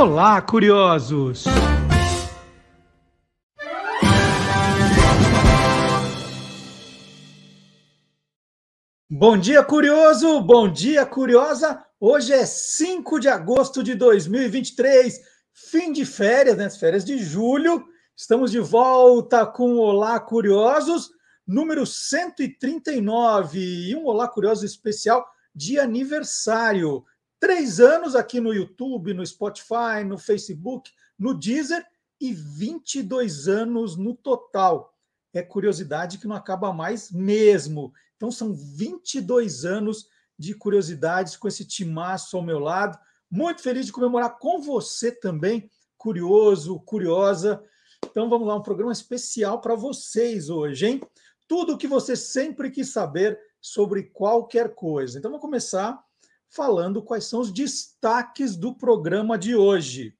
Olá, curiosos! Bom dia, curioso! Bom dia, curiosa! Hoje é 5 de agosto de 2023, fim de férias, né? Férias de julho. Estamos de volta com Olá Curiosos, número 139, e um Olá Curioso especial de aniversário. Três anos aqui no YouTube, no Spotify, no Facebook, no Deezer e 22 anos no total. É curiosidade que não acaba mais mesmo. Então são 22 anos de curiosidades com esse timaço ao meu lado. Muito feliz de comemorar com você também, curioso, curiosa. Então vamos lá, um programa especial para vocês hoje, hein? Tudo o que você sempre quis saber sobre qualquer coisa. Então vamos começar falando quais são os destaques do programa de hoje.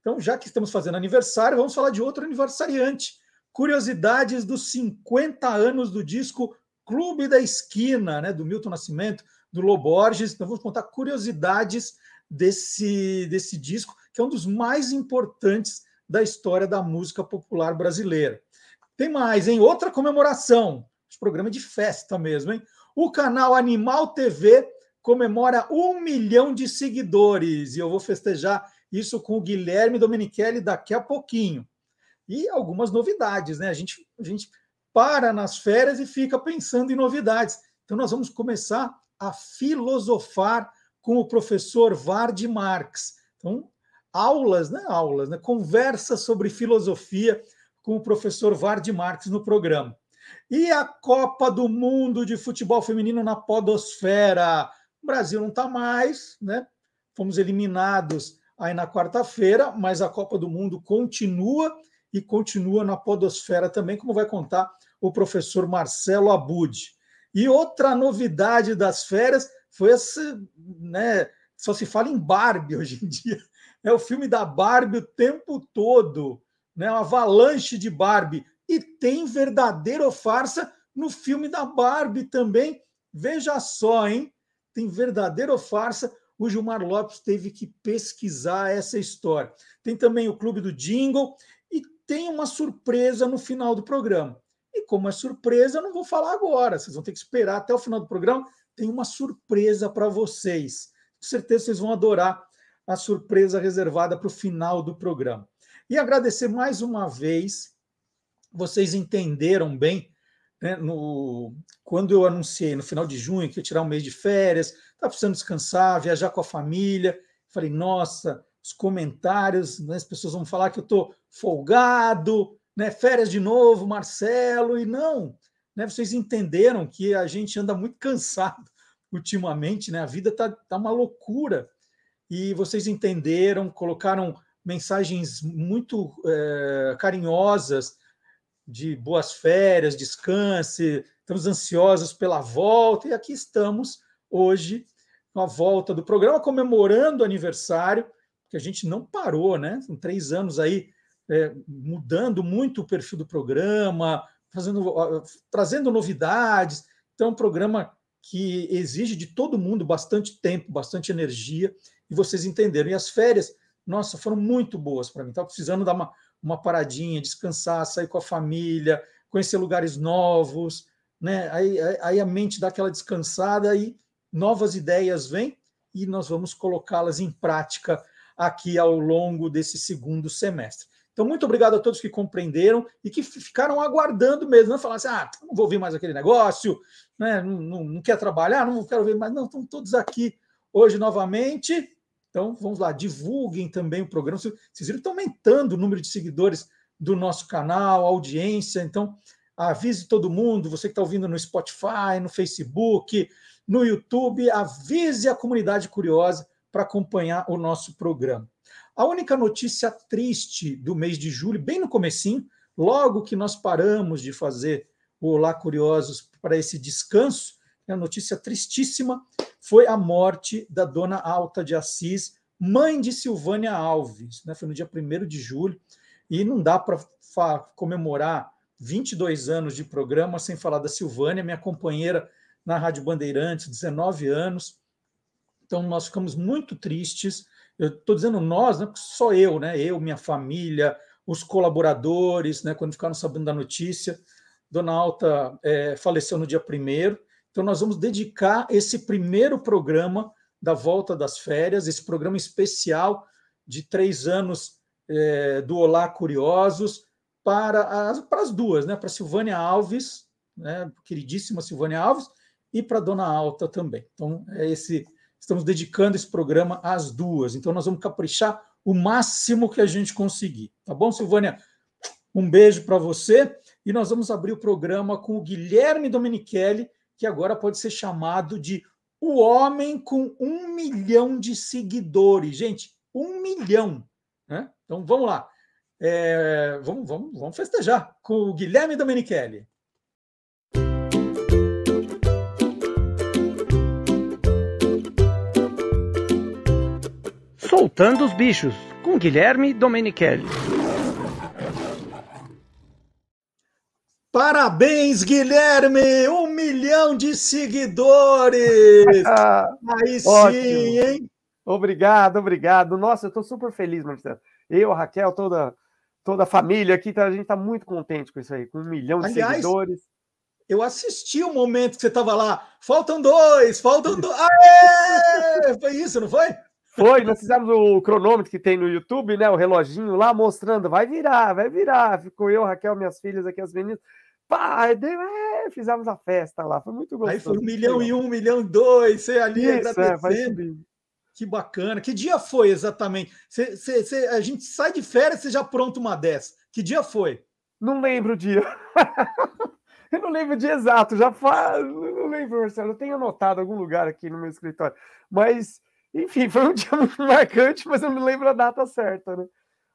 Então, já que estamos fazendo aniversário, vamos falar de outro aniversariante. Curiosidades dos 50 anos do disco Clube da Esquina, né, do Milton Nascimento, do Loborges. Então, vamos contar curiosidades desse, desse disco, que é um dos mais importantes da história da música popular brasileira. Tem mais, hein? Outra comemoração. Esse programa é de festa mesmo, hein? O canal Animal TV comemora um milhão de seguidores. E eu vou festejar isso com o Guilherme Domenichelli daqui a pouquinho. E algumas novidades, né? A gente, a gente para nas férias e fica pensando em novidades. Então, nós vamos começar a filosofar com o professor Vard Marx. Então, aulas, né? Aulas, né? Conversa sobre filosofia com o professor Vard Marx no programa. E a Copa do Mundo de Futebol Feminino na Podosfera. O Brasil não está mais, né? Fomos eliminados aí na quarta-feira, mas a Copa do Mundo continua e continua na podosfera também, como vai contar o professor Marcelo Abud. E outra novidade das férias foi esse, né? Só se fala em Barbie hoje em dia. É o filme da Barbie o tempo todo, né? Uma avalanche de Barbie. E tem verdadeira ou farsa no filme da Barbie também. Veja só, hein? Tem verdadeira ou farsa, o Gilmar Lopes teve que pesquisar essa história. Tem também o Clube do Jingle e tem uma surpresa no final do programa. E como é surpresa, eu não vou falar agora, vocês vão ter que esperar até o final do programa. Tem uma surpresa para vocês. Com certeza vocês vão adorar a surpresa reservada para o final do programa. E agradecer mais uma vez, vocês entenderam bem né, no, quando eu anunciei no final de junho que ia tirar um mês de férias, estava precisando descansar, viajar com a família, falei, nossa, os comentários, né, as pessoas vão falar que eu estou folgado, né, férias de novo, Marcelo, e não, né, vocês entenderam que a gente anda muito cansado ultimamente, né, a vida está tá uma loucura, e vocês entenderam, colocaram mensagens muito é, carinhosas, de boas férias, descanse, estamos ansiosos pela volta, e aqui estamos hoje com a volta do programa, comemorando o aniversário, que a gente não parou, né? São três anos aí é, mudando muito o perfil do programa, fazendo, trazendo novidades. Então, é um programa que exige de todo mundo bastante tempo, bastante energia, e vocês entenderam. E as férias, nossa, foram muito boas para mim. Estava precisando dar uma, uma paradinha, descansar, sair com a família, conhecer lugares novos, né? Aí, aí a mente dá aquela descansada e novas ideias vêm e nós vamos colocá-las em prática aqui ao longo desse segundo semestre. Então, muito obrigado a todos que compreenderam e que ficaram aguardando mesmo, não falaram assim, ah, não vou ouvir mais aquele negócio, né? não, não, não quer trabalhar, não quero ver mais, não, estão todos aqui hoje novamente então, vamos lá, divulguem também o programa. Vocês viram que está aumentando o número de seguidores do nosso canal, audiência. Então, avise todo mundo, você que está ouvindo no Spotify, no Facebook, no YouTube, avise a comunidade curiosa para acompanhar o nosso programa. A única notícia triste do mês de julho, bem no comecinho, logo que nós paramos de fazer o Olá Curiosos para esse descanso, é a notícia tristíssima foi a morte da dona Alta de Assis, mãe de Silvânia Alves. Né? Foi no dia 1 de julho. E não dá para comemorar 22 anos de programa sem falar da Silvânia, minha companheira na Rádio Bandeirantes, 19 anos. Então, nós ficamos muito tristes. Eu estou dizendo nós, não é só eu, né? Eu, minha família, os colaboradores, né? Quando ficaram sabendo da notícia. Dona Alta é, faleceu no dia primeiro. Então, nós vamos dedicar esse primeiro programa da volta das férias, esse programa especial de três anos é, do Olá Curiosos, para as, para as duas, né? para Silvânia Alves, né? queridíssima Silvânia Alves, e para Dona Alta também. Então, é esse, estamos dedicando esse programa às duas. Então, nós vamos caprichar o máximo que a gente conseguir. Tá bom, Silvânia? Um beijo para você. E nós vamos abrir o programa com o Guilherme Domenichelli, que agora pode ser chamado de o homem com um milhão de seguidores. Gente, um milhão. Né? Então vamos lá. É, vamos, vamos, vamos festejar com o Guilherme Domenichelli. Soltando os bichos, com Guilherme Domenichelli. Parabéns, Guilherme! Um milhão de seguidores! Aí sim, hein? Obrigado, obrigado. Nossa, eu estou super feliz, Marcelo. Eu, a Raquel, toda, toda a família aqui, tá, a gente está muito contente com isso aí, com um milhão de Aliás, seguidores. Eu assisti o momento que você estava lá. Faltam dois, faltam dois. Aê! Foi isso, não foi? Foi, nós fizemos o cronômetro que tem no YouTube, né? O reloginho lá mostrando, vai virar, vai virar. Ficou eu, Raquel, minhas filhas aqui, as meninas. Pá, é, fizemos a festa lá, foi muito gostoso. Aí foi um milhão e um, um milhão e dois, você ali Isso, agradecendo. É, que bacana. Que dia foi exatamente? Cê, cê, cê, a gente sai de férias, você já pronto uma dessa. Que dia foi? Não lembro o dia. eu não lembro o dia exato, já faz. Não lembro, Marcelo. Eu tenho anotado algum lugar aqui no meu escritório. Mas, enfim, foi um dia muito marcante, mas eu não lembro a data certa, né?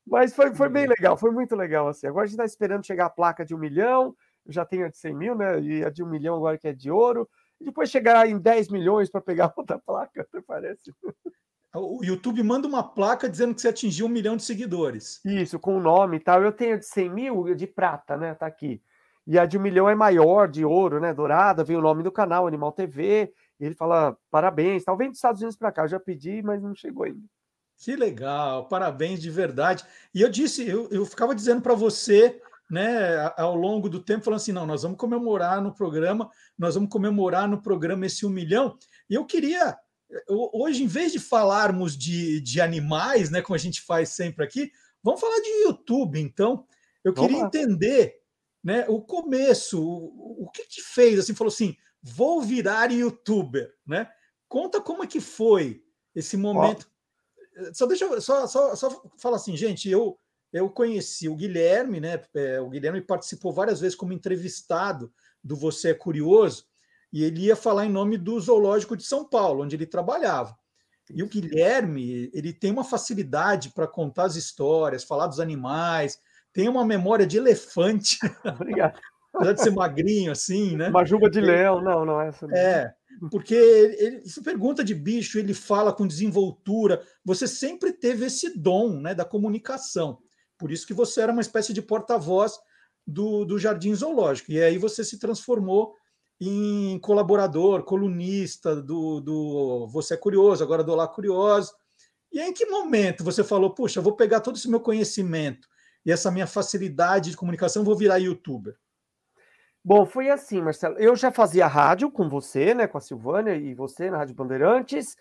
Mas foi, foi bem legal, foi muito legal assim. Agora a gente está esperando chegar a placa de um milhão já tenho a de 100 mil, né? E a de um milhão agora que é de ouro. E depois chegar em 10 milhões para pegar outra placa, parece. O YouTube manda uma placa dizendo que você atingiu um milhão de seguidores. Isso, com o nome e tal. Eu tenho de 100 mil de prata, né? Tá aqui. E a de um milhão é maior, de ouro, né? Dourada, vem o nome do canal, Animal TV. E ele fala: parabéns, tal. Vem dos Estados Unidos para cá. Eu já pedi, mas não chegou ainda. Que legal, parabéns de verdade. E eu disse, eu, eu ficava dizendo para você né, ao longo do tempo, falando assim: não, nós vamos comemorar no programa, nós vamos comemorar no programa esse um milhão. E eu queria, hoje, em vez de falarmos de, de animais, né, como a gente faz sempre aqui, vamos falar de YouTube, então. Eu queria entender né, o começo, o, o que te fez, assim, falou assim, vou virar youtuber, né? Conta como é que foi esse momento. Oh. Só deixa eu só, só, só falar assim, gente, eu eu conheci o Guilherme, né? É, o Guilherme participou várias vezes como entrevistado do Você é Curioso, e ele ia falar em nome do Zoológico de São Paulo, onde ele trabalhava. E o Guilherme, ele tem uma facilidade para contar as histórias, falar dos animais, tem uma memória de elefante. Obrigado. Apesar de ser magrinho assim, né? Uma juba de leão, não, não é essa. É, porque ele, se pergunta de bicho, ele fala com desenvoltura. Você sempre teve esse dom, né, da comunicação. Por isso que você era uma espécie de porta-voz do, do Jardim Zoológico. E aí você se transformou em colaborador, colunista do, do Você é Curioso, agora do Olá Curioso. E em que momento você falou, puxa, vou pegar todo esse meu conhecimento e essa minha facilidade de comunicação, vou virar youtuber? Bom, foi assim, Marcelo. Eu já fazia rádio com você, né, com a Silvânia e você na Rádio Bandeirantes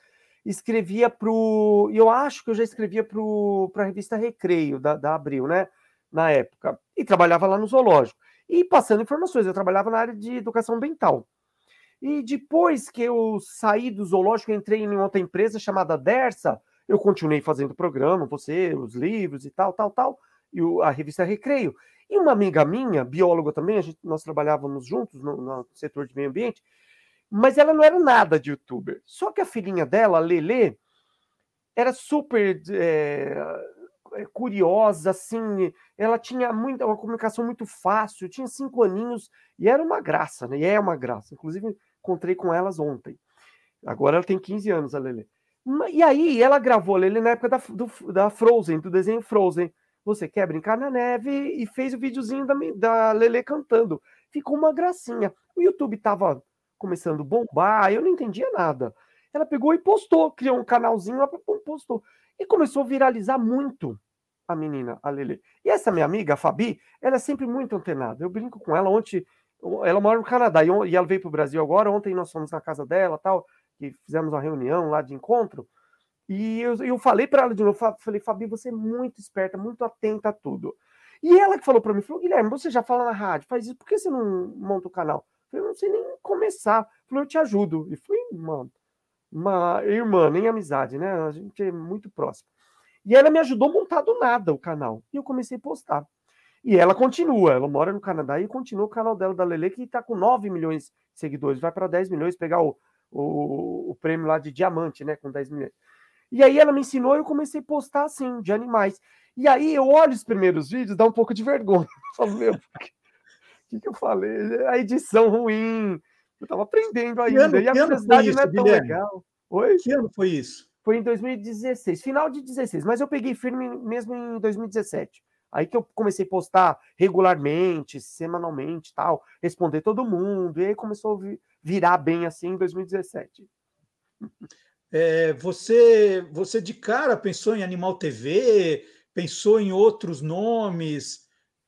escrevia para o. Eu acho que eu já escrevia para a revista Recreio, da, da Abril, né? Na época. E trabalhava lá no zoológico. E passando informações, eu trabalhava na área de educação ambiental. E depois que eu saí do zoológico, entrei em outra empresa chamada Dersa, eu continuei fazendo programa, você, os livros e tal, tal, tal, e a revista Recreio. E uma amiga minha, bióloga também, gente, nós trabalhávamos juntos no, no setor de meio ambiente, mas ela não era nada de youtuber. Só que a filhinha dela, a Lele, era super é, curiosa, assim, ela tinha muita, uma comunicação muito fácil, tinha cinco aninhos e era uma graça, né? E é uma graça. Inclusive, encontrei com elas ontem. Agora ela tem 15 anos, a Lele. E aí, ela gravou a Lele na época da, do, da Frozen, do desenho Frozen. Você quer brincar na neve? E fez o videozinho da, da Lele cantando. Ficou uma gracinha. O YouTube tava começando a bombar, eu não entendia nada. ela pegou e postou, criou um canalzinho, ela postou. E começou a viralizar muito a menina, a Lele. E essa minha amiga, a Fabi, ela é sempre muito antenada. Eu brinco com ela ontem, ela mora no Canadá e ela veio para o Brasil agora. Ontem nós fomos na casa dela, tal, e fizemos uma reunião lá de encontro. E eu, eu falei para ela de novo, falei, Fabi, você é muito esperta, muito atenta a tudo. E ela que falou para mim, falou, Guilherme, você já fala na rádio, faz isso, por que você não monta o canal? Eu falei, não sei nem começar. Falei, eu te ajudo. E fui, mano, uma irmã, nem amizade, né? A gente é muito próximo. E ela me ajudou a montar do nada o canal. E eu comecei a postar. E ela continua, ela mora no Canadá e continua o canal dela da Lele, que está com 9 milhões de seguidores, vai para 10 milhões, pegar o, o, o, prêmio lá de diamante, né? Com 10 milhões. E aí ela me ensinou e eu comecei a postar assim, de animais. E aí eu olho os primeiros vídeos, dá um pouco de vergonha. Eu falo, meu, o que, que eu falei? A edição ruim. Eu tava aprendendo ainda. Ano, e a curiosidade não é tão Guilherme? legal. Oi? Que ano foi isso? Foi em 2016, final de 16, mas eu peguei firme mesmo em 2017. Aí que eu comecei a postar regularmente, semanalmente, tal, responder todo mundo, e aí começou a virar bem assim em 2017. É, você, você de cara pensou em Animal TV, pensou em outros nomes?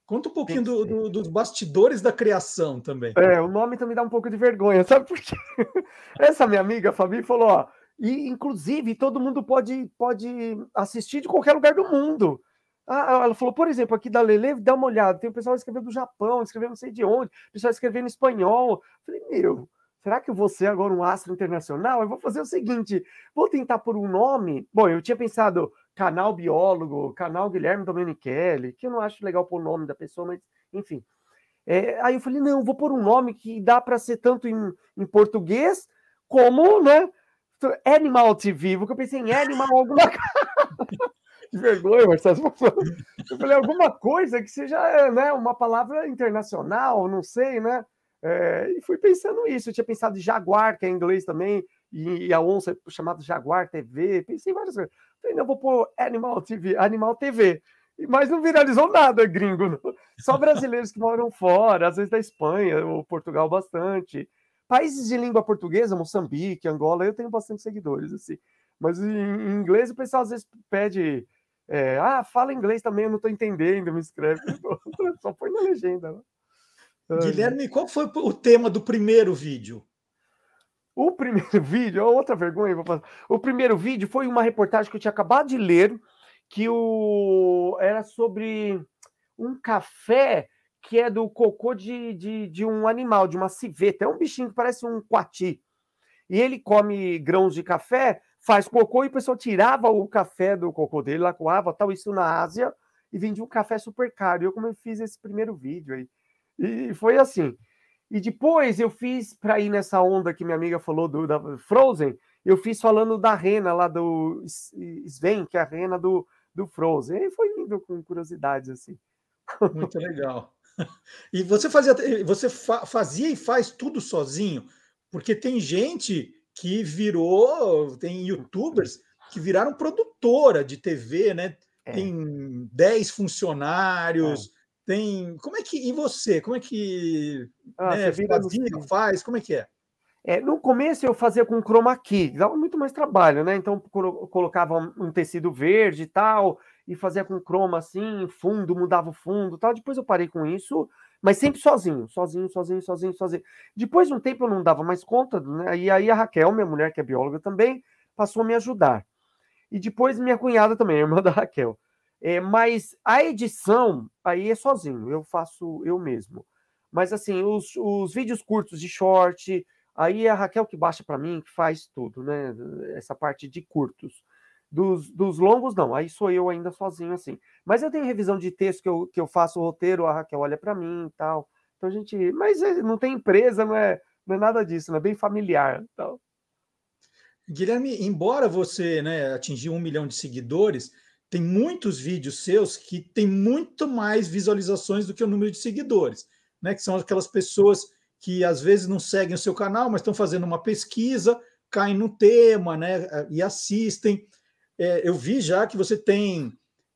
Conta um pouquinho do, do, dos bastidores da criação também. É, o nome também dá um pouco de vergonha, sabe por quê? Essa minha amiga, a Fabi, falou: ó, e, inclusive, todo mundo pode, pode assistir de qualquer lugar do mundo. Ah, ela falou, por exemplo, aqui da Lele, dá uma olhada, tem o pessoal escrevendo do Japão, escrevendo não sei de onde, o pessoal escrevendo espanhol. Eu falei, meu, será que eu vou ser agora um astro internacional? Eu vou fazer o seguinte, vou tentar por um nome. Bom, eu tinha pensado canal biólogo, canal Guilherme Domenichelli, que eu não acho legal pôr o nome da pessoa, mas enfim. É, aí eu falei, não, vou pôr um nome que dá para ser tanto em, em português como, né, Animal TV, porque eu pensei em Animal alguma Que vergonha, Marcelo. Eu falei alguma coisa que seja né, uma palavra internacional, não sei, né? É, e fui pensando isso. Eu tinha pensado em Jaguar, que é em inglês também, e, e a onça chamada Jaguar TV. Pensei em várias coisas. Falei, não, vou pôr Animal TV, Animal TV. Mas não viralizou nada, gringo. Não. Só brasileiros que moram fora, às vezes da Espanha ou Portugal bastante. Países de língua portuguesa, Moçambique, Angola, eu tenho bastante seguidores, assim. Mas em, em inglês o pessoal às vezes pede. É, ah, fala inglês também, eu não estou entendendo, me escreve. Só põe na legenda. Né? Guilherme, qual foi o tema do primeiro vídeo? O primeiro vídeo, outra vergonha, o primeiro vídeo foi uma reportagem que eu tinha acabado de ler, que o... era sobre um café que é do cocô de, de, de um animal, de uma civeta. É um bichinho que parece um coati. E ele come grãos de café, faz cocô e o pessoal tirava o café do cocô dele, lá coava, tal, isso na Ásia, e vendia um café super caro. Eu como eu fiz esse primeiro vídeo aí. E foi assim. E depois eu fiz, para ir nessa onda que minha amiga falou do da Frozen, eu fiz falando da rena lá do Sven, que é a rena do, do Frozen. E foi indo com curiosidades assim. Muito legal. E você fazia, você fazia e faz tudo sozinho, porque tem gente que virou, tem youtubers que viraram produtora de TV, né? É. Tem 10 funcionários. Tem. Como é que. E você? Como é que ah, né, fazia, faz? Como é que é? É, no começo eu fazia com chroma key, dava muito mais trabalho, né? Então eu colocava um tecido verde e tal, e fazia com croma assim, fundo, mudava o fundo tal. Depois eu parei com isso, mas sempre sozinho, sozinho, sozinho, sozinho, sozinho. Depois de um tempo eu não dava mais conta, né? E aí a Raquel, minha mulher, que é bióloga também, passou a me ajudar. E depois minha cunhada também, irmã da Raquel. É, mas a edição aí é sozinho, eu faço eu mesmo. Mas assim, os, os vídeos curtos de short, aí é a Raquel que baixa para mim, que faz tudo, né? Essa parte de curtos. Dos, dos longos, não. Aí sou eu ainda sozinho, assim. Mas eu tenho revisão de texto que eu, que eu faço o roteiro, a Raquel olha para mim e tal. Então a gente. Mas é, não tem empresa, não é, não é nada disso, não é bem familiar. Então. Guilherme, embora você né, atingiu um milhão de seguidores, tem muitos vídeos seus que tem muito mais visualizações do que o número de seguidores, né? Que são aquelas pessoas que às vezes não seguem o seu canal, mas estão fazendo uma pesquisa, caem no tema, né? E assistem é, eu vi já que você tem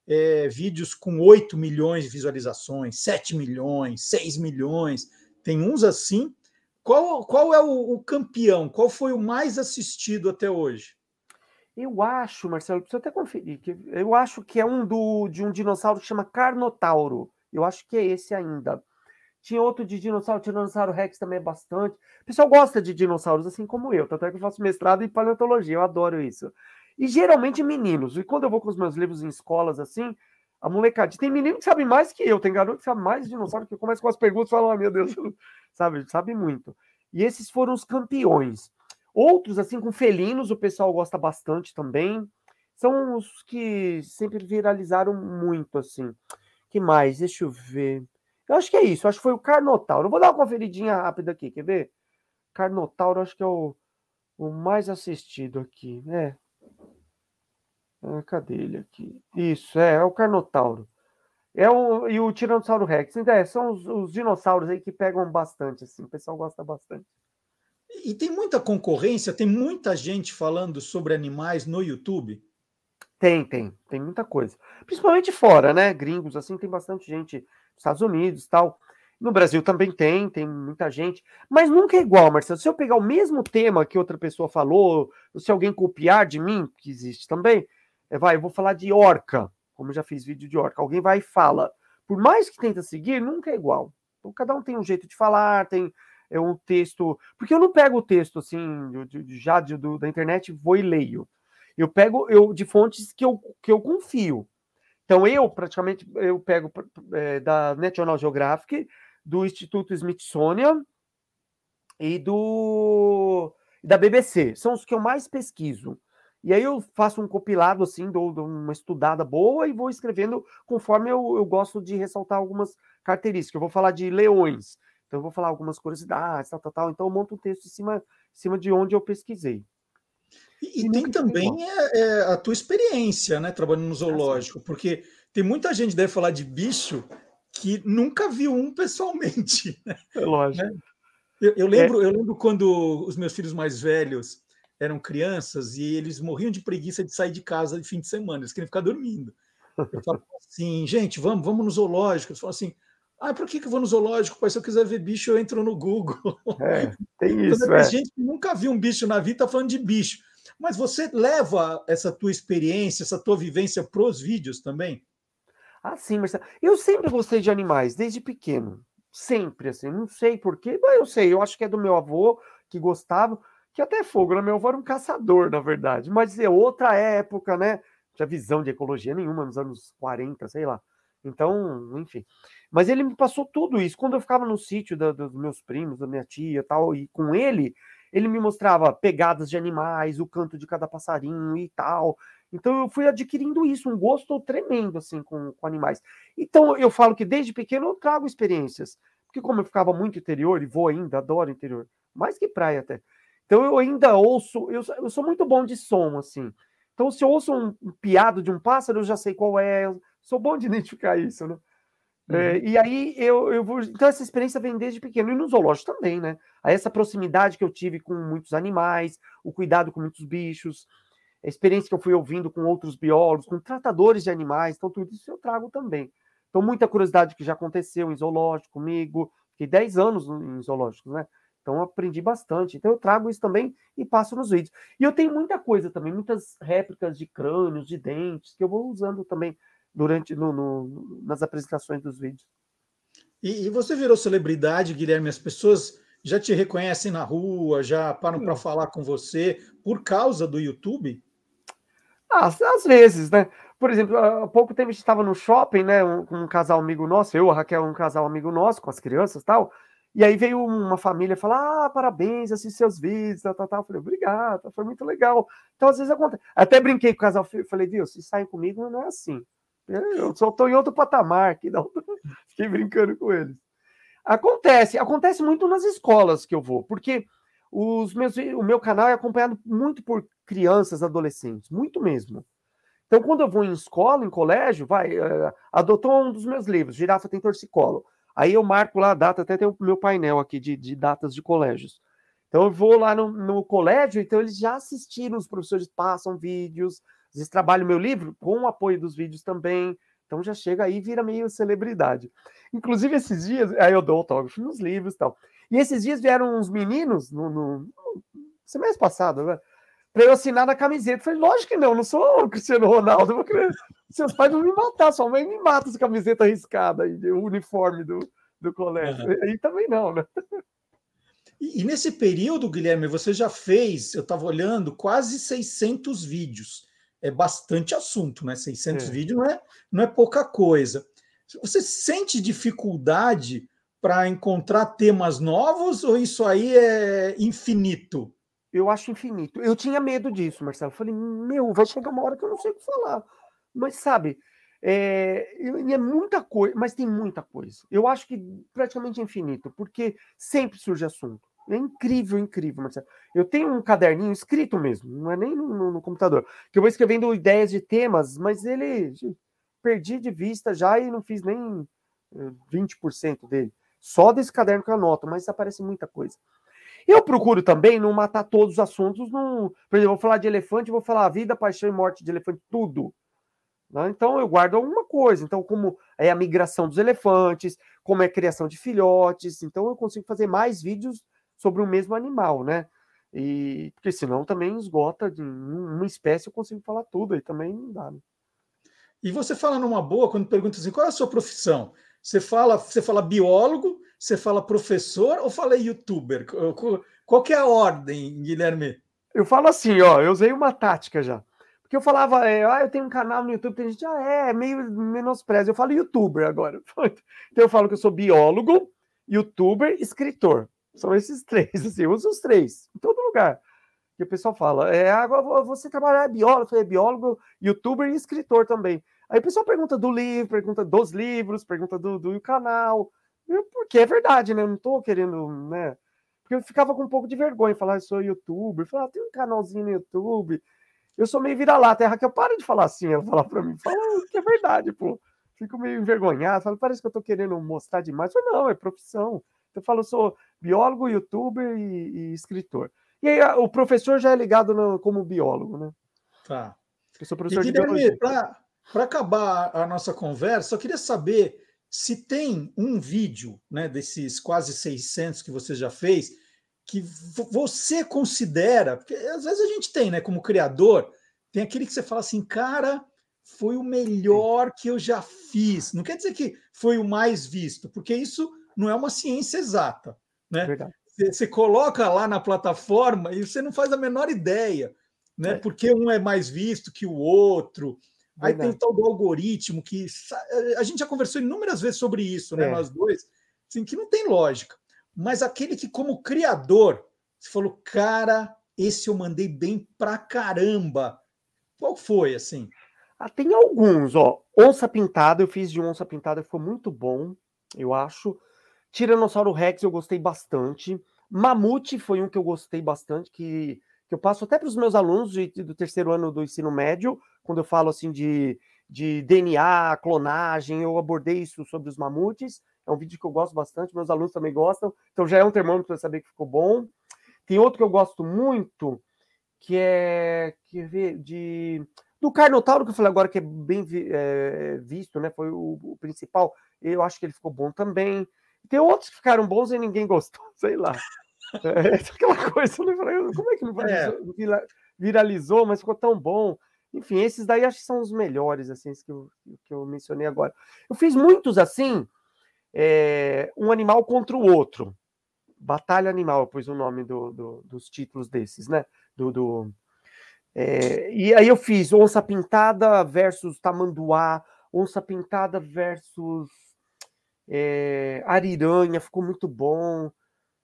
é, vídeos com 8 milhões de visualizações, 7 milhões, 6 milhões, tem uns assim. qual, qual é o, o, campeão? Qual foi o mais assistido até hoje? Eu acho, Marcelo, preciso até conferir. Que eu acho que é um do, de um dinossauro que chama Carnotauro. Eu acho que é esse ainda. Tinha outro de dinossauro, Tiranossauro Rex também é bastante. O pessoal gosta de dinossauros, assim como eu. Tanto é que eu faço mestrado em paleontologia, eu adoro isso. E geralmente meninos. E quando eu vou com os meus livros em escolas assim, a molecada. Tem menino que sabe mais que eu, tem garoto que sabe mais de dinossauro, que começa com as perguntas e fala, oh, meu Deus, sabe, sabe muito. E esses foram os campeões. Outros, assim, com felinos, o pessoal gosta bastante também. São os que sempre viralizaram muito, assim. que mais? Deixa eu ver. Eu acho que é isso. Eu acho que foi o Carnotauro. Eu vou dar uma conferidinha rápida aqui, quer ver? Carnotauro, acho que é o, o mais assistido aqui, né? Ah, cadê ele aqui? Isso, é, é o Carnotauro. É o, e o Tiranossauro Rex. Então, é, são os, os, dinossauros aí que pegam bastante, assim. O pessoal gosta bastante. E tem muita concorrência, tem muita gente falando sobre animais no YouTube? Tem, tem, tem muita coisa. Principalmente fora, né? Gringos, assim, tem bastante gente nos Estados Unidos tal. No Brasil também tem, tem muita gente. Mas nunca é igual, Marcelo. Se eu pegar o mesmo tema que outra pessoa falou, se alguém copiar de mim, que existe também, é, vai, eu vou falar de orca, como já fiz vídeo de orca. Alguém vai e fala. Por mais que tenta seguir, nunca é igual. Então, cada um tem um jeito de falar, tem é um texto. Porque eu não pego o texto assim, já de, do, da internet, vou e leio. Eu pego eu de fontes que eu, que eu confio. Então, eu praticamente eu pego é, da National Geographic, do Instituto Smithsonian e do da BBC. São os que eu mais pesquiso. E aí eu faço um compilado assim, dou, dou uma estudada boa e vou escrevendo conforme eu, eu gosto de ressaltar algumas características. Eu vou falar de leões, então eu vou falar algumas curiosidades, tal, tal, tal. Então eu monto um texto em cima, em cima de onde eu pesquisei. E, e tem também é, é, a tua experiência, né, trabalhando no zoológico, porque tem muita gente que deve falar de bicho que nunca viu um pessoalmente. Né? É lógico. Eu, eu, lembro, é. eu lembro quando os meus filhos mais velhos eram crianças e eles morriam de preguiça de sair de casa de fim de semana, eles queriam ficar dormindo. Eu falo assim, gente, vamos, vamos no zoológico. Eles falam assim, ah, por que, que eu vou no zoológico? Pai, se eu quiser ver bicho, eu entro no Google. É, tem isso. Então, é. gente que nunca viu um bicho na vida está falando de bicho. Mas você leva essa tua experiência, essa tua vivência para os vídeos também? Ah, sim, Marcelo. Eu sempre gostei de animais, desde pequeno. Sempre, assim. Não sei porquê, mas eu sei. Eu acho que é do meu avô que gostava que até fogo, né? Meu avô era um caçador, na verdade, mas é outra época, né? Não tinha visão de ecologia nenhuma nos anos 40, sei lá. Então, enfim. Mas ele me passou tudo isso. Quando eu ficava no sítio da, dos meus primos, da minha tia tal, e com ele, ele me mostrava pegadas de animais, o canto de cada passarinho e tal. Então eu fui adquirindo isso, um gosto tremendo assim com, com animais. Então eu falo que desde pequeno eu trago experiências. Porque como eu ficava muito interior e vou ainda, adoro interior, mais que praia até. Então eu ainda ouço, eu, eu sou muito bom de som, assim. Então, se eu ouço um, um piado de um pássaro, eu já sei qual é. Sou bom de identificar isso, né? É, uhum. É, e aí eu, eu vou. Então, essa experiência vem desde pequeno, e no zoológico também, né? Aí essa proximidade que eu tive com muitos animais, o cuidado com muitos bichos, a experiência que eu fui ouvindo com outros biólogos, com tratadores de animais, então tudo isso eu trago também. Então, muita curiosidade que já aconteceu em zoológico comigo, fiquei 10 anos em zoológicos, né? Então aprendi bastante. Então eu trago isso também e passo nos vídeos. E eu tenho muita coisa também, muitas réplicas de crânios, de dentes, que eu vou usando também durante no, no nas apresentações dos vídeos. E, e, você virou celebridade, Guilherme? As pessoas já te reconhecem na rua, já param para falar com você por causa do YouTube? Ah, às vezes, né? Por exemplo, há pouco tempo a gente estava no shopping, né? Um, um casal amigo nosso, eu, a Raquel, um casal amigo nosso, com as crianças e tal. E aí veio uma família falar: ah, parabéns, assisti seus vídeos, tal, tal, tal. Eu falei, obrigado, foi muito legal. Então, às vezes acontece. Até brinquei com o casal, falei, viu, se saem comigo, não é assim. Eu só estou em outro patamar aqui, não. Fiquei brincando com eles. Acontece, acontece muito nas escolas que eu vou, porque os meus, o meu canal é acompanhado muito por crianças, adolescentes, muito mesmo. Então, quando eu vou em escola, em colégio, vai, uh, adotou um dos meus livros, Girafa tem torcicolo. Aí eu marco lá a data, até tem o meu painel aqui de, de datas de colégios. Então eu vou lá no, no, colégio, então eles já assistiram, os professores passam vídeos, às vezes trabalham meu livro com o apoio dos vídeos também. Então já chega aí e vira meio celebridade. Inclusive esses dias, aí eu dou autógrafo nos livros e tal. E esses dias vieram uns meninos no, no, no semestre passado, né? para eu assinar na camiseta. Eu falei, lógico que não, não sou o Cristiano Ronaldo. Vou querer... Seus pais vão me matar, sua mãe me mata essa camiseta arriscada aí, o uniforme do, do colégio. Uhum. Aí também não, né? E, e, nesse período, Guilherme, você já fez, eu estava olhando, quase 600 vídeos. É bastante assunto, né? 600 é. vídeos não é, não é pouca coisa. Você sente dificuldade para encontrar temas novos ou isso aí é infinito? Eu acho infinito. Eu tinha medo disso, Marcelo. Eu falei, meu, vai chegar uma hora que eu não sei o que falar. Mas sabe, é, é muita coisa, mas tem muita coisa. Eu acho que praticamente infinito, porque sempre surge assunto. É incrível, incrível, Marcelo. Eu tenho um caderninho escrito mesmo, não é nem no, no, no computador, que eu vou escrevendo ideias de temas, mas ele perdi de vista já e não fiz nem 20% eh, dele. Só desse caderno que eu anoto, mas aparece muita coisa. Eu procuro também não matar todos os assuntos. Num... Por exemplo, vou falar de elefante, vou falar vida, paixão e morte de elefante, tudo. Né? Então eu guardo alguma coisa. Então, como é a migração dos elefantes, como é a criação de filhotes. Então eu consigo fazer mais vídeos sobre o mesmo animal, né? E porque senão também esgota de uma espécie, eu consigo falar tudo, aí também não dá. Né? E você fala numa boa quando pergunta assim: qual é a sua profissão? Você fala, você fala biólogo, você fala professor ou fala youtuber? Qual que é a ordem, Guilherme? Eu falo assim, ó, eu usei uma tática já. Porque eu falava, é, ah, eu tenho um canal no YouTube, tem gente, ah, é, meio menospreza. Eu falo youtuber agora. Então eu falo que eu sou biólogo, youtuber, escritor. São esses três, assim, uso os três, em todo lugar. E o pessoal fala, é, você trabalhar é biólogo, é biólogo, youtuber e escritor também. Aí o pessoal pergunta do livro, pergunta dos livros, pergunta do, do canal, porque é verdade, né? Não tô querendo, né? Porque eu ficava com um pouco de vergonha falar, sou youtuber, falar, ah, tem um canalzinho no YouTube. Eu sou meio vira-lata, é que eu paro de falar assim, ela fala para mim, fala que é verdade, pô. Fico meio envergonhado, falo, parece que eu tô querendo mostrar demais. Eu não, é profissão. Eu falo, eu sou biólogo, youtuber e, e escritor. E aí o professor já é ligado no, como biólogo, né? Tá. Eu sou professor e, biologia. Para acabar a nossa conversa, eu queria saber se tem um vídeo, né, desses quase 600 que você já fez, que você considera, porque às vezes a gente tem, né, como criador, tem aquele que você fala assim, cara, foi o melhor que eu já fiz. Não quer dizer que foi o mais visto, porque isso não é uma ciência exata, né? Verdade. Você coloca lá na plataforma e você não faz a menor ideia, né? É. Porque um é mais visto que o outro. Aí tem o tal do algoritmo que a gente já conversou inúmeras vezes sobre isso, né? É. Nós dois, assim, que não tem lógica. Mas aquele que, como criador, você falou, cara, esse eu mandei bem pra caramba. Qual foi, assim? Ah, tem alguns, ó. Onça Pintada, eu fiz de Onça Pintada, foi muito bom, eu acho. Tiranossauro Rex eu gostei bastante. Mamute foi um que eu gostei bastante, que, que eu passo até para os meus alunos de, do terceiro ano do ensino médio, quando eu falo assim de, de DNA, clonagem, eu abordei isso sobre os mamutes. É um vídeo que eu gosto bastante, meus alunos também gostam, então já é um termômetro para saber que ficou bom. Tem outro que eu gosto muito, que é que ver de do Carnotauro, que eu falei agora que é bem é, visto, né? Foi o, o, principal. Eu acho que ele ficou bom também. Tem outros que ficaram bons e ninguém gostou, sei lá. É, aquela coisa, como é que não é. viralizou, mas ficou tão bom? Enfim, esses daí acho que são os melhores, assim, que eu, que eu mencionei agora. Eu fiz muitos assim, é, um animal contra o outro. Batalha Animal, eu pus o nome do, do, dos títulos desses, né? Do, do é, e aí eu fiz Onça Pintada versus Tamanduá, Onça Pintada versus é, Ariranha, ficou muito bom.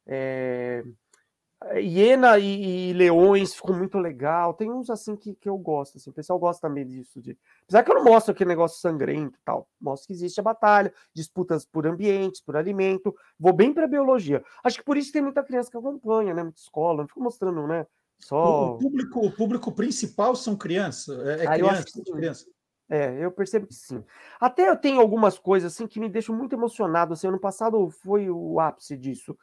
É, Hiena e, e, Leões ficou muito legal. Tem uns assim que, que eu gosto. Assim. O pessoal gosta também disso. De... Apesar que eu não mostro aquele negócio sangrento e tal. Mostro que existe a batalha, disputas por ambientes, por alimento. Vou bem para biologia. Acho que por isso tem muita criança que acompanha, né? Muita escola. Não fico mostrando, né? Só... O, público, o público principal são crianças. É, é ah, criança, criança. É, eu percebo que sim. Até eu tenho algumas coisas assim que me deixam muito emocionado. Assim, ano passado foi o ápice disso.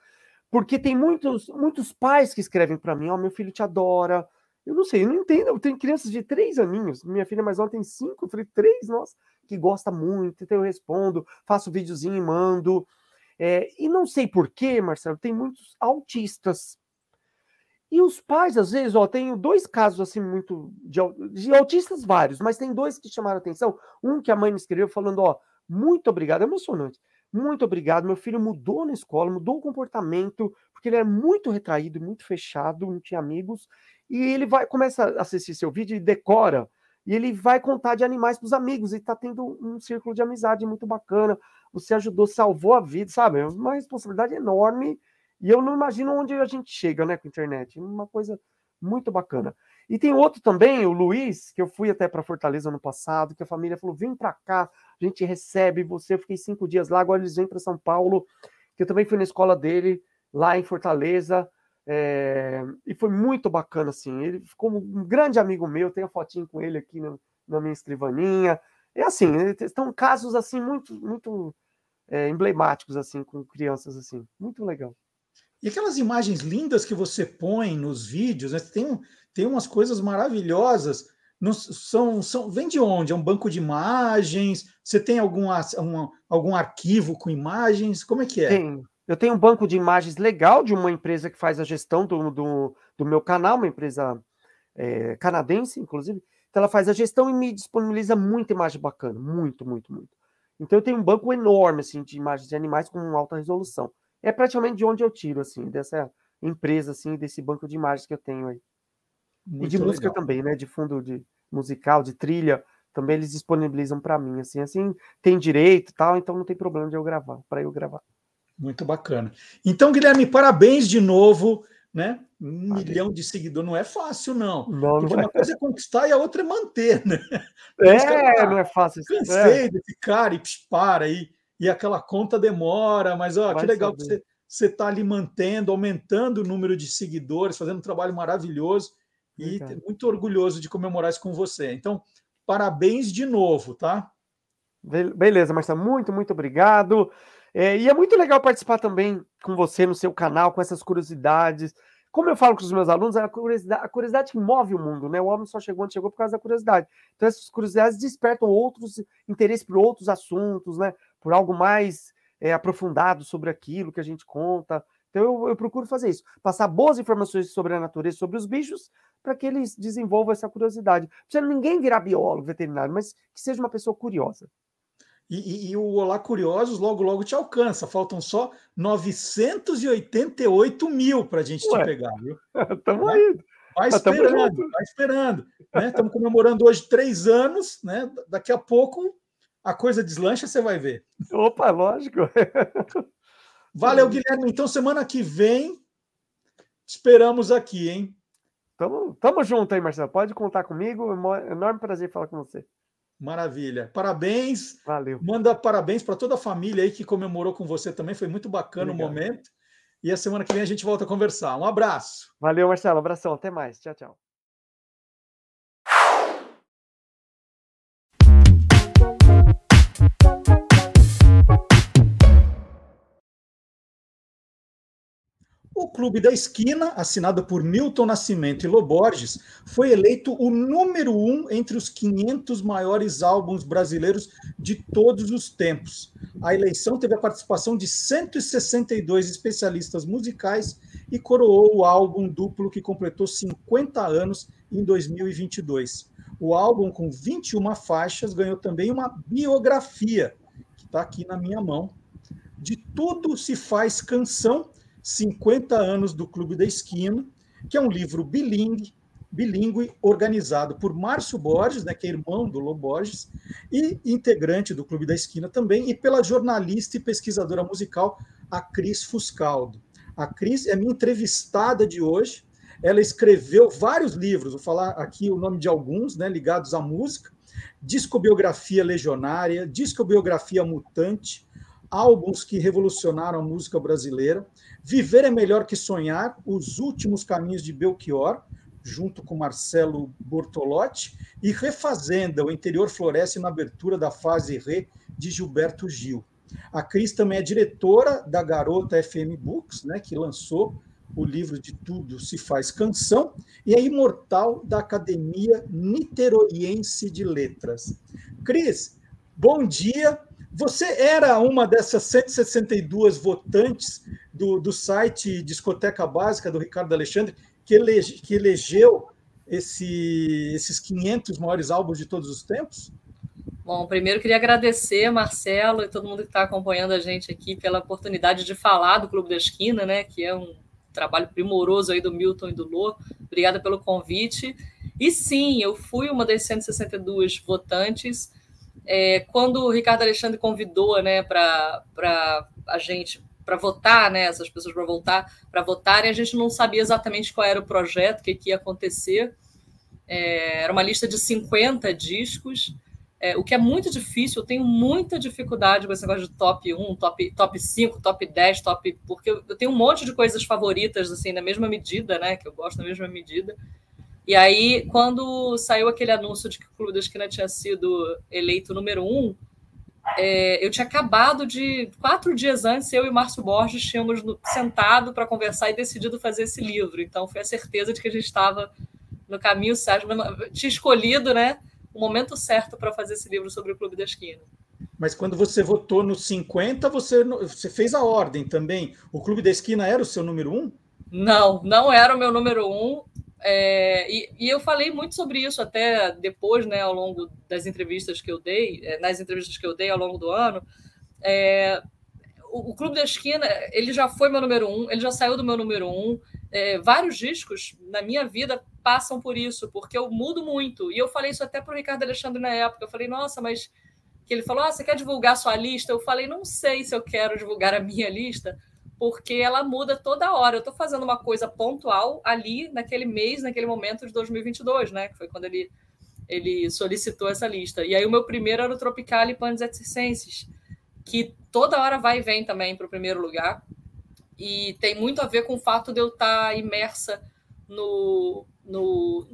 Porque tem muitos, muitos pais que escrevem para mim: Ó, oh, meu filho te adora. Eu não sei, eu não entendo. Eu tenho crianças de três aninhos. Minha filha mais nova tem cinco, eu falei, três, nossa, que gosta muito. Então eu respondo, faço videozinho e mando. É, e não sei porquê, Marcelo, tem muitos autistas. E os pais, às vezes, ó, tenho dois casos assim muito de, de autistas vários, mas tem dois que chamaram atenção. Um que a mãe me escreveu falando, ó, muito obrigado, é emocionante. Muito obrigado, meu filho mudou na escola, mudou o comportamento, porque ele era muito retraído, muito fechado, não tinha amigos, e ele vai começa a assistir seu vídeo e decora, e ele vai contar de animais para os amigos, e está tendo um círculo de amizade muito bacana. Você ajudou, salvou a vida, sabe? É uma responsabilidade enorme, e eu não imagino onde a gente chega, né, com a internet. Uma coisa muito bacana. E tem outro também, o Luiz, que eu fui até para Fortaleza no passado, que a família falou: vem para cá, a gente recebe você. Eu fiquei cinco dias lá, agora eles vêm para São Paulo, que eu também fui na escola dele, lá em Fortaleza. É... e foi muito bacana, assim. Ele ficou um grande amigo meu, tenho a fotinho com ele aqui na, na minha escrivaninha. E assim, estão casos assim muito, muito é, emblemáticos, assim, com crianças assim. Muito legal. E aquelas imagens lindas que você põe nos vídeos, né? tem, tem umas coisas maravilhosas. São, são, vem de onde? É um banco de imagens? Você tem algum, um, algum arquivo com imagens? Como é que é? Tem. Eu tenho um banco de imagens legal de uma empresa que faz a gestão do, do, do meu canal, uma empresa é, canadense, inclusive. Então ela faz a gestão e me disponibiliza muita imagem bacana, muito, muito, muito. Então eu tenho um banco enorme assim de imagens de animais com alta resolução é praticamente de onde eu tiro, assim, dessa empresa, assim, desse banco de imagens que eu tenho aí. Muito e de legal. música também, né? De fundo de musical, de trilha, também eles disponibilizam para mim, assim, assim, tem direito tal, então não tem problema de eu gravar, para eu gravar. Muito bacana. Então, Guilherme, parabéns de novo, né? Um milhão de seguidores não é fácil, não. não Porque não é. uma coisa é conquistar e a outra é manter, né? É, não é fácil. Cansei é. de ficar e para aí e aquela conta demora, mas ó, que legal saber. que você está ali mantendo, aumentando o número de seguidores, fazendo um trabalho maravilhoso e muito orgulhoso de comemorar isso com você. Então, parabéns de novo, tá? Beleza, Marcelo, muito, muito obrigado. É, e é muito legal participar também com você no seu canal, com essas curiosidades. Como eu falo com os meus alunos, a curiosidade, a curiosidade que move o mundo, né? O homem só chegou onde chegou por causa da curiosidade. Então, essas curiosidades despertam outros interesses por outros assuntos, né? Por algo mais é, aprofundado sobre aquilo que a gente conta. Então eu, eu, procuro fazer isso, passar boas informações sobre a natureza, sobre os bichos, para que eles desenvolvam essa curiosidade. Não precisa ninguém virar biólogo, veterinário, mas que seja uma pessoa curiosa. E, e, e, o Olá Curiosos logo, logo te alcança. Faltam só 988 mil para a gente Ué, te pegar, viu? Estamos aí. Vai esperando, vai esperando. Né? Estamos comemorando hoje três anos, né? Daqui a pouco a coisa deslancha, você vai ver. Opa, lógico. Valeu, Guilherme. Então, semana que vem, esperamos aqui, hein? Tamo, tamo junto aí, Marcelo. Pode contar comigo. É enorme prazer falar com você. Maravilha. Parabéns. Valeu. Manda parabéns para toda a família aí que comemorou com você também. Foi muito bacana Obrigado. o momento. E a semana que vem a gente volta a conversar. Um abraço. Valeu, Marcelo. Abração. Até mais. Tchau, tchau. O Clube da Esquina, assinado por Milton Nascimento e Loborges, foi eleito o número um entre os 500 maiores álbuns brasileiros de todos os tempos. A eleição teve a participação de 162 especialistas musicais e coroou o álbum duplo que completou 50 anos em 2022. O álbum, com 21 faixas, ganhou também uma biografia, que está aqui na minha mão. De tudo se faz canção 50 anos do Clube da Esquina, que é um livro bilingue, bilíngue organizado por Márcio Borges, né, que é irmão do Lô Borges, e integrante do Clube da Esquina também, e pela jornalista e pesquisadora musical, a Cris Fuscaldo. A Cris é minha entrevistada de hoje. Ela escreveu vários livros, vou falar aqui o nome de alguns, né, ligados à música: Discobiografia Legionária, Discobiografia Mutante, álbuns que revolucionaram a música brasileira. Viver é Melhor que Sonhar, Os Últimos Caminhos de Belchior, junto com Marcelo Bortolotti, e Refazenda, O Interior Floresce na abertura da fase Re, de Gilberto Gil. A Cris também é diretora da Garota FM Books, né, que lançou o livro de Tudo Se Faz Canção, e é imortal da Academia Niteroiense de Letras. Cris, bom dia, Você era uma dessas 162 votantes do, do site Discoteca Básica do Ricardo Alexandre, que, elege, que elegeu esse, esses 500 maiores álbuns de todos os tempos? Bom, primeiro queria agradecer, Marcelo, e todo mundo que está acompanhando a gente aqui pela oportunidade de falar do Clube da Esquina, né? Que é um trabalho primoroso aí do Milton e do Lô. Obrigada pelo convite. E sim, eu fui uma das 162 votantes. É, quando o Ricardo Alexandre convidou né, para a gente para votar, né, essas pessoas para voltar, para votarem, a gente não sabia exatamente qual era o projeto, o que, que ia acontecer. É, era uma lista de 50 discos, é, o que é muito difícil, eu tenho muita dificuldade com esse negócio de top 1, top, top 5, top 10, top. Porque eu, tenho um monte de coisas favoritas, assim, na mesma medida, né? Que eu gosto na mesma medida. E aí, quando saiu aquele anúncio de que o Clube da Esquina tinha sido eleito número um, é, eu tinha acabado de. Quatro dias antes, eu e Márcio Borges tínhamos no, sentado para conversar e decidido fazer esse livro. Então, foi a certeza de que a gente estava no caminho certo. Tinha escolhido né, o momento certo para fazer esse livro sobre o Clube da Esquina. Mas quando você votou no 50, você, você fez a ordem também. O Clube da Esquina era o seu número um? Não, não era o meu número um. É, e, e, eu falei muito sobre isso até depois, né, ao longo das entrevistas que eu dei, é, nas entrevistas que eu dei ao longo do ano. É, o, o, Clube da Esquina, ele já foi meu número um, ele já saiu do meu número um. É, vários discos na minha vida passam por isso, porque eu mudo muito. E eu falei isso até para o Ricardo Alexandre na época. Eu falei, nossa, mas. Que ele falou, ah, você quer divulgar sua lista? Eu falei, não sei se eu quero divulgar a minha lista, porque ela muda toda hora. Eu estou fazendo uma coisa pontual ali, naquele mês, naquele momento de 2022, né? Que foi quando ele, ele solicitou essa lista. E aí o meu primeiro era o Tropical e Panis Circenses, que toda hora vai e vem também para o primeiro lugar. E tem muito a ver com o fato de eu estar tá imersa no, no,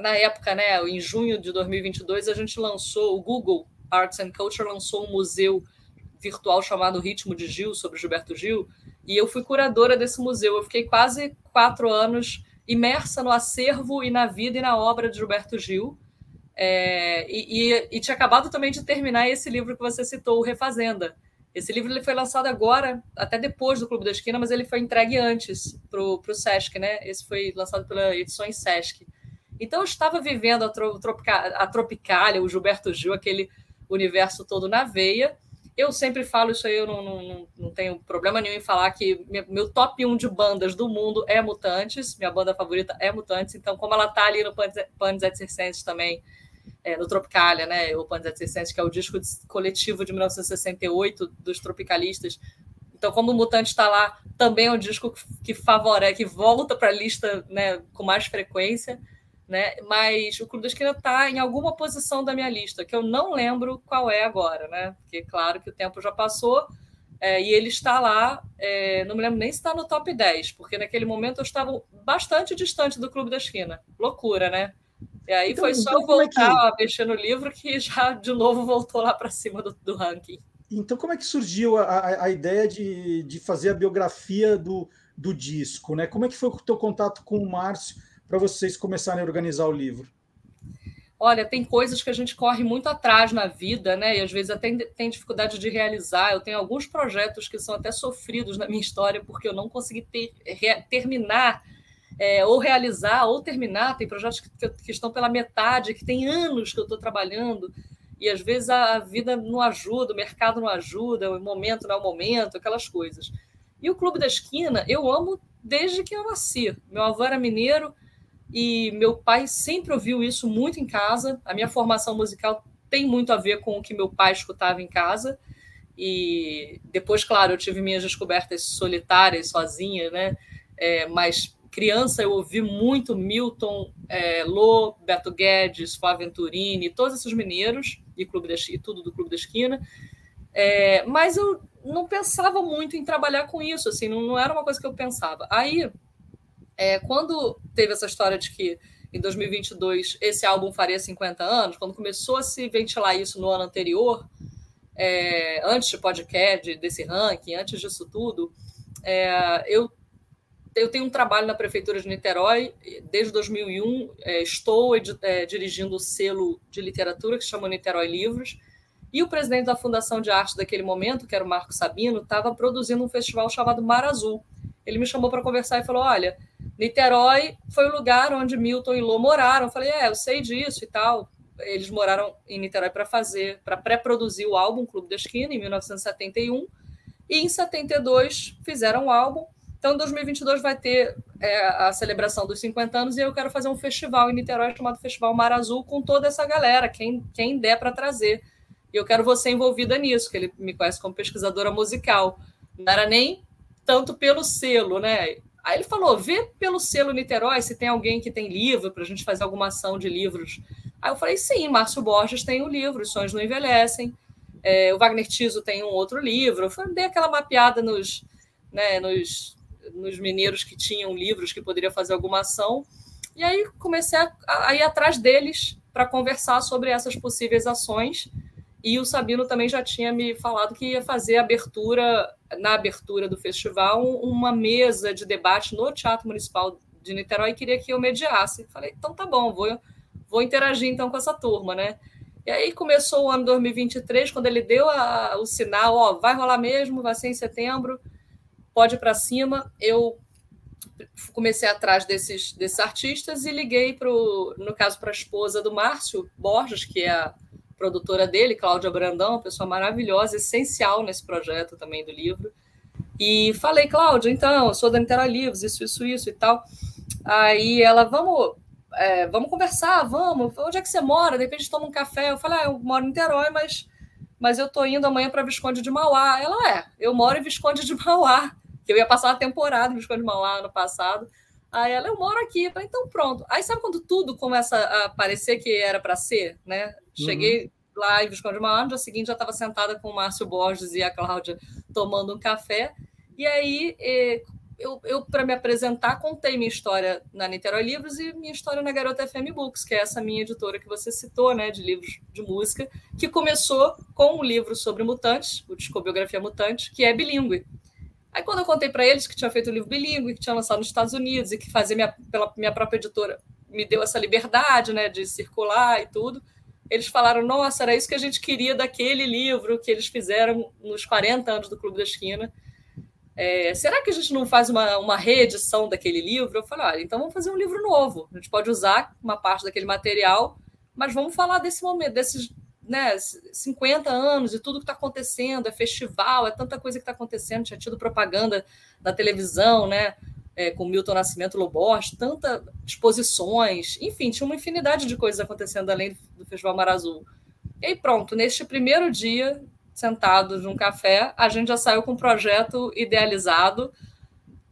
na época, né, em junho de 2022, a gente lançou, o Google Arts and Culture lançou um museu virtual chamado Ritmo de Gil, sobre Gilberto Gil, e eu fui curadora desse museu. Eu fiquei quase quatro anos imersa no acervo e na vida e na obra de Gilberto Gil. É, e, e, e, tinha acabado também de terminar esse livro que você citou, o Refazenda. Esse livro ele foi lançado agora, até depois do Clube da Esquina, mas ele foi entregue antes para o Sesc, né? Esse foi lançado pela Edições Sesc. Então eu estava vivendo a, tropica, a Tropicália, o Gilberto Gil, aquele universo todo na veia, eu sempre falo isso aí, eu não, não, não tenho problema nenhum em falar que meu top 1 de bandas do mundo é Mutantes, minha banda favorita é Mutantes, então como ela tá ali no Panis et Circenses também, é, no Tropicalia, né, o Panis et Circenses, que é o disco coletivo de 1968 dos tropicalistas, então como o Mutante está lá, também é um disco que favorece, que volta para a lista né, com mais frequência, né? Mas o Clube da Esquina está em alguma posição da minha lista, que eu não lembro qual é agora, né? Porque, claro, que o tempo já passou é, e ele está lá, é, não me lembro nem se está no top 10, porque naquele momento eu estava bastante distante do Clube da Esquina. Loucura, né? E aí então, foi só então, voltar é que... a mexer no livro que já de novo voltou lá para cima do, do, ranking. Então, como é que surgiu a, a ideia de, de fazer a biografia do, do disco? Né? Como é que foi o teu contato com o Márcio? para vocês começarem a organizar o livro? Olha, tem coisas que a gente corre muito atrás na vida, né? E às vezes até tem dificuldade de realizar. Eu tenho alguns projetos que são até sofridos na minha história porque eu não consegui ter, re, terminar é, ou realizar ou terminar. Tem projetos que, que, estão pela metade, que tem anos que eu estou trabalhando e às vezes a, a vida não ajuda, o mercado não ajuda, o momento não é o momento, aquelas coisas. E o Clube da Esquina eu amo desde que eu nasci. Meu avô era mineiro e meu pai sempre ouviu isso muito em casa. A minha formação musical tem muito a ver com o que meu pai escutava em casa. E depois, claro, eu tive minhas descobertas solitárias, sozinha, né? É, mas criança eu ouvi muito Milton, é, Lô, Beto Guedes, Flávio Venturini, todos esses mineiros e, Clube da, e tudo do Clube da Esquina. É, mas eu não pensava muito em trabalhar com isso, assim, não, não era uma coisa que eu pensava. Aí é, quando teve essa história de que em 2022 esse álbum faria 50 anos, quando começou a se ventilar isso no ano anterior, é, antes de podcast, desse ranking, antes disso tudo, é, eu, eu tenho um trabalho na Prefeitura de Niterói, desde 2001, é, estou é, dirigindo o selo de literatura que se chama Niterói Livros, E o presidente da Fundação de Arte daquele momento, que era o Marco Sabino, estava produzindo um festival chamado Mar Azul. Ele me chamou para conversar e falou: Olha, Niterói foi o lugar onde Milton e Lô moraram. Eu falei: É, eu sei disso e tal. Eles moraram em Niterói para fazer, para pré-produzir o álbum Clube da Esquina, em 1971. E em 72 fizeram o álbum. Então, em 2022 vai ter é, a celebração dos 50 anos e eu quero fazer um festival em Niterói chamado Festival Mar Azul com toda essa galera, quem, quem der para trazer. E eu quero você envolvida nisso, que ele me conhece como pesquisadora musical. Não era nem tanto pelo selo, né? Aí ele falou: vê pelo selo Niterói se tem alguém que tem livro para a gente fazer alguma ação de livros. Aí eu falei: sim, Márcio Borges tem um livro, Os Sonhos Não Envelhecem. É, o Wagner Tiso tem um outro livro. Eu dei aquela mapeada nos, né, nos, nos mineiros que tinham livros que poderia fazer alguma ação. E aí comecei a, a ir atrás deles para conversar sobre essas possíveis ações. E o Sabino também já tinha me falado que ia fazer abertura, na abertura do festival, uma mesa de debate no Teatro Municipal de Niterói e queria que eu mediasse. Falei, então tá bom, vou, vou interagir então com essa turma, né? E aí começou o ano 2023, quando ele deu a, o sinal, ó, vai rolar mesmo, vai ser em setembro, pode para cima. Eu comecei atrás desses, desses artistas e liguei, pro, no caso, para a esposa do Márcio Borges, que é a produtora dele, Cláudia Brandão, pessoa maravilhosa, essencial nesse projeto também do livro. E falei, Cláudia, então, eu sou da Niterói Livros, isso, isso, isso e tal. Aí ela, vamos, é, vamos conversar, vamos. Onde é que você mora? De repente toma um café. Eu falei, ah, eu moro em Niterói, mas, mas eu tô indo amanhã para Visconde de Mauá. Ela é, eu moro em Visconde de Mauá, que eu ia passar uma temporada em Visconde de Mauá ano passado. Aí ela, eu moro aqui. Eu falei, então pronto. Aí sabe quando tudo começa a parecer que era para ser, né? Cheguei uhum. lá em Visconde de Mauá, no dia seguinte já estava sentada com o Márcio Borges e a Cláudia tomando um café. E aí, eh, eu, eu para me apresentar, contei minha história na Niterói Livros e minha história na Garota FM Books, que é essa minha editora que você citou, né, de livros de música, que começou com um livro sobre mutantes, o Discobiografia Mutante, que é bilíngue. Aí, quando eu contei para eles que tinha feito um livro bilíngue, que tinha lançado nos Estados Unidos e que fazia minha, pela minha própria editora, me deu essa liberdade né, de circular e tudo, eles falaram: nossa, era isso que a gente queria daquele livro que eles fizeram nos 40 anos do Clube da Esquina. É, será que a gente não faz uma, uma reedição daquele livro? Eu falei: olha, então vamos fazer um livro novo. A gente pode usar uma parte daquele material, mas vamos falar desse momento, desses né, 50 anos e tudo que está acontecendo, é festival, é tanta coisa que está acontecendo, tinha tido propaganda na televisão, né? é, com Milton Nascimento Loborges, tantas exposições, enfim, tinha uma infinidade de coisas acontecendo além do Festival Mar Azul. E aí, pronto, neste primeiro dia, sentados num café, a gente já saiu com um projeto idealizado.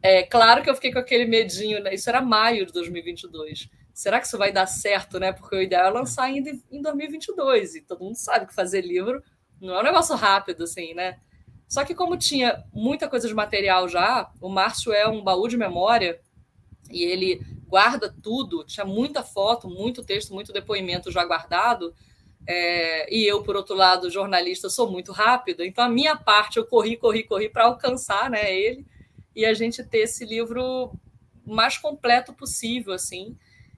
É claro que eu fiquei com aquele medinho, né? Isso era maio de 2022. Será que isso vai dar certo, né? Porque o ideal é lançar ainda em 2022 e todo mundo sabe que fazer livro não é um negócio rápido, assim, né? Só que como tinha muita coisa de material já, o Márcio é um baú de memória e ele guarda tudo, tinha muita foto, muito texto, muito depoimento já guardado. É, e eu, por outro lado, jornalista, sou muito rápida, então a minha parte eu corri, corri, corri para alcançar né, ele e a gente ter esse livro mais completo possível, assim.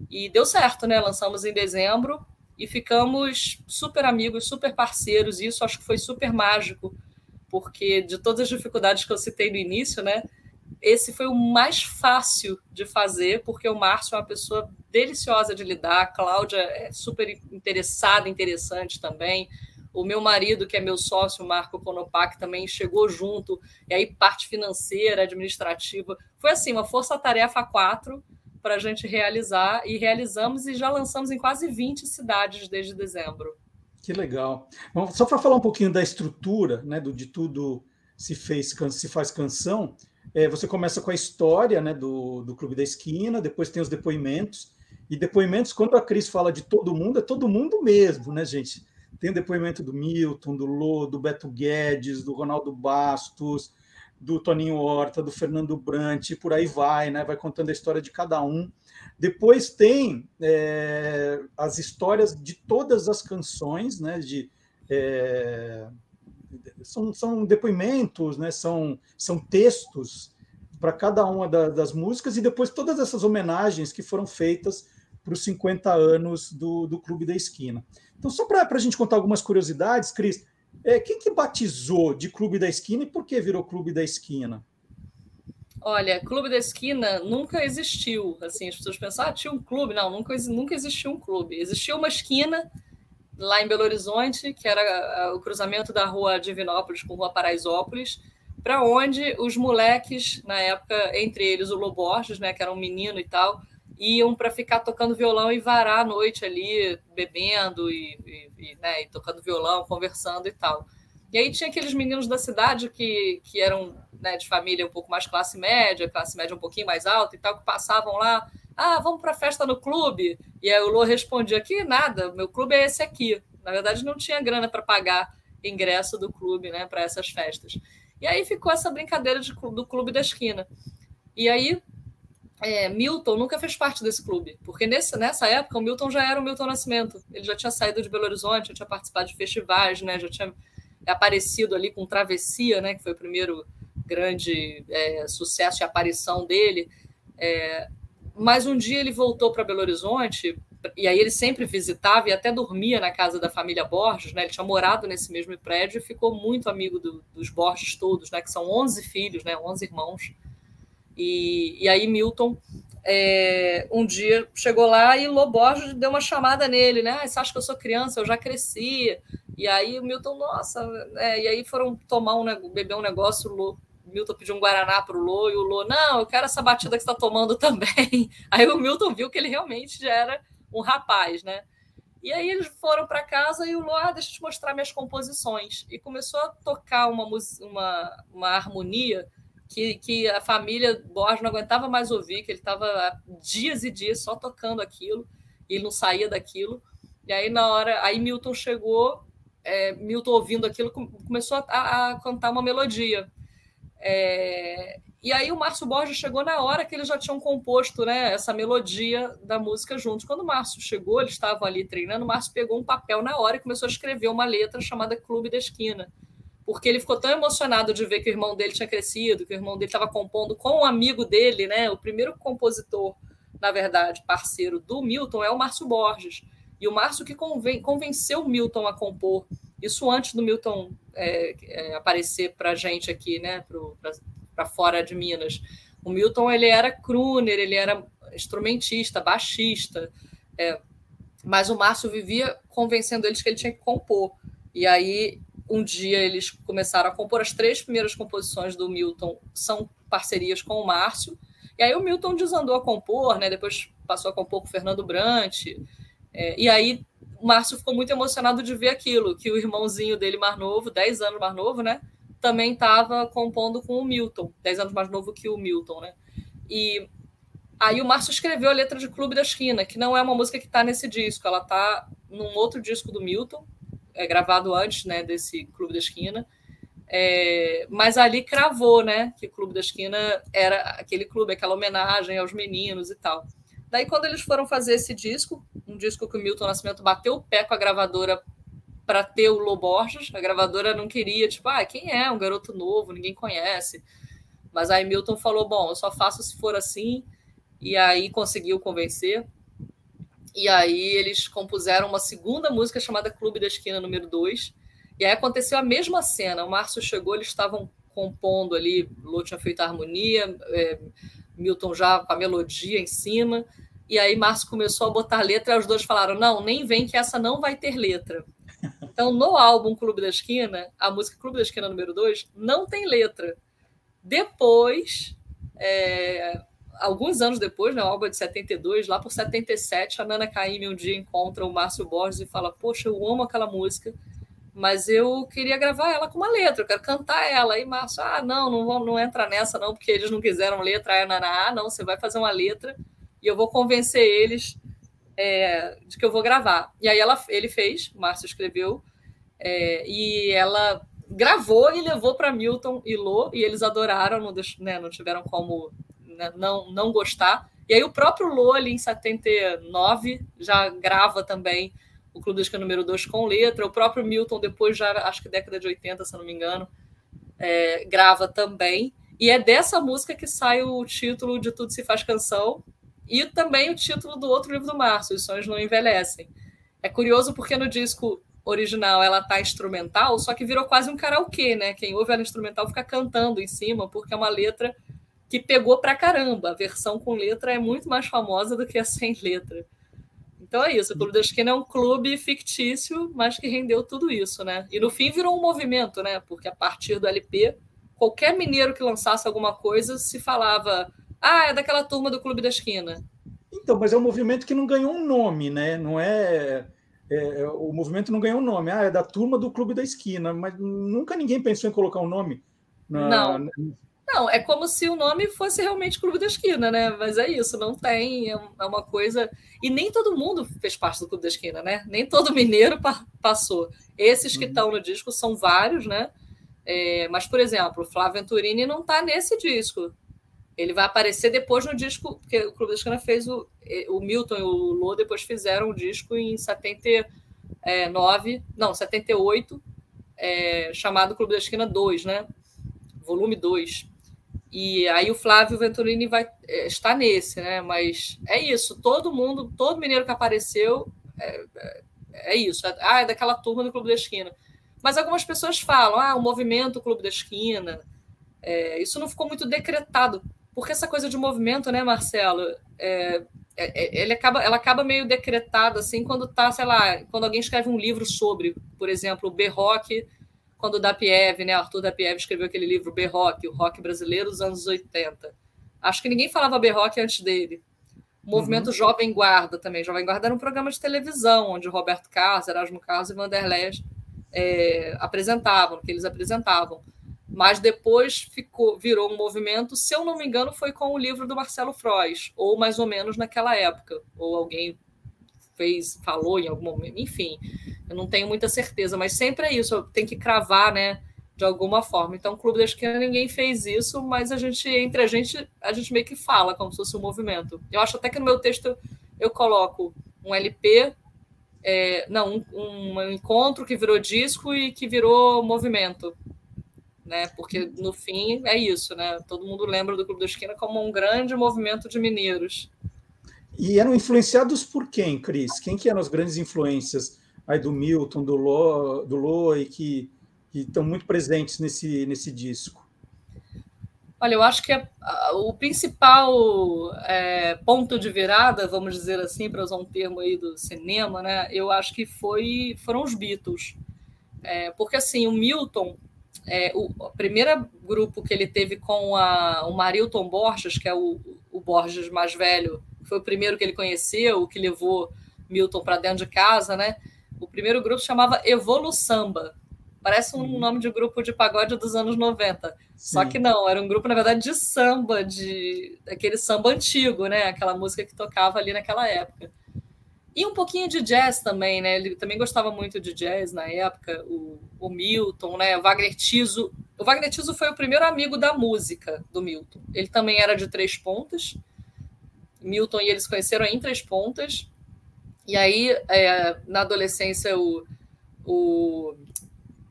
E deu certo, né? Lançamos em dezembro e ficamos super amigos, super parceiros, e isso acho que foi super mágico porque de todas as dificuldades que eu citei no início, né, esse foi o mais fácil de fazer, porque o Márcio é uma pessoa deliciosa de lidar, a Cláudia é super interessada, interessante também. O meu marido, que é meu sócio, Marco Konopak, também chegou junto, e aí parte financeira, administrativa. Foi assim, uma força-tarefa quatro para a gente realizar, e realizamos e já lançamos em quase 20 cidades desde dezembro. Que legal. Bom, só para falar um pouquinho da estrutura, né, do, de tudo se fez se faz canção, é, você começa com a história né, do, do Clube da Esquina, depois tem os depoimentos, e depoimentos, quando a Cris fala de todo mundo, é todo mundo mesmo, né, gente? Tem o depoimento do Milton, do Lô, do Beto Guedes, do Ronaldo Bastos, do Toninho Horta, do Fernando Brant, por aí vai, né? Vai contando a história de cada um. Depois tem é, as histórias de todas as canções, né? De, é, são, são depoimentos, né? são, são textos para cada uma da, das músicas, e depois todas essas homenagens que foram feitas para os 50 anos do, do Clube da Esquina. Então, só para a gente contar algumas curiosidades, Cris, É, quem que batizou de Clube da Esquina e por que virou Clube da Esquina? Olha, Clube da Esquina nunca existiu. Assim, as pessoas pensam, ah, tinha um clube. Não, nunca, nunca existiu um clube. Existia uma esquina lá em Belo Horizonte, que era o cruzamento da rua Divinópolis com a rua Paraisópolis, para onde os moleques, na época, entre eles o Loborges, né, que era um menino e tal, iam para ficar tocando violão e varar a noite ali, bebendo e, e, e, né, e tocando violão, conversando e tal. E aí tinha aqueles meninos da cidade que, que eram né, de família um pouco mais classe média, classe média um pouquinho mais alta e tal, que passavam lá, ah, vamos para festa no clube. E aí o Lô respondia que nada, meu clube é esse aqui. Na verdade, não tinha grana para pagar ingresso do clube, né, para essas festas. E aí ficou essa brincadeira de, do clube da esquina. E aí é, Milton nunca fez parte desse clube, porque nesse, nessa época o Milton já era o Milton Nascimento. Ele já tinha saído de Belo Horizonte, já tinha participado de festivais, né, já tinha aparecido ali com Travessia, né, que foi o primeiro grande é, sucesso e aparição dele. É, mas um dia ele voltou para Belo Horizonte e aí ele sempre visitava e até dormia na casa da família Borges, né? Ele tinha morado nesse mesmo prédio e ficou muito amigo do, dos Borges todos, né? Que são 11 filhos, né? 11 irmãos. E, e aí Milton é, um dia chegou lá e o Lô Borges deu uma chamada nele, né? Ah, você acha que eu sou criança? Eu já cresci. E aí o Milton, nossa, é, e aí foram tomar um beber um negócio, o Milton pediu um Guaraná para o Lô, e o Lô, não, eu quero essa batida que você está tomando também. Aí o Milton viu que ele realmente já era um rapaz, né? E aí eles foram para casa e o Lô, ah, deixa eu te mostrar minhas composições. E começou a tocar uma, uma, uma harmonia que, que a família Borges não aguentava mais ouvir, que ele estava dias e dias só tocando aquilo, e ele não saía daquilo. E aí, na hora, aí Milton chegou, é, Milton ouvindo aquilo, começou a, a cantar uma melodia. É, e aí o Márcio Borges chegou na hora que eles já tinham composto né, essa melodia da música juntos. Quando o Márcio chegou, eles estavam ali treinando, o Márcio pegou um papel na hora e começou a escrever uma letra chamada Clube da Esquina. Porque ele ficou tão emocionado de ver que o irmão dele tinha crescido, que o irmão dele estava compondo com um amigo dele, né? O primeiro compositor, na verdade, parceiro do Milton é o Márcio Borges. E o Márcio que conven convenceu o Milton a compor isso antes do Milton é, é, aparecer para a gente aqui, né, para fora de Minas. O Milton ele era crooner, ele era instrumentista, baixista, é, mas o Márcio vivia convencendo eles que ele tinha que compor. E aí, um dia, eles começaram a compor. As três primeiras composições do Milton são parcerias com o Márcio. E aí, o Milton desandou a compor, né? depois passou a compor com o Fernando Brant. É, e aí, o Márcio ficou muito emocionado de ver aquilo, que o irmãozinho dele mais novo, 10 anos mais novo, né? Também estava compondo com o Milton, 10 anos mais novo que o Milton, né? E aí o Márcio escreveu a letra de Clube da Esquina, que não é uma música que está nesse disco, ela está num outro disco do Milton, é gravado antes, né, desse Clube da Esquina. É, mas ali cravou, né, que Clube da Esquina era aquele clube, aquela homenagem aos meninos e tal. Daí, quando eles foram fazer esse disco, um disco que o Milton Nascimento bateu o pé com a gravadora para ter o Lô Borges, a gravadora não queria, tipo, ah, quem é? Um garoto novo, ninguém conhece. Mas aí Milton falou: bom, eu só faço se for assim, e aí conseguiu convencer. E aí eles compuseram uma segunda música chamada Clube da Esquina número 2. E aí aconteceu a mesma cena. O Márcio chegou, eles estavam compondo ali, Lô tinha feito a harmonia, é, Milton já com a melodia em cima. E aí Márcio começou a botar letra e os dois falaram: não, nem vem que essa não vai ter letra. Então, no álbum Clube da Esquina, a música Clube da Esquina número 2 não tem letra. Depois, é, alguns anos depois, né, o álbum é de 72, lá por 77, a Nana Caymmi um dia encontra o Márcio Borges e fala: Poxa, eu amo aquela música mas eu queria gravar ela com uma letra, eu quero cantar ela. E Márcio, ah, não, não, não entra nessa não, porque eles não quiseram letra. Aí a Naná, ah, não, você vai fazer uma letra e eu vou convencer eles é, de que eu vou gravar. E aí ela, ele fez, o Márcio escreveu, é, e ela gravou e levou para Milton e Lô, e eles adoraram, não, né, não tiveram como né, não, não gostar. E aí o próprio Lô, ali em 79, já grava também o Clube Esquina número 2 com letra. O próprio Milton, depois, já acho que década de 80, se não me engano, é, grava também. E é dessa música que sai o título de Tudo Se Faz Canção e também o título do outro livro do Márcio, Os Sonhos Não Envelhecem. É curioso porque no disco original ela tá instrumental, só que virou quase um karaokê, né? Quem ouve ela instrumental fica cantando em cima, porque é uma letra que pegou pra caramba. A versão com letra é muito mais famosa do que a sem letra. Então é isso, o Clube da Esquina é um clube fictício, mas que rendeu tudo isso, né? E no fim virou um movimento, né? Porque a partir do LP, qualquer mineiro que lançasse alguma coisa se falava: ah, é daquela turma do Clube da Esquina. Então, mas é um movimento que não ganhou um nome, né? Não é, é, o movimento não ganhou um nome. Ah, é da turma do Clube da Esquina, mas nunca ninguém pensou em colocar um nome. Na, não. Não, é como se o nome fosse realmente Clube da Esquina, né? Mas é isso, não tem, é, é uma coisa. E nem todo mundo fez parte do Clube da Esquina, né? Nem todo mineiro pa passou. Esses que uhum. estão no disco são vários, né? É, mas, por exemplo, o Flávio Venturini não está nesse disco. Ele vai aparecer depois no disco, porque o Clube da Esquina fez o, o Milton e o Lô depois fizeram o disco em 79, não, 78, é, chamado Clube da Esquina 2, né? Volume 2. E aí o Flávio Venturini vai é, estar nesse, né? Mas é isso, todo mundo, todo mineiro que apareceu é, é, é isso. É, ah, é daquela turma do Clube da Esquina. Mas algumas pessoas falam, ah, o movimento Clube da Esquina. É, isso não ficou muito decretado, porque essa coisa de movimento, né, Marcelo? É, ele acaba, ela acaba meio decretada assim quando tá, sei lá, quando alguém escreve um livro sobre, por exemplo, o B-Rock quando o Dapiev, né, Arthur Dapiev escreveu aquele livro B-Rock, o rock brasileiro dos anos 80. Acho que ninguém falava B-Rock antes dele. O movimento uhum. Jovem Guarda também. Jovem Guarda era um programa de televisão, onde Roberto Carlos, Erasmo Carlos e Vanderlei é, apresentavam, que eles apresentavam. Mas depois ficou, virou um movimento, se eu não me engano, foi com o livro do Marcelo Frois, ou mais ou menos naquela época, ou alguém fez, falou em algum momento, enfim, eu não tenho muita certeza, mas sempre é isso, tem que cravar, né, de alguma forma. Então, o Clube da Esquina ninguém fez isso, mas a gente, entre a gente, a gente meio que fala como se fosse um movimento. Eu acho até que no meu texto eu coloco um LP, é, não, um, um encontro que virou disco e que virou movimento. Né? Porque no fim é isso, né? Todo mundo lembra do Clube da Esquina como um grande movimento de mineiros. E eram influenciados por quem, Cris? Quem que eram as grandes influências aí do Milton, do Lo, do Loe, que, estão muito presentes nesse, nesse disco? Olha, eu acho que é, o principal é, ponto de virada, vamos dizer assim, para usar um termo aí do cinema, né? Eu acho que foi foram os Beatles, é, porque assim o Milton, é, o, o primeiro grupo que ele teve com a, o Marilton Borges, que é o, o Borges mais velho foi o primeiro que ele conheceu, o que levou Milton para dentro de casa, né? O primeiro grupo chamava Evoluçamba. Parece um uhum. nome de grupo de pagode dos anos 90. Sim. Só que não, era um grupo, na verdade, de samba, de aquele samba antigo, né? Aquela música que tocava ali naquela época. E um pouquinho de jazz também, né? Ele também gostava muito de jazz na época, o, o Milton, né? O Wagner Tiso. O Wagner Tiso foi o primeiro amigo da música do Milton. Ele também era de três pontas. Milton e eles conheceram em Três Pontas. E aí, é, na adolescência, o, o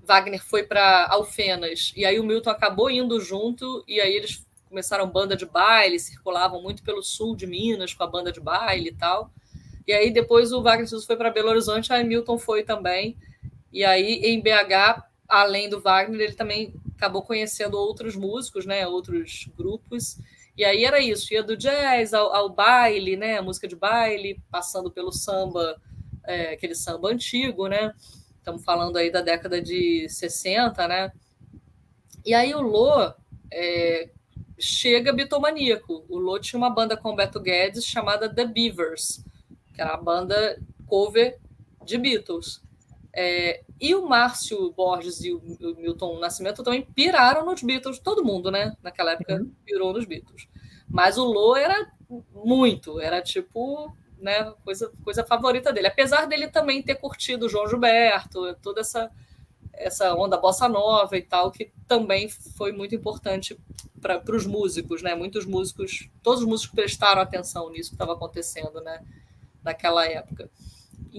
Wagner foi para Alfenas. E aí o Milton acabou indo junto. E aí eles começaram banda de baile, circulavam muito pelo sul de Minas com a banda de baile e tal. E aí depois o Wagner foi para Belo Horizonte, aí Milton foi também. E aí em BH, além do Wagner, ele também acabou conhecendo outros músicos, né, outros grupos. E aí era isso, ia do jazz ao, ao baile, né? A música de baile, passando pelo samba, é, aquele samba antigo, né? Estamos falando aí da década de 60, né? E aí o Lô é, chega bitomaníaco. O Lô tinha uma banda com Beto Guedes chamada The Beavers, que era uma banda cover de Beatles. É, e o Márcio Borges e o, Milton Nascimento também piraram nos Beatles, todo mundo, né? Naquela época uhum. pirou nos Beatles. Mas o Lô era muito, era tipo, né, coisa, coisa favorita dele. Apesar dele também ter curtido o João Gilberto, toda essa essa onda bossa nova e tal, que também foi muito importante para os músicos, né? Muitos músicos, todos os músicos prestaram atenção nisso que estava acontecendo, né? Naquela época.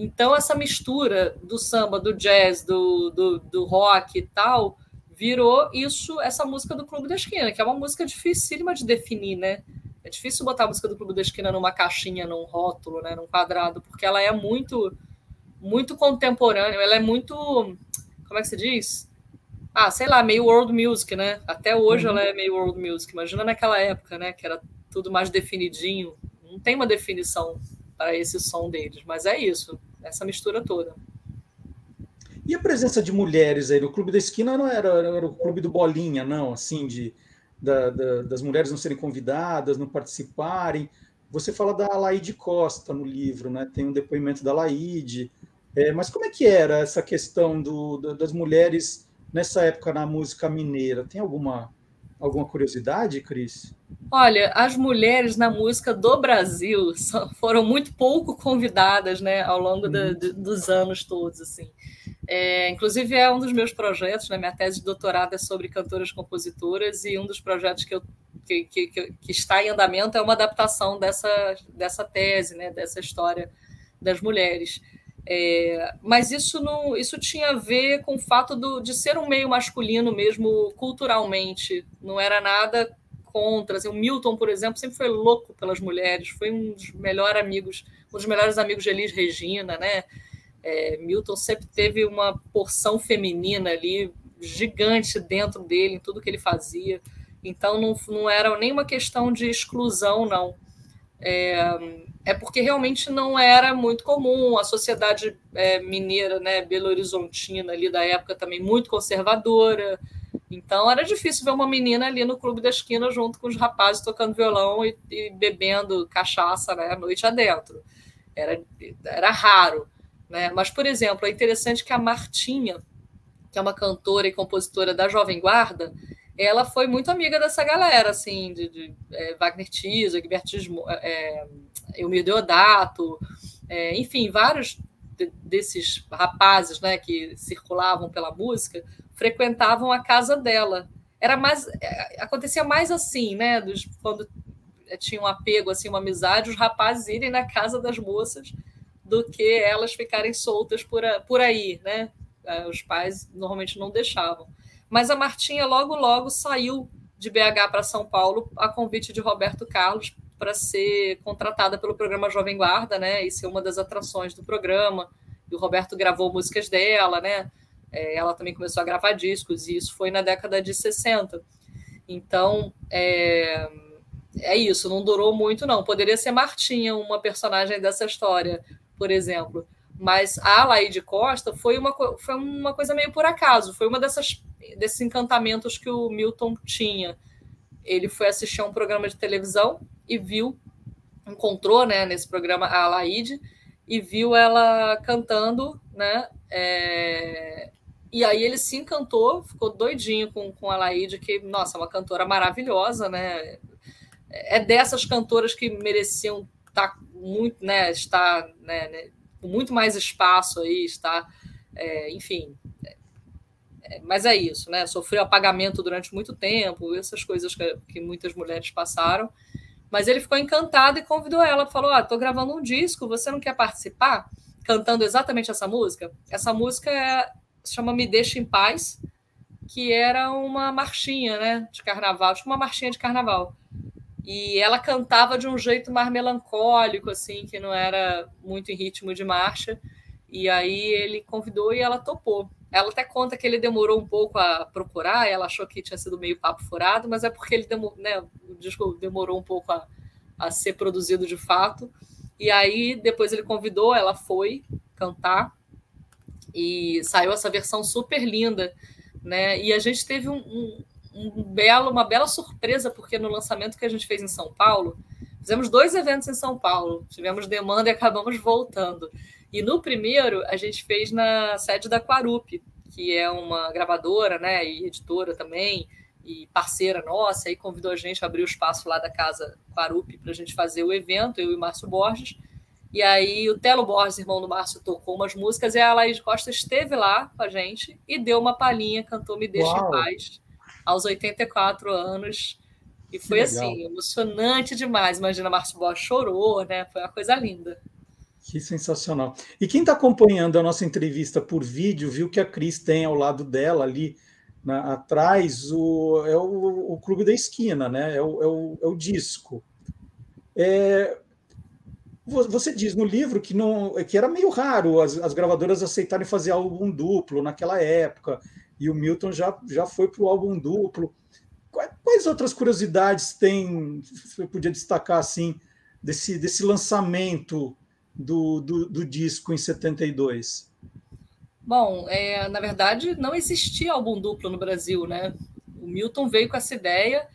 Então, essa mistura do samba, do jazz, do, do, do rock e tal, virou isso, essa música do Clube da Esquina, que é uma música dificílima de definir, né? É difícil botar a música do Clube da Esquina numa caixinha, num rótulo, né? num quadrado, porque ela é muito muito contemporâneo, ela é muito, como é que se diz? Ah, sei lá, meio world music, né? Até hoje uhum. ela é meio world music. Imagina naquela época, né? Que era tudo mais definidinho. Não tem uma definição para esse som deles, mas é isso, essa mistura toda. E a presença de mulheres aí no Clube da Esquina não era, era o Clube do Bolinha, não, assim, de, da, da, das mulheres não serem convidadas, não participarem. Você fala da Laide Costa no livro, né? Tem um depoimento da Laide. É, mas como é que era essa questão do, das mulheres nessa época na música mineira? Tem alguma, alguma curiosidade, Cris? Olha, as mulheres na música do Brasil foram muito pouco convidadas, né, ao longo uhum. dos anos todos, assim. É, inclusive é um dos meus projetos, né, minha tese de doutorado é sobre cantoras compositoras e um dos projetos que, eu, que, que, que está em andamento é uma adaptação dessa, dessa tese, né, dessa história das mulheres. É, mas isso não, isso tinha a ver com o fato do, de ser um meio masculino mesmo culturalmente. Não era nada contra. Assim, o Milton, por exemplo, sempre foi louco pelas mulheres. Foi um dos melhores amigos, um dos melhores amigos de Elis Regina, né? É, Milton sempre teve uma porção feminina ali gigante dentro dele, em tudo que ele fazia. Então não, não era nenhuma questão de exclusão, não. É, é porque realmente não era muito comum. A sociedade é, mineira, né, Belo Horizontina, ali da época também muito conservadora. Então era difícil ver uma menina ali no clube da esquina junto com os rapazes tocando violão e, e bebendo cachaça né, a noite adentro. Era, era raro. Né? Mas, por exemplo, é interessante que a Martinha, que é uma cantora e compositora da Jovem Guarda, ela foi muito amiga dessa galera, assim, de, de é, Wagner Tiso, Gilberto é, Elmir Deodato, é, enfim, vários de, desses rapazes né, que circulavam pela música frequentavam a casa dela. Era mais, é, acontecia mais assim, né, dos, quando tinha um apego, assim, uma amizade, os rapazes irem na casa das moças do que elas ficarem soltas por, a, por aí, né? É, os pais normalmente não deixavam. Mas a Martinha logo, logo saiu de BH para São Paulo a convite de Roberto Carlos para ser contratada pelo programa Jovem Guarda, né? E ser uma das atrações do programa. E o Roberto gravou músicas dela, né? É, ela também começou a gravar discos, e isso foi na década de 60. Então, é, é isso, não durou muito, não. Poderia ser Martinha, uma personagem dessa história, por exemplo. Mas a Laide Costa foi uma, foi uma coisa meio por acaso, foi uma dessas desses encantamentos que o Milton tinha. Ele foi assistir a um programa de televisão e viu, encontrou né, nesse programa a Laide e viu ela cantando, né? É... E aí ele se encantou, ficou doidinho com, com a Laide, que, nossa, é uma cantora maravilhosa, né? É dessas cantoras que mereciam estar tá muito, né? Estar né, né, muito mais espaço aí, está, é, enfim, mas é isso, né? Sofreu apagamento durante muito tempo, essas coisas que, que muitas mulheres passaram. Mas ele ficou encantado e convidou ela, falou: "Ah, tô gravando um disco, você não quer participar?" Cantando exatamente essa música. Essa música é, se chama Me Deixa em Paz, que era uma marchinha, né, de carnaval, tipo uma marchinha de carnaval. E ela cantava de um jeito mais melancólico, assim, que não era muito em ritmo de marcha. E aí ele convidou e ela topou. Ela até conta que ele demorou um pouco a procurar, ela achou que tinha sido meio papo furado, mas é porque ele demor, né, o disco demorou um pouco a, a ser produzido de fato. E aí depois ele convidou, ela foi cantar e saiu essa versão super linda, né? E a gente teve um, um, um belo, uma bela surpresa porque no lançamento que a gente fez em São Paulo, fizemos dois eventos em São Paulo, tivemos demanda e acabamos voltando. E no primeiro, a gente fez na sede da Quarup, que é uma gravadora né, e editora também, e parceira nossa, e convidou a gente a abrir o espaço lá da casa Quarup para a gente fazer o evento, eu e o Márcio Borges. E aí o Telo Borges, irmão do Márcio, tocou umas músicas e a Laís Costa esteve lá com a gente e deu uma palhinha, cantou Me Deixa Uau. em Paz, aos 84 anos. E foi assim, emocionante demais. Imagina, Márcio Borges chorou, né? Foi uma coisa linda. Que sensacional. E quem está acompanhando a nossa entrevista por vídeo viu que a Cris tem ao lado dela ali na, atrás o, é o, o, Clube da Esquina, né? É o, é o, é o disco. É, você diz no livro que não que era meio raro as, as gravadoras aceitarem fazer álbum duplo naquela época, e o Milton já, já foi para o álbum duplo. Quais, quais, outras curiosidades tem, você podia destacar assim, desse, desse lançamento do, do, do disco em 72? Bom, é, na verdade, não existia álbum duplo no Brasil, né? O Milton veio com essa ideia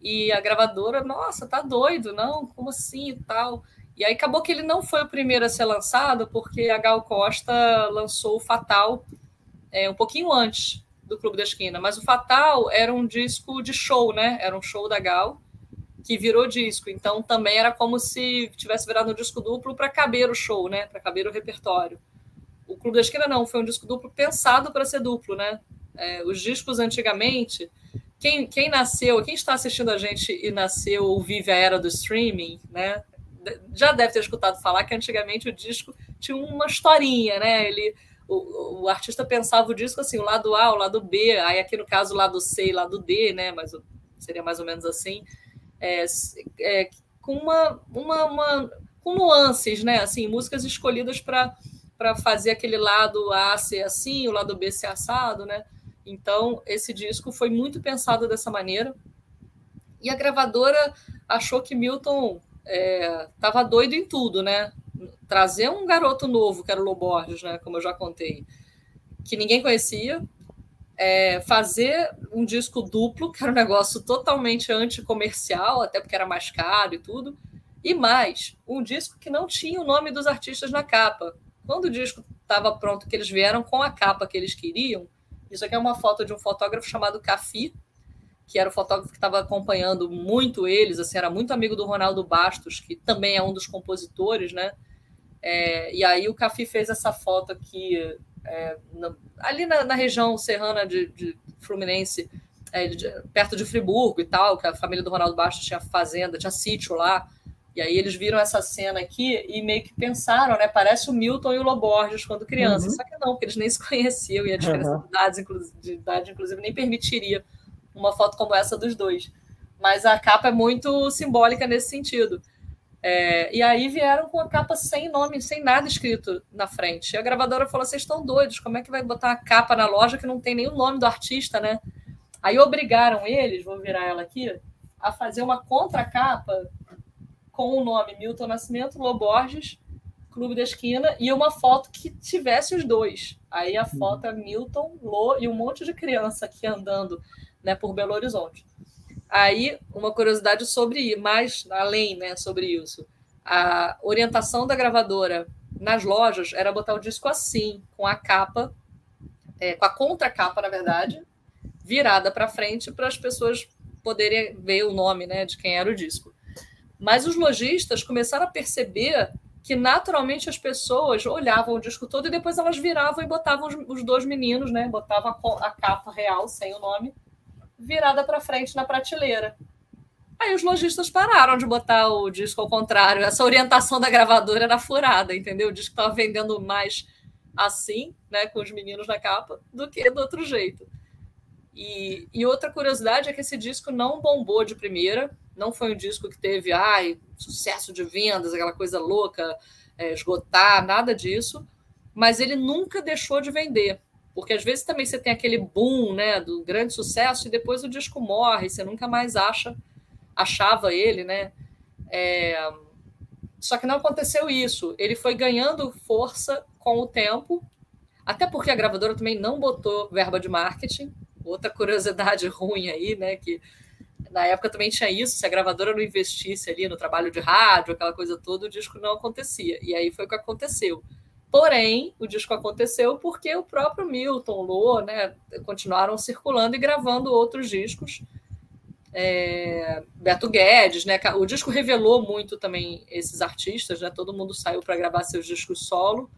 e a gravadora, nossa, tá doido, não? Como assim e tal? E aí acabou que ele não foi o primeiro a ser lançado, porque a Gal Costa lançou o Fatal é, um pouquinho antes do Clube da Esquina. Mas o Fatal era um disco de show, né? Era um show da Gal que virou disco. Então também era como se tivesse virado um disco duplo para caber o show, né? Para caber o repertório. O Clube da Esquina não, foi um disco duplo pensado para ser duplo, né? É, os discos antigamente, quem, quem nasceu, quem está assistindo a gente e nasceu ou vive a era do streaming, né? já deve ter escutado falar que antigamente o disco tinha uma historinha, né? Ele, o, o artista pensava o disco assim, o lado A, o lado B, aí aqui no caso o lado C e o lado D, né? Mas seria mais ou menos assim, é, é, com uma, uma, uma, com nuances, né? Assim, músicas escolhidas para para fazer aquele lado A ser assim, o lado B ser assado, né? Então, esse disco foi muito pensado dessa maneira. E a gravadora achou que Milton estava é, doido em tudo, né? Trazer um garoto novo, que era o Loborges, né? Como eu já contei, que ninguém conhecia, é, fazer um disco duplo, que era um negócio totalmente anticomercial, até porque era mais caro e tudo, e mais, um disco que não tinha o nome dos artistas na capa. Quando o disco estava pronto, que eles vieram com a capa que eles queriam, isso aqui é uma foto de um fotógrafo chamado Cafi, que era o fotógrafo que estava acompanhando muito eles, assim, era muito amigo do Ronaldo Bastos, que também é um dos compositores, né? É, e aí o Cafi fez essa foto aqui, é, na, ali na, na, região serrana de, de Fluminense, é, de, perto de Friburgo e tal, que a família do Ronaldo Bastos tinha fazenda, tinha sítio lá. E aí eles viram essa cena aqui e meio que pensaram, né? Parece o Milton e o Loborges quando criança. Uhum. Só que não, porque eles nem se conheciam e a diferença uhum. de, idade, de idade, inclusive, nem permitiria uma foto como essa dos dois. Mas a capa é muito simbólica nesse sentido. É, e aí vieram com a capa sem nome, sem nada escrito na frente. E a gravadora falou: vocês estão doidos, como é que vai botar uma capa na loja que não tem nem o nome do artista, né? Aí obrigaram eles, vou virar ela aqui, a fazer uma contracapa com o nome Milton Nascimento, Loborges, Clube da Esquina, e uma foto que tivesse os dois. Aí a foto é Milton, Lô e um monte de criança aqui andando né, por Belo Horizonte. Aí, uma curiosidade sobre, mais além né, sobre isso, a orientação da gravadora nas lojas era botar o disco assim, com a capa, é, com a contracapa, na verdade, virada para frente para as pessoas poderem ver o nome né, de quem era o disco. Mas os lojistas começaram a perceber que naturalmente as pessoas olhavam o disco todo e depois elas viravam e botavam os, dois meninos, né? Botavam a capa real sem o nome virada para frente na prateleira. Aí os lojistas pararam de botar o disco ao contrário. Essa orientação da gravadora era furada, entendeu? O disco estava vendendo mais assim, né, com os meninos na capa, do que do outro jeito. E, e, outra curiosidade é que esse disco não bombou de primeira, não foi um disco que teve ai, sucesso de vendas, aquela coisa louca, é, esgotar, nada disso, mas ele nunca deixou de vender. Porque às vezes também você tem aquele boom, né, do grande sucesso e depois o disco morre, você nunca mais acha, achava ele, né? É... Só que não aconteceu isso. Ele foi ganhando força com o tempo, até porque a gravadora também não botou verba de marketing. Outra curiosidade ruim aí, né? Que na época também tinha isso, se a gravadora não investisse ali no trabalho de rádio, aquela coisa toda, o disco não acontecia. E aí foi o que aconteceu. Porém, o disco aconteceu porque o próprio Milton, Lô, né, continuaram circulando e gravando outros discos. É, Beto Guedes, né? O disco revelou muito também esses artistas, né? Todo mundo saiu para gravar seus discos solo.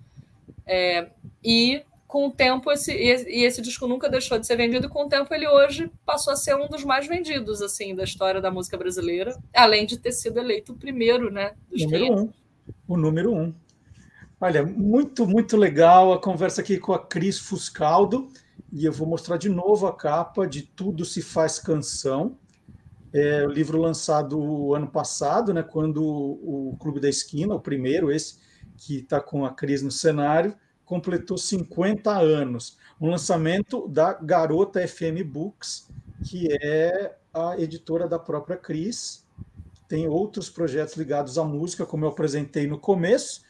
É, e com o tempo, esse, e esse disco nunca deixou de ser vendido, e com o tempo ele hoje passou a ser um dos mais vendidos assim da história da música brasileira, além de ter sido eleito o primeiro, né? número um. O número um. Olha, muito, muito legal a conversa aqui com a Cris Fuscaldo. E eu vou mostrar de novo a capa de Tudo Se Faz Canção. É o livro lançado ano passado, né, quando o Clube da Esquina, o primeiro, esse que está com a Cris no cenário, completou 50 anos. Um lançamento da Garota FM Books, que é a editora da própria Cris. Tem outros projetos ligados à música, como eu apresentei no começo.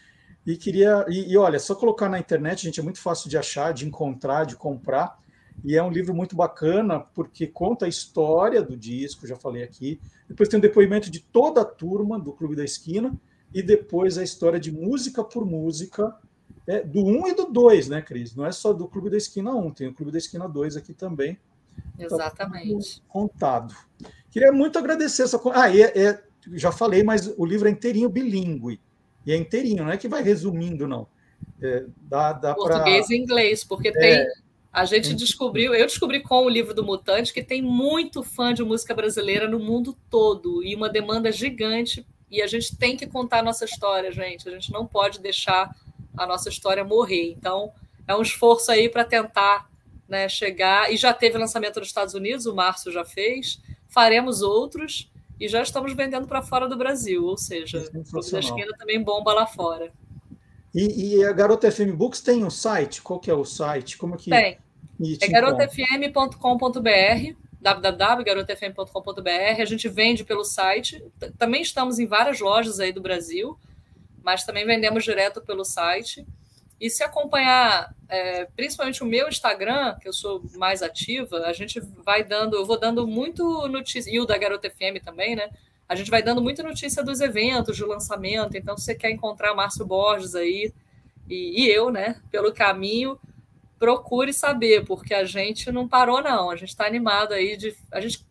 E queria. E, e olha, só colocar na internet, gente, é muito fácil de achar, de encontrar, de comprar. E é um livro muito bacana, porque conta a história do disco, já falei aqui. Depois tem um depoimento de toda a turma do Clube da Esquina. E depois a história de música por música, é, do 1 e do 2, né, Cris? Não é só do Clube da Esquina 1, tem o Clube da Esquina 2 aqui também. Tá Exatamente. Tá contado. Queria muito agradecer essa. Ah, é, é, já falei, mas o livro é inteirinho bilíngue. E é inteirinho, não é que vai resumindo, não. É, dá, dá Português pra... e inglês, porque é, tem. A gente descobriu, eu descobri com o livro do Mutante que tem muito fã de música brasileira no mundo todo e uma demanda gigante. E a gente tem que contar a nossa história, gente. A gente não pode deixar a nossa história morrer. Então, é um esforço aí para tentar né, chegar. E já teve lançamento nos Estados Unidos, o Márcio já fez. Faremos outros e já estamos vendendo para fora do Brasil, ou seja, o da Esquina também bomba lá fora. E, e, a Garota FM Books tem um site? Qual que é o site? Como que tem? É garotafm.com.br www.garotafm.com.br. A gente vende pelo site. Também estamos em várias lojas aí do Brasil, mas também vendemos direto pelo site. E se acompanhar, é, principalmente o meu Instagram, que eu sou mais ativa, a gente vai dando, eu vou dando muito notícia, e o da Garota FM também, né? A gente vai dando muita notícia dos eventos, do lançamento. Então, se você quer encontrar Márcio Borges aí, e, e eu, né, pelo caminho, procure saber, porque a gente não parou, não. A gente está animado aí de. A gente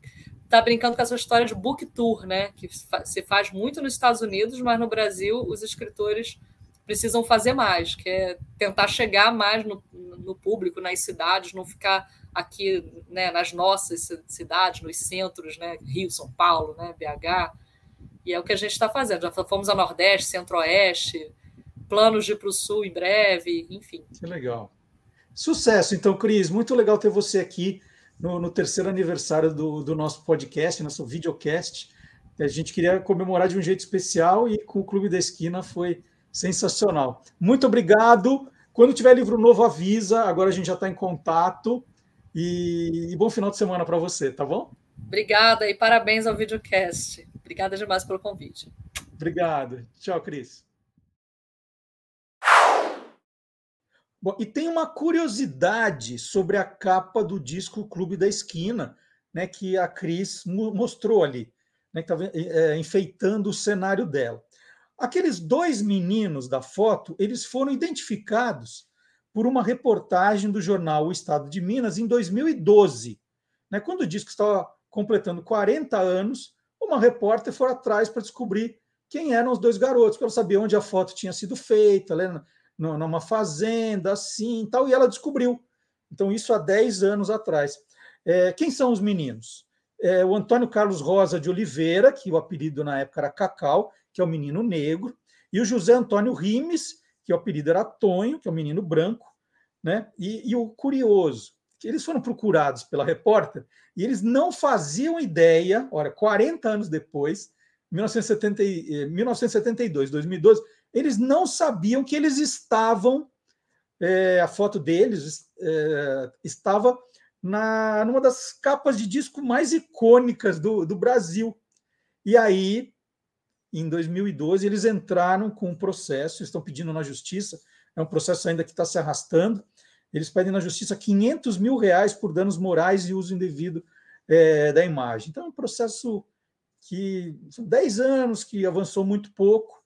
está brincando com essa história de book tour, né? Que se faz muito nos Estados Unidos, mas no Brasil os escritores precisam fazer mais, que é tentar chegar mais no, no público, nas cidades, não ficar aqui né, nas nossas cidades, nos centros, né? Rio, São Paulo, né, BH. E é o que a gente está fazendo. Já fomos a Nordeste, Centro-Oeste, planos de ir para o Sul em breve, enfim. Que legal. Sucesso, então, Cris. Muito legal ter você aqui no, no terceiro aniversário do, do, nosso podcast, nosso videocast. A gente queria comemorar de um jeito especial e com o Clube da Esquina foi sensacional. Muito obrigado. Quando tiver livro novo, avisa. Agora a gente já está em contato. E, e bom final de semana para você, tá bom? Obrigada e parabéns ao videocast. Obrigada demais pelo convite. Obrigado. Tchau, Cris. Bom, e tem uma curiosidade sobre a capa do disco Clube da Esquina, né, que a Cris mostrou ali, né, que estava é, enfeitando o cenário dela. Aqueles dois meninos da foto, eles foram identificados por uma reportagem do jornal O Estado de Minas em 2012. Né, quando o disco estava completando 40 anos, uma repórter foi atrás para descobrir quem eram os dois garotos, para saber onde a foto tinha sido feita, né, numa fazenda, assim tal, e ela descobriu. Então, isso há 10 anos atrás. É, quem são os meninos? É, o Antônio Carlos Rosa de Oliveira, que o apelido na época era Cacau, que é o menino negro, e o José Antônio Rimes, que o apelido era Tonho, que é o menino branco, né? E, e o curioso, que eles foram procurados pela repórter e eles não faziam ideia, olha, 40 anos depois, 1970, 1972, 2012, eles não sabiam que eles estavam, é, a foto deles é, estava na numa das capas de disco mais icônicas do, do Brasil. E aí, em 2012, eles entraram com um processo, estão pedindo na justiça, é um processo ainda que está se arrastando, eles pedem na justiça 500 mil reais por danos morais e uso indevido é, da imagem. Então, é um processo que são 10 anos, que avançou muito pouco,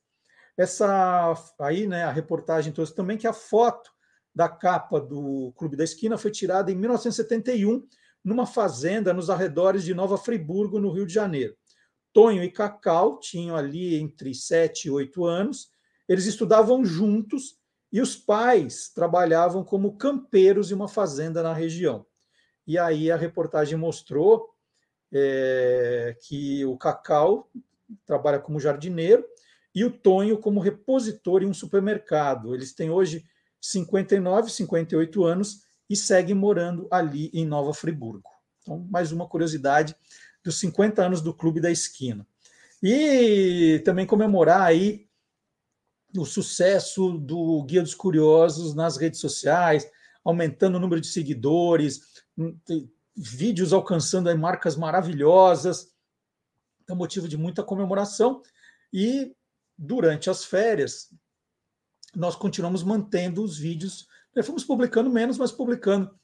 essa aí, né, a reportagem trouxe também que a foto da capa do Clube da Esquina foi tirada em 1971 numa fazenda nos arredores de Nova Friburgo, no Rio de Janeiro. Tonho e Cacau tinham ali entre 7 e 8 anos, eles estudavam juntos e os pais trabalhavam como campeiros em uma fazenda na região. E aí a reportagem mostrou é, que o Cacau trabalha como jardineiro e o Tonho como repositor em um supermercado. Eles têm hoje 59, 58 anos e seguem morando ali em Nova Friburgo. Então, mais uma curiosidade dos 50 anos do Clube da Esquina. E também comemorar aí o sucesso do Guia dos Curiosos nas redes sociais, aumentando o número de seguidores, hum, vídeos alcançando aí marcas maravilhosas. É motivo de muita comemoração. E durante as férias, nós continuamos mantendo os vídeos. Fomos publicando menos, mas publicando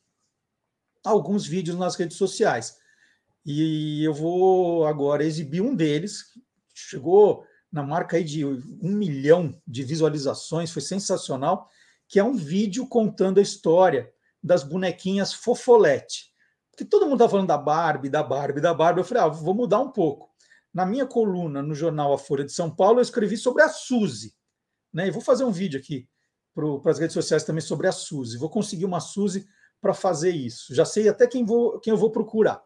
alguns vídeos nas redes sociais. E eu vou agora exibir um deles. Chegou na marca aí de um milhão de visualizações, foi sensacional, que é um vídeo contando a história das bonequinhas Fofolete. Porque todo mundo está falando da Barbie, da Barbie, da Barbie. Eu falei, ah, vou mudar um pouco. Na minha coluna no jornal A Folha de São Paulo, eu escrevi sobre a Suzy. Né? E vou fazer um vídeo aqui para as redes sociais também sobre a Suzy. Vou conseguir uma Suzy para fazer isso. Já sei até quem, vou, quem eu vou procurar.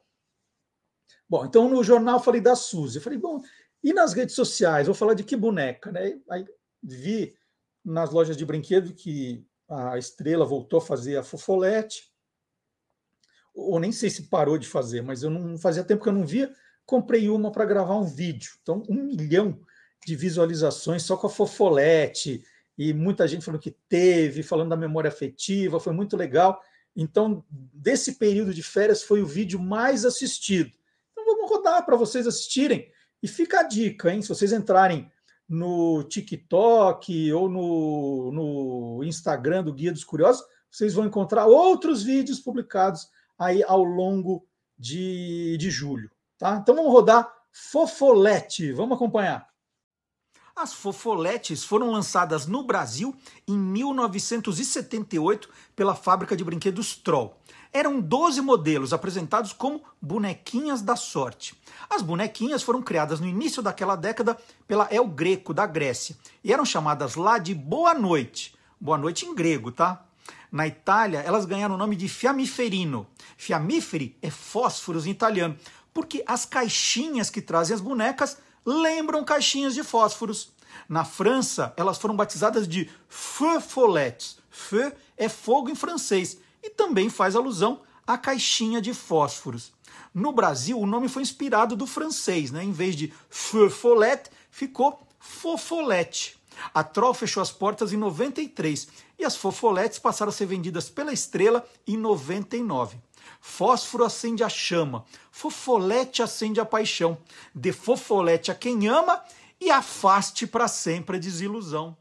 Bom, então no jornal falei da Suzy. Eu falei, bom, e nas redes sociais? Vou falar de que boneca, né? Aí vi nas lojas de brinquedo que a Estrela voltou a fazer a Fofolete. Ou nem sei se parou de fazer, mas eu não fazia tempo que eu não via. Comprei uma para gravar um vídeo. Então, um milhão de visualizações só com a Fofolete. E muita gente falando que teve, falando da memória afetiva, foi muito legal. Então, desse período de férias, foi o vídeo mais assistido. Rodar para vocês assistirem. E fica a dica, hein? Se vocês entrarem no TikTok ou no, no Instagram do Guia dos Curiosos, vocês vão encontrar outros vídeos publicados aí ao longo de, de julho. Tá? Então vamos rodar Fofolete. Vamos acompanhar. As fofoletes foram lançadas no Brasil em 1978 pela fábrica de brinquedos Troll. Eram 12 modelos apresentados como bonequinhas da sorte. As bonequinhas foram criadas no início daquela década pela El Greco, da Grécia, e eram chamadas lá de Boa Noite. Boa Noite em grego, tá? Na Itália, elas ganharam o nome de fiammiferino. Fiammiferi é fósforos em italiano, porque as caixinhas que trazem as bonecas lembram caixinhas de fósforos. Na França, elas foram batizadas de feu follettes. Feu é fogo em francês e também faz alusão à caixinha de fósforos. No Brasil, o nome foi inspirado do francês, né? Em vez de feu ficou fofolete. A Troll fechou as portas em 93 e as fofoletes passaram a ser vendidas pela Estrela em 99. Fósforo acende a chama, fofolete acende a paixão. Dê fofolete a quem ama e afaste para sempre a desilusão.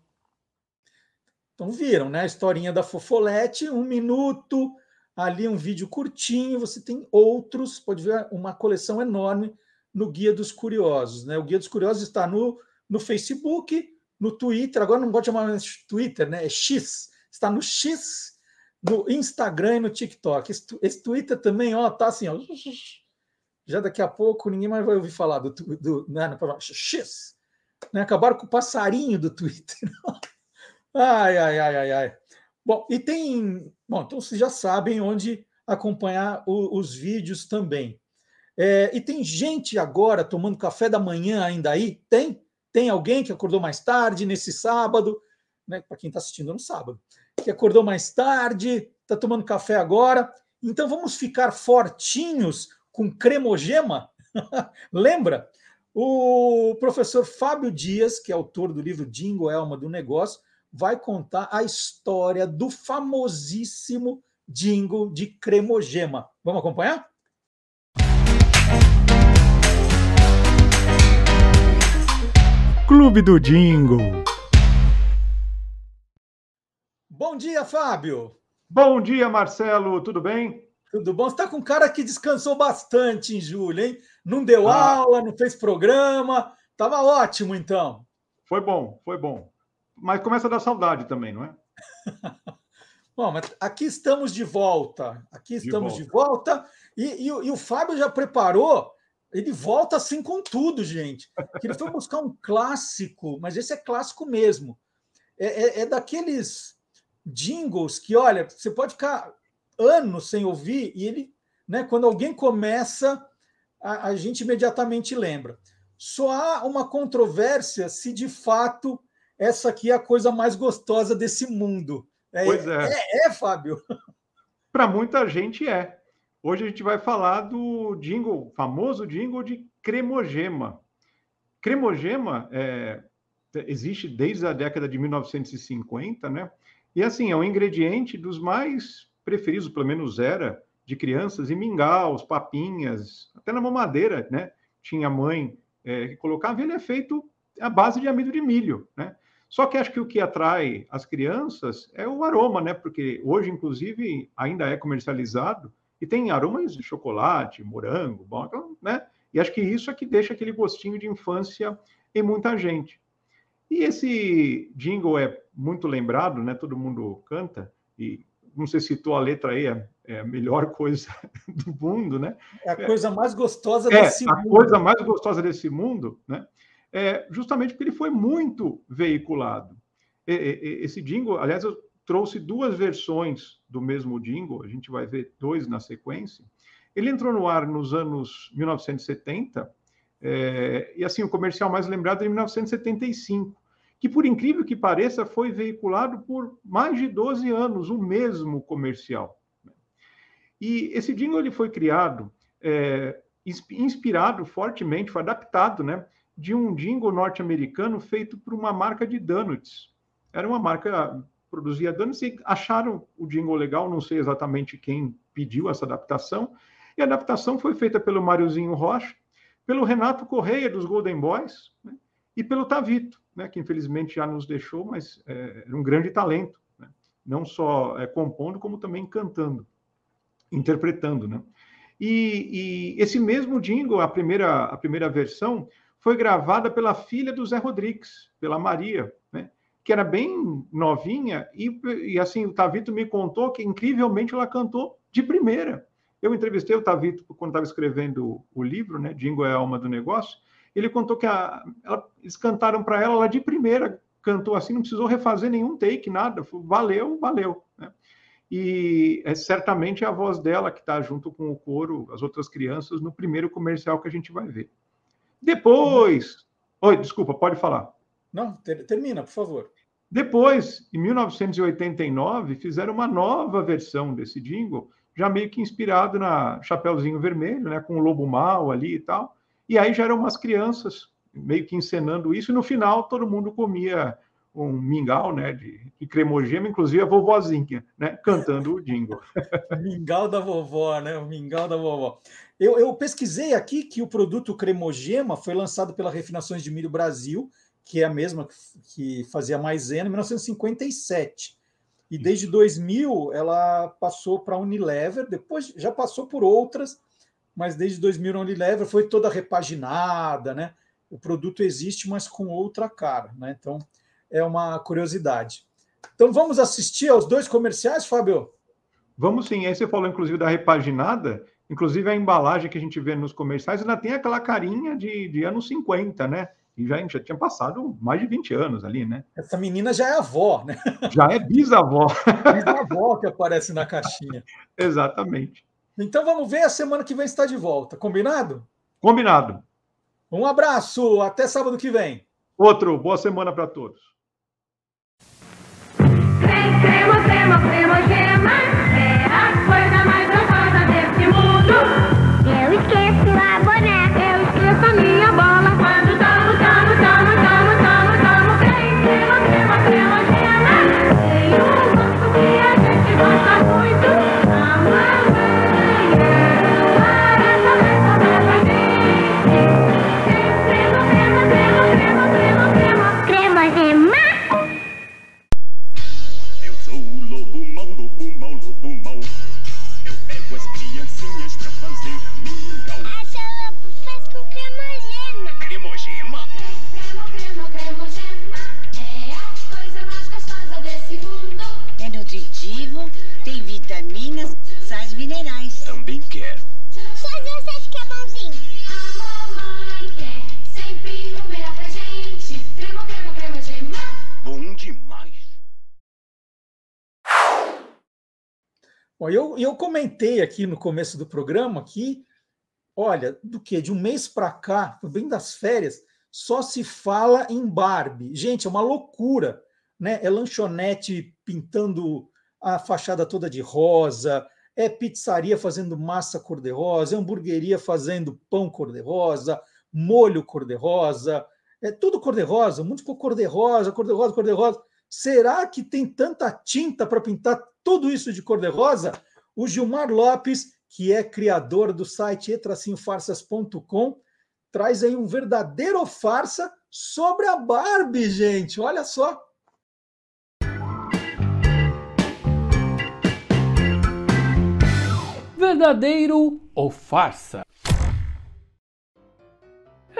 Então viram, né? A historinha da fofolete, um minuto, ali um vídeo curtinho, você tem outros, pode ver uma coleção enorme no Guia dos Curiosos. Né? O Guia dos Curiosos está no, no Facebook, no Twitter, agora não pode chamar de Twitter, né? É X, está no X no Instagram e no TikTok. Esse, esse Twitter também, ó, tá assim, ó. Já daqui a pouco ninguém mais vai ouvir falar do, do né, X. Né? Acabaram com o passarinho do Twitter. ai, ai, ai, ai, ai. Bom, e tem. Bom, então vocês já sabem onde acompanhar o, os vídeos também. É, e tem gente agora tomando café da manhã ainda aí? Tem? Tem alguém que acordou mais tarde nesse sábado? Né, Para quem está assistindo no sábado que acordou mais tarde, está tomando café agora. Então vamos ficar fortinhos com cremogema? Lembra? O professor Fábio Dias, que é autor do livro Dingo Elma do Negócio, vai contar a história do famosíssimo Dingo de cremogema. Vamos acompanhar? Clube do Dingo. Bom dia, Fábio. Bom dia, Marcelo. Tudo bem? Tudo bom? Você está com um cara que descansou bastante em julho, hein? Não deu ah. aula, não fez programa. Tava ótimo, então. Foi bom, foi bom. Mas começa a dar saudade também, não é? bom, mas aqui estamos de volta. Aqui estamos de volta. De volta e, e, e, o Fábio já preparou. Ele volta assim com tudo, gente. Ele foi buscar um clássico, mas esse é clássico mesmo. é, é, é daqueles jingles que, olha, você pode ficar anos sem ouvir e ele, né, quando alguém começa, a, a gente imediatamente lembra. Só há uma controvérsia se de fato essa aqui é a coisa mais gostosa desse mundo. É, pois é. É, é Fábio. Para muita gente é. Hoje a gente vai falar do jingle, famoso jingle de cremogema. Cremogema é, existe desde a década de 1950, né? E assim, é um ingrediente dos mais preferidos, pelo menos era, de crianças, em mingaus, papinhas, até na mamadeira, né? Tinha mãe é, que colocava, ele é feito à base de amido de milho, né? Só que acho que o que atrai as crianças é o aroma, né? Porque hoje, inclusive, ainda é comercializado e tem aromas de chocolate, morango, bom, né? E acho que isso é que deixa aquele gostinho de infância em muita gente. E esse jingle é muito lembrado, né? Todo mundo canta e não sei se citou a letra aí, é, é, a melhor coisa do mundo, né? É a coisa mais gostosa é, desse mundo. a coisa mais gostosa desse mundo, né? É justamente porque ele foi muito veiculado. Esse jingle, aliás, eu trouxe duas versões do mesmo jingle, a gente vai ver dois na sequência. Ele entrou no ar nos anos 1970, é, e assim, o comercial mais lembrado é em 1975, que por incrível que pareça, foi veiculado por mais de 12 anos, o mesmo comercial. E esse jingle ele foi criado, é, inspirado fortemente, foi adaptado, né, de um jingle norte-americano feito por uma marca de donuts. Era uma marca produzia donuts e acharam o jingle legal, não sei exatamente quem pediu essa adaptação. E a adaptação foi feita pelo Máriozinho Rocha, pelo Renato Correia, dos Golden Boys, né, e pelo Tavito, né, que infelizmente já nos deixou, mas é, era um grande talento, né, não só é, compondo, como também cantando, interpretando. Né. E, e, esse mesmo jingle, a primeira, a primeira versão, foi gravada pela filha do Zé Rodrigues, pela Maria, né? que era bem novinha, e, e assim, o Tavito me contou que, incrivelmente, ela cantou de primeira. Eu entrevistei o Tavito quando estava escrevendo o livro, né? Dingo é a alma do negócio. Ele contou que a, ela, eles cantaram para ela, ela de primeira cantou assim, não precisou refazer nenhum take, nada. Valeu, valeu. Né? E é certamente a voz dela que está junto com o coro, as outras crianças, no primeiro comercial que a gente vai ver. Depois. Oi, desculpa, pode falar. Não, ter, termina, por favor. Depois, em 1989, fizeram uma nova versão desse jingle, já meio que inspirado na Chapeuzinho Vermelho, né, com o Lobo Mal ali e tal. E aí já eram umas crianças meio que encenando isso, e no final todo mundo comia um mingau, né, de, de cremogema, inclusive a vovozinha, né, cantando o jingle. mingau da vovó, né, o mingau da vovó. Eu, eu, pesquisei aqui que o produto cremogema foi lançado pela Refinações de Milho Brasil, que é a mesma que fazia maisena, em 1957. E desde 2000 ela passou para a Unilever, depois já passou por outras, mas desde 2000 a Unilever foi toda repaginada, né? O produto existe, mas com outra cara, né? Então é uma curiosidade. Então vamos assistir aos dois comerciais, Fábio? Vamos sim. Aí você falou, inclusive, da repaginada. Inclusive, a embalagem que a gente vê nos comerciais ainda tem aquela carinha de, de anos 50, né? E já, já tinha passado mais de 20 anos ali, né? Essa menina já é avó, né? Já é bisavó. Bisavó que aparece na caixinha. Exatamente. Então vamos ver a semana que vem está de volta. Combinado? Combinado. Um abraço, até sábado que vem. Outro, boa semana para todos. Crema, crema, crema, gema, Bom, eu, eu comentei aqui no começo do programa que, olha, do que? De um mês para cá, bem das férias, só se fala em Barbie. Gente, é uma loucura, né? É lanchonete pintando a fachada toda de rosa, é pizzaria fazendo massa cor-de-rosa, é hamburgueria fazendo pão cor-de-rosa, molho cor-de-rosa, é tudo cor-de-rosa, o mundo ficou cor-de-rosa, cor-de-rosa, cor-de-rosa. Será que tem tanta tinta para pintar tudo isso de cor-de-rosa? O Gilmar Lopes, que é criador do site etracinhofarsas.com, traz aí um verdadeiro farsa sobre a Barbie, gente. Olha só. Verdadeiro ou farsa?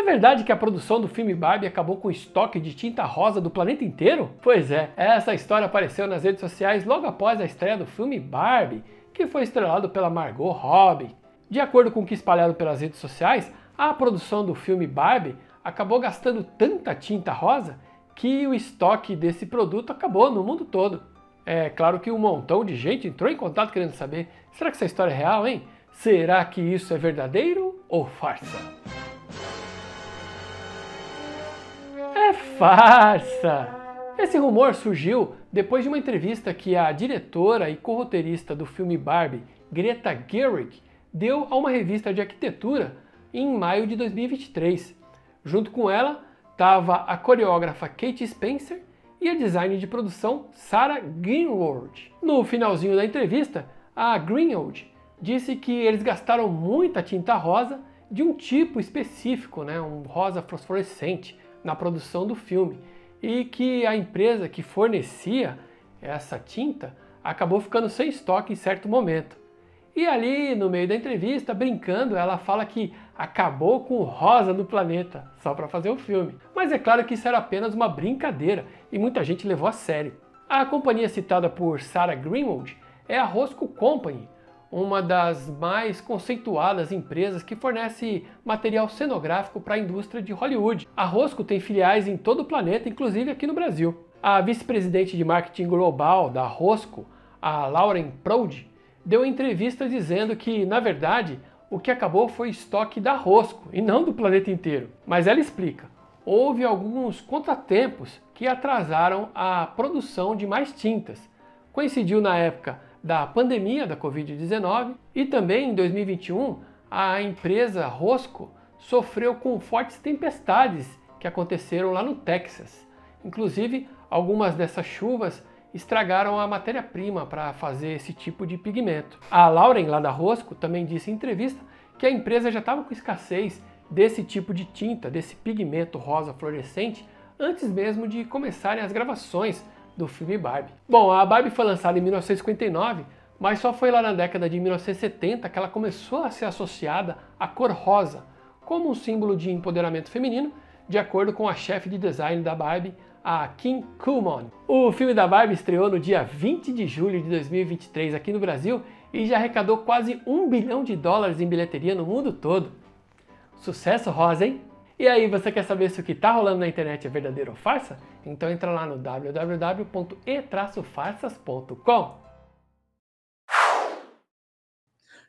É verdade que a produção do filme Barbie acabou com o estoque de tinta rosa do planeta inteiro? Pois é, essa história apareceu nas redes sociais logo após a estreia do filme Barbie, que foi estrelado pela Margot Robbie. De acordo com o que espalhado pelas redes sociais, a produção do filme Barbie acabou gastando tanta tinta rosa que o estoque desse produto acabou no mundo todo. É claro que um montão de gente entrou em contato querendo saber: será que essa história é real, hein? Será que isso é verdadeiro ou farsa? É farsa! Esse rumor surgiu depois de uma entrevista que a diretora e co-roteirista do filme Barbie, Greta Gerwig, deu a uma revista de arquitetura em maio de 2023. Junto com ela estava a coreógrafa Kate Spencer e a design de produção Sarah Greenwald. No finalzinho da entrevista, a Greenwald disse que eles gastaram muita tinta rosa de um tipo específico, né, um rosa fosforescente, na produção do filme e que a empresa que fornecia essa tinta acabou ficando sem estoque em certo momento. E ali, no meio da entrevista, brincando, ela fala que acabou com o rosa no planeta, só para fazer o filme. Mas é claro que isso era apenas uma brincadeira e muita gente levou a sério. A companhia citada por Sarah Greenwald é a Rosco Company, uma das mais conceituadas empresas que fornece material cenográfico para a indústria de Hollywood. A Rosco tem filiais em todo o planeta, inclusive aqui no Brasil. A vice-presidente de marketing global da Rosco, a Lauren Proud, deu entrevista dizendo que, na verdade, o que acabou foi estoque da Rosco e não do planeta inteiro. Mas ela explica: houve alguns contratempos que atrasaram a produção de mais tintas. Coincidiu na época da pandemia da Covid-19 e também em 2021 a empresa Rosco sofreu com fortes tempestades que aconteceram lá no Texas. Inclusive, algumas dessas chuvas estragaram a matéria-prima para fazer esse tipo de pigmento. A Lauren, lá da Rosco, também disse em entrevista que a empresa já estava com escassez desse tipo de tinta, desse pigmento rosa fluorescente, antes mesmo de começarem as gravações do filme Barbie. Bom, a Barbie foi lançada em 1959, mas só foi lá na década de 1970 que ela começou a ser associada à cor rosa, como um símbolo de empoderamento feminino, de acordo com a chefe de design da Barbie, a Kim Kumon. O filme da Barbie estreou no dia 20 de julho de 2023 aqui no Brasil e já arrecadou quase um bilhão de dólares em bilheteria no mundo todo. Sucesso rosa, hein? E aí, você quer saber se o que está rolando na internet é verdadeiro ou farsa? Então entra lá no www.e-farsas.com.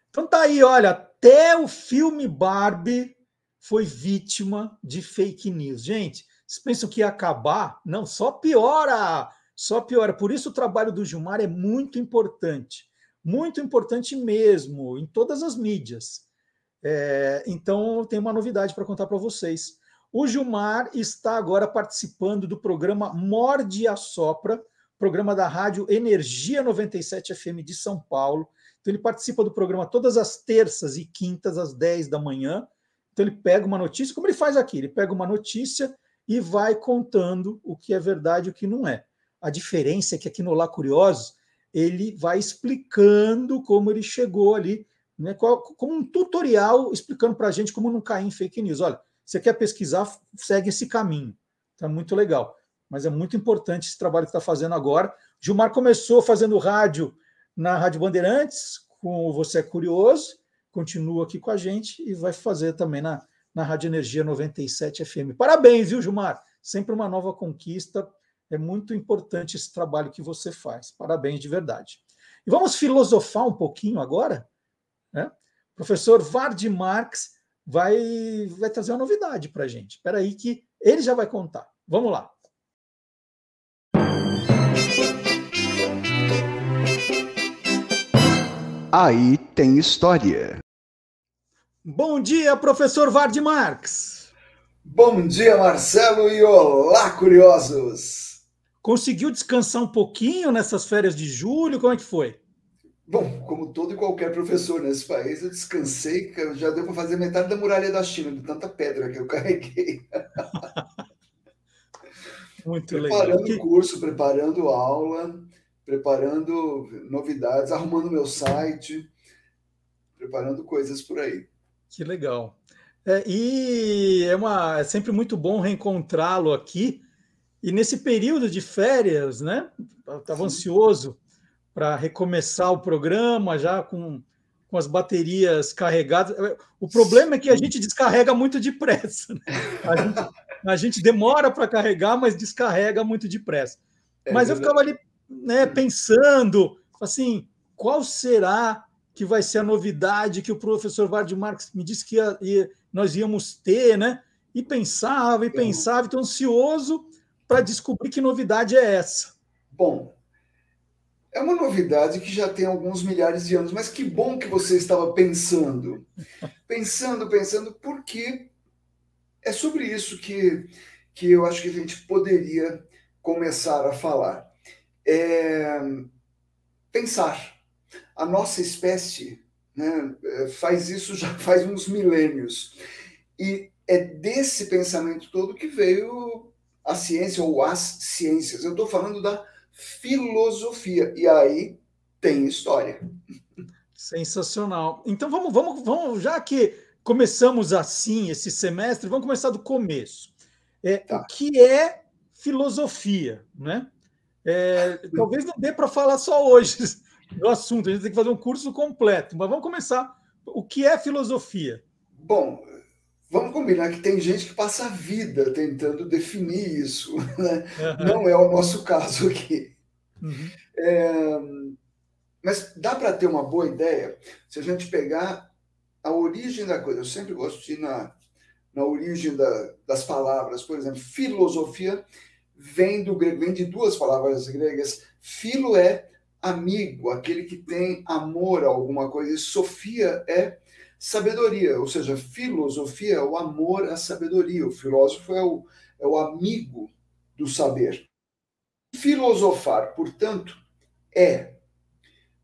Então tá aí, olha, até o filme Barbie foi vítima de fake news. Gente, vocês pensam que ia acabar? Não, só piora. Só piora. Por isso o trabalho do Gilmar é muito importante. Muito importante mesmo, em todas as mídias. É, então, tem uma novidade para contar para vocês. O Gilmar está agora participando do programa Morde a Sopra, programa da rádio Energia 97 FM de São Paulo. Então, ele participa do programa todas as terças e quintas, às 10 da manhã. Então, ele pega uma notícia, como ele faz aqui: ele pega uma notícia e vai contando o que é verdade e o que não é. A diferença é que aqui no Lá Curiosos, ele vai explicando como ele chegou ali, né, como um tutorial explicando para a gente como não cair em fake news. Olha, você quer pesquisar, segue esse caminho. É muito legal. Mas é muito importante esse trabalho que está fazendo agora. Gilmar começou fazendo rádio na Rádio Bandeirantes, com Você é Curioso, continua aqui com a gente e vai fazer também na, na Rádio Energia 97 FM. Parabéns, viu, Gilmar? Sempre uma nova conquista. É muito importante esse trabalho que você faz. Parabéns de verdade. E vamos filosofar um pouquinho agora? Né? professor Vard Marx vai, vai trazer uma novidade para a gente. Espera aí que ele já vai contar. Vamos lá. Aí tem história. Bom dia, professor Vard Marx. Bom dia, Marcelo, e olá, curiosos! Conseguiu descansar um pouquinho nessas férias de julho? Como é que foi? Bom, como todo e qualquer professor nesse país, eu descansei, que já deu para fazer metade da muralha da China, de tanta pedra que eu carreguei. Muito preparando legal. o curso, preparando aula, preparando novidades, arrumando meu site, preparando coisas por aí. Que legal. É, e é, uma, é sempre muito bom reencontrá-lo aqui. E nesse período de férias, né? Estava ansioso para recomeçar o programa já com, com as baterias carregadas. O problema é que a gente descarrega muito depressa. Né? A, gente, a gente demora para carregar, mas descarrega muito depressa. É mas eu ficava ali né, pensando, assim, qual será que vai ser a novidade que o professor Vard Marx me disse que ia- ia- nós íamos ter, né? E pensava, e pensava, estou ansioso para descobrir que novidade é essa. Bom, é uma novidade que já tem alguns milhares de anos, mas que bom que você estava pensando. Pensando, pensando, porque é sobre isso que, que eu acho que a gente poderia começar a falar. É, pensar. A nossa espécie né, faz isso já faz uns milênios. E é desse pensamento todo que veio a ciência ou as ciências. Eu estou falando da filosofia. E aí tem história. Sensacional. Então vamos, vamos, vamos, já que começamos assim esse semestre, vamos começar do começo. É, Tá. O que é filosofia, né? É, talvez não dê para falar só hoje do assunto, a gente tem que fazer um curso completo, mas vamos começar. O que é filosofia? Bom, vamos combinar que tem gente que passa a vida tentando definir isso. Né? Não é o nosso caso aqui. Uhum. É, mas dá para ter uma boa ideia se a gente pegar a origem da coisa. Eu sempre gosto de ir na, na origem da- das palavras. Por exemplo, filosofia vem do grego, vem de duas palavras gregas. Filo é amigo, aquele que tem amor a alguma coisa, e sofia é sabedoria, ou seja, filosofia é o amor à sabedoria. O filósofo é o, é o amigo do saber. Filosofar, portanto, é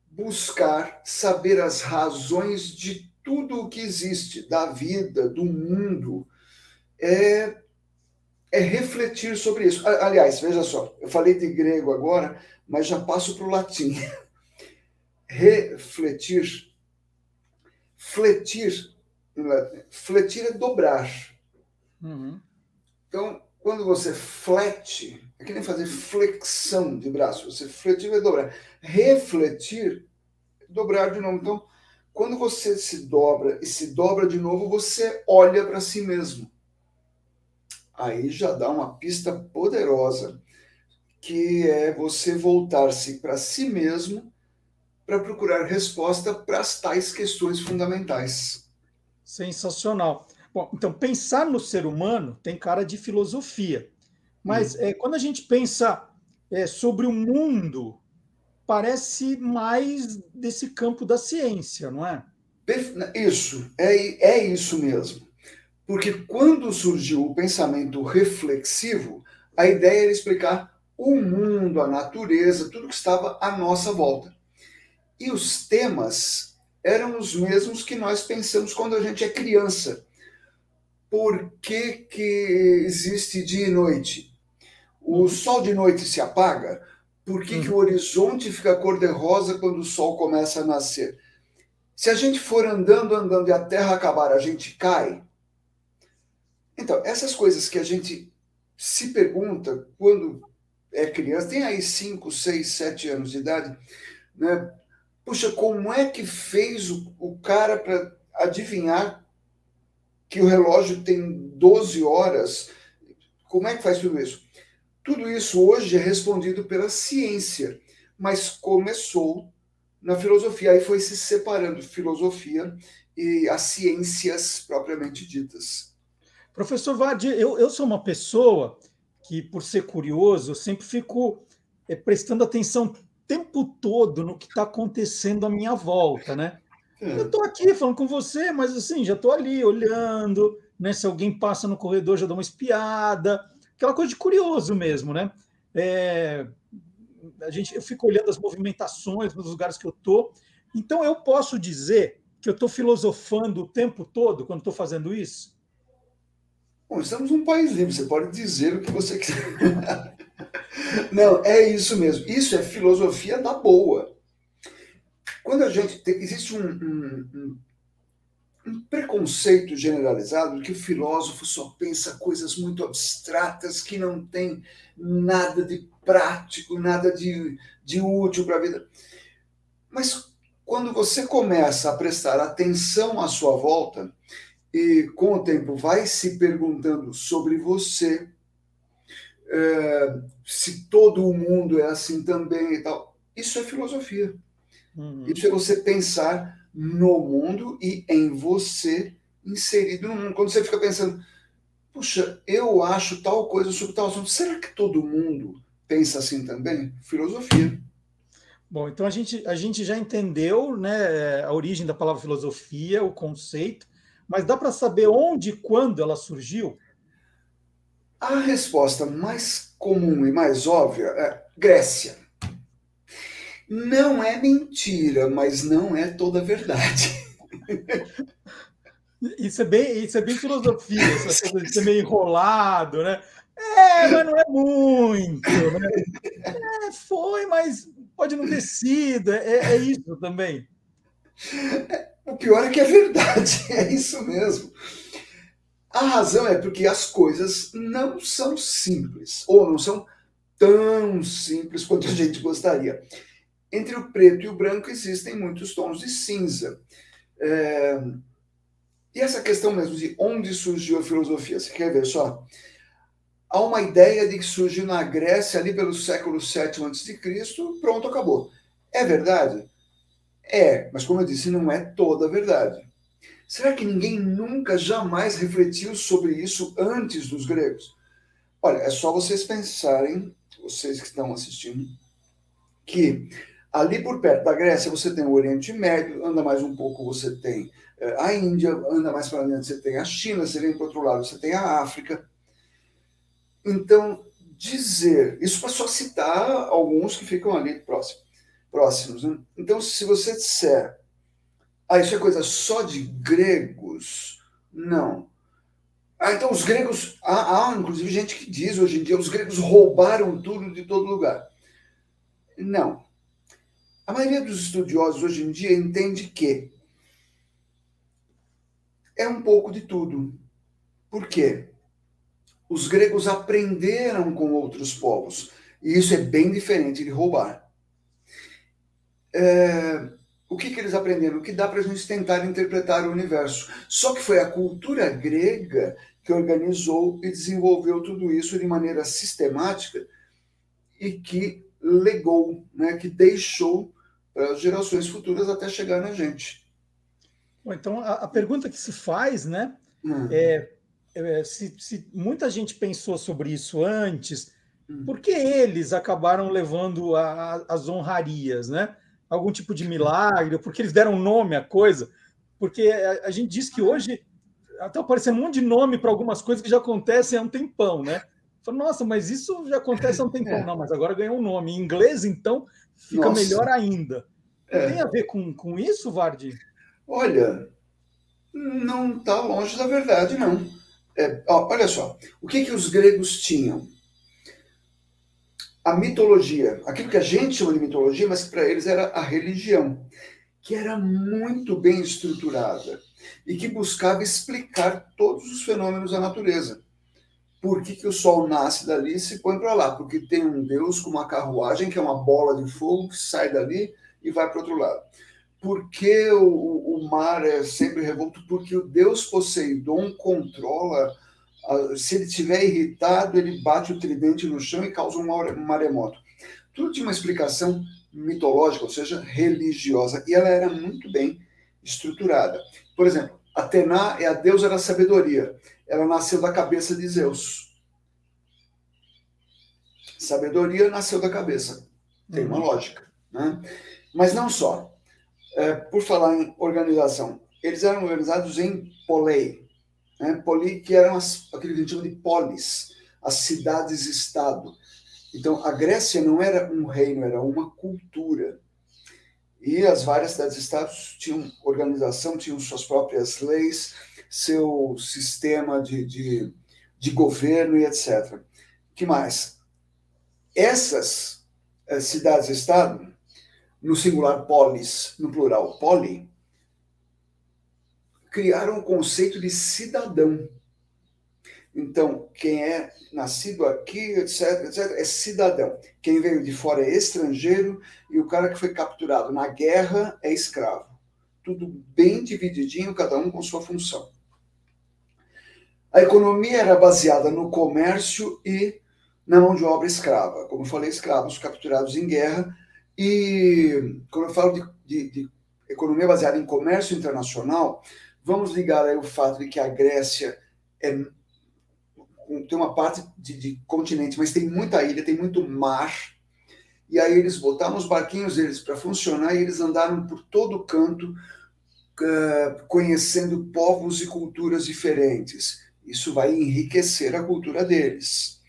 buscar saber as razões de tudo o que existe, da vida, do mundo, é, é refletir sobre isso. Aliás, veja só, eu falei de grego agora, mas já passo para o latim. Refletir, fletir, fletir é dobrar. Uhum. Então, quando você flete, é que nem fazer flexão de braço. Você fletir vai dobrar. Refletir, dobrar de novo. Então, quando você se dobra e se dobra de novo, você olha para si mesmo. Aí já dá uma pista poderosa, que é você voltar-se para si mesmo para procurar resposta para as tais questões fundamentais. Sensacional. Bom, então pensar no ser humano tem cara de filosofia, mas é, quando a gente pensa é, sobre o mundo, parece mais desse campo da ciência, não é? Perfe- Isso, é, é isso mesmo. Porque quando surgiu o pensamento reflexivo, a ideia era explicar o mundo, a natureza, tudo que estava à nossa volta. E os temas eram os mesmos que nós pensamos quando a gente é criança. Por que, que existe dia e noite? O sol de noite se apaga? Por que, que o horizonte fica cor-de-rosa quando o sol começa a nascer? Se a gente for andando, andando e a Terra acabar, a gente cai? Então, essas coisas que a gente se pergunta quando é criança, tem aí 5, 6, 7 anos de idade, né? Puxa, como é que fez o, o cara para adivinhar que o relógio tem 12 horas? Como é que faz tudo isso? Tudo isso hoje é respondido pela ciência, mas começou na filosofia, aí foi se separando filosofia e as ciências propriamente ditas. Professor Vard, eu, eu sou uma pessoa que, por ser curioso, eu sempre fico é, prestando atenção tempo todo no que está acontecendo à minha volta, né? É. Eu estou aqui falando com você, mas assim, já estou ali olhando, né? Se alguém passa no corredor, já dá uma espiada, aquela coisa de curioso mesmo, né? É, a gente, eu fico olhando as movimentações nos lugares que eu estou. Então, eu posso dizer que eu estou filosofando o tempo todo quando estou fazendo isso? Bom, estamos num país livre, você pode dizer o que você quiser. Não, é isso mesmo. Isso é filosofia da boa. Quando a gente. Tem, existe um, um, um, um preconceito generalizado de que o filósofo só pensa coisas muito abstratas que não tem nada de prático, nada de, de útil para a vida. Mas quando você começa a prestar atenção à sua volta e com o tempo vai se perguntando sobre você, é, se todo o mundo é assim também e tal, isso é filosofia. Uhum. Isso é você pensar no mundo e em você inserido no mundo. Quando você fica pensando, puxa, eu acho tal coisa sobre tal assunto, será que todo mundo pensa assim também? Filosofia. Bom, então a gente, a gente já entendeu né, a origem da palavra filosofia, o conceito, mas dá para saber onde e quando ela surgiu? A resposta mais comum e mais óbvia é Grécia. Não é mentira, mas não é toda verdade. Isso é bem, isso é bem filosofia, essa coisa de ser meio enrolado, né? É, mas não é muito. Né? É, foi, mas pode não ter sido. É, é isso também. O pior é que é verdade, é isso mesmo. A razão é porque as coisas não são simples, ou não são tão simples quanto a gente gostaria. Entre o preto e o branco existem muitos tons de cinza. É... E essa questão mesmo de onde surgiu a filosofia, você quer ver só? Há uma ideia de que surgiu na Grécia ali pelo século VII a.C., pronto, acabou. É verdade? É, mas como eu disse, não é toda a verdade. Será que ninguém nunca, jamais refletiu sobre isso antes dos gregos? Olha, é só vocês pensarem, vocês que estão assistindo, que ali por perto da Grécia você tem o Oriente Médio, anda mais um pouco você tem eh, a Índia, anda mais para dentro você tem a China, você vem para outro lado você tem a África. Então, dizer, isso para só citar alguns que ficam ali próximos, próximos né? Então, se você disser ah, isso é coisa só de gregos? Não. Ah, então os gregos. Há, há, inclusive gente que diz hoje em dia os gregos roubaram tudo de todo lugar. Não. A maioria dos estudiosos hoje em dia entende que é um pouco de tudo. Por quê? Os gregos aprenderam com outros povos. E isso é bem diferente de roubar. É, o que, que eles aprenderam? O que dá para a gente tentar interpretar o universo. Só que foi a cultura grega que organizou e desenvolveu tudo isso de maneira sistemática e que legou, né, que deixou para as gerações futuras até chegar na gente. Bom, então, a, a, pergunta que se faz, né, hum. é, é se, se, muita gente pensou sobre isso antes, hum. por que eles acabaram levando a, a, as honrarias, né? Algum tipo de milagre, porque eles deram nome à coisa, porque a, a gente diz que hoje está aparecendo um monte de nome para algumas coisas que já acontecem há um tempão, né? Fala, Nossa, mas isso já acontece há um tempão. É. Não, mas agora ganhou um nome. Em inglês, então, fica Nossa. melhor ainda. É. Tem a ver com, com isso, Vardi? Olha, não está longe da verdade, não. É, ó, olha só, o que, que os gregos tinham? A mitologia, aquilo que a gente chama de mitologia, mas que para eles era a religião, que era muito bem estruturada e que buscava explicar todos os fenômenos da natureza. Por que, que o sol nasce dali e se põe para lá? Porque tem um Deus com uma carruagem, que é uma bola de fogo, que sai dali e vai para outro lado. Por que o, o mar é sempre revolto? Porque o Deus Poseidon controla se ele estiver irritado, ele bate o tridente no chão e causa um maremoto. Tudo tinha uma explicação mitológica, ou seja, religiosa, e ela era muito bem estruturada. Por exemplo, Atena é a deusa da sabedoria. Ela nasceu da cabeça de Zeus. Sabedoria nasceu da cabeça. Tem uma uhum. lógica. Né? Mas não só. É, por falar em organização, eles eram organizados em polei, né? poli, que eram as, aquilo que a gente chama de polis, as cidades-estado. Então, a Grécia não era um reino, era uma cultura. E as várias cidades-estados tinham organização, tinham suas próprias leis, seu sistema de, de, de governo e etc. que mais? Essas eh, cidades-estado, no singular polis, no plural poli, criaram o conceito de cidadão. Então, quem é nascido aqui, etc, etc, é cidadão. Quem veio de fora é estrangeiro e o cara que foi capturado na guerra é escravo. Tudo bem divididinho, cada um com sua função. A economia era baseada no comércio e na mão de obra escrava. Como eu falei, escravos capturados em guerra. E quando eu falo de, de, de economia baseada em comércio internacional, vamos ligar aí o fato de que a Grécia é tem uma parte de, de, continente, mas tem muita ilha, tem muito mar. E aí eles botaram os barquinhos deles para funcionar e eles andaram por todo canto, uh, conhecendo povos e culturas diferentes. Isso vai enriquecer a cultura deles.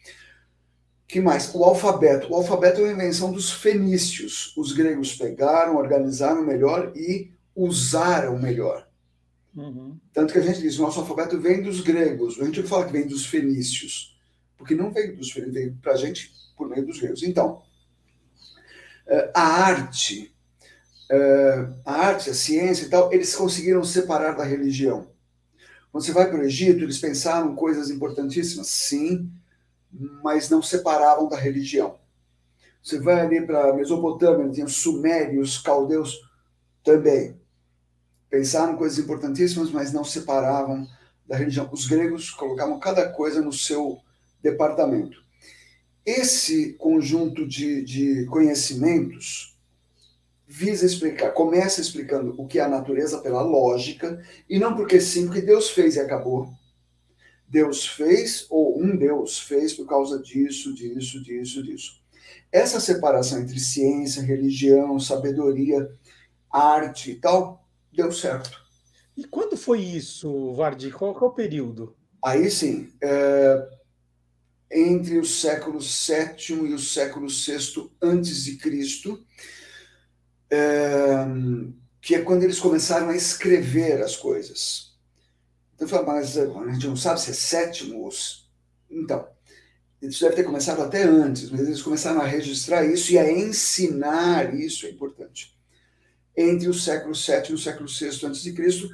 que mais? O alfabeto. O alfabeto é uma invenção dos fenícios. Os gregos pegaram, organizaram melhor e usaram melhor. Uhum. Tanto que a gente diz, o nosso alfabeto vem dos gregos. A gente não fala que vem dos fenícios, porque não veio dos fenícios, veio para a gente por meio dos gregos. Então, eh, a arte, eh, a arte, a ciência e tal, eles conseguiram separar da religião. Quando você vai para o Egito, eles pensaram coisas importantíssimas, sim, mas não separavam da religião. Você vai ali para a Mesopotâmia, tinha sumérios, caldeus, também pensaram coisas importantíssimas, mas não separavam da religião. Os gregos colocavam cada coisa no seu departamento. Esse conjunto de, de conhecimentos visa explicar, começa explicando o que é a natureza pela lógica, e não porque sim, porque Deus fez e acabou. Deus fez, ou um Deus fez por causa disso, disso, disso, disso. Essa separação entre ciência, religião, sabedoria, arte e tal, deu certo. E quando foi isso, Vardi? Qual, qual é o período? Aí sim, é, entre o século VII e o século VI antes de Cristo, é, que é quando eles começaram a escrever as coisas. Então, fala, mas a gente não sabe se é sétimo ou... Então, isso deve ter começado até antes, mas eles começaram a registrar isso e a ensinar isso, é importante entre o século VII e o século VI a.C.,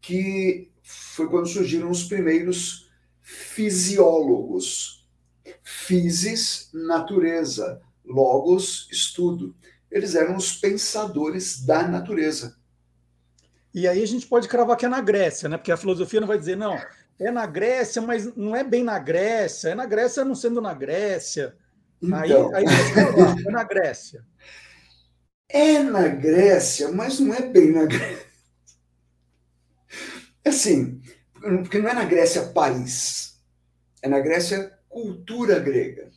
que foi quando surgiram os primeiros fisiólogos. Physis, natureza, logos, estudo. Eles eram os pensadores da natureza. E aí a gente pode cravar que é na Grécia, né? Porque a filosofia não vai dizer, não, é na Grécia, mas não é bem na Grécia, é na Grécia não sendo na Grécia. Então... Aí, aí é na Grécia. É na Grécia, mas não é bem na Grécia. Assim, porque não é na Grécia país, é na Grécia cultura grega.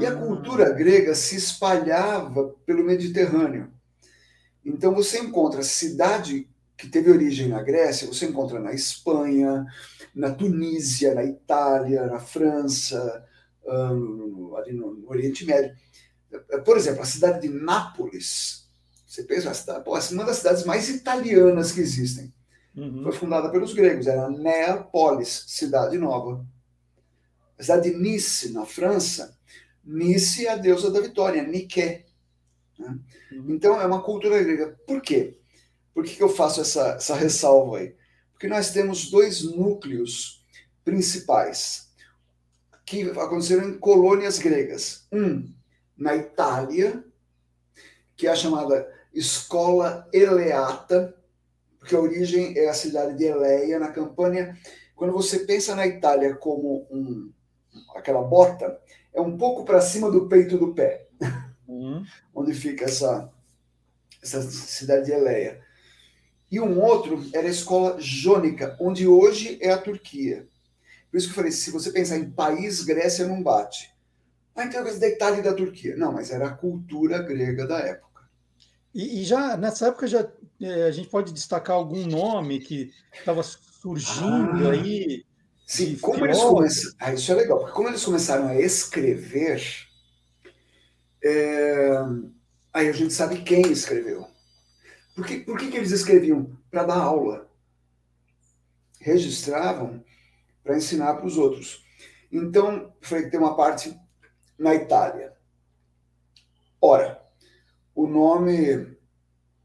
E a ah. cultura grega se espalhava pelo Mediterrâneo. Então você encontra cidade que teve origem na Grécia, você encontra na Espanha, na Tunísia, na Itália, na França, ali no Oriente Médio. Por exemplo, a cidade de Nápoles, você pensa, cidade, pô, uma das cidades mais italianas que existem. Uhum. Foi fundada pelos gregos, era Neapolis, cidade nova. A cidade de Nice, na França, Nice é a deusa da vitória, Nike. Né? Uhum. Então, é uma cultura grega. Por quê? Por que, que eu faço essa, essa ressalva aí? Porque nós temos dois núcleos principais que aconteceram em colônias gregas. Um, na Itália, que é a chamada Escola Eleata, porque a origem é a cidade de Eleia, na Campânia. Quando você pensa na Itália como um, aquela bota, é um pouco para cima do peito do pé, uhum. onde fica essa, essa cidade de Eleia. E um outro era a escola jônica, onde hoje é a Turquia. Por isso que eu falei, se você pensar em país, Grécia não bate. Ah, então é detalhe da Turquia. Não, mas era a cultura grega da época. E, e já nessa época já é, a gente pode destacar algum nome que estava surgindo Ah, aí. Sim, como eles começaram. Ah, isso é legal, porque como eles começaram a escrever, é, aí a gente sabe quem escreveu. Por que, por que, que eles escreviam? Para dar aula. Registravam para ensinar para os outros. Então, foi que tem uma parte na Itália. Ora, o nome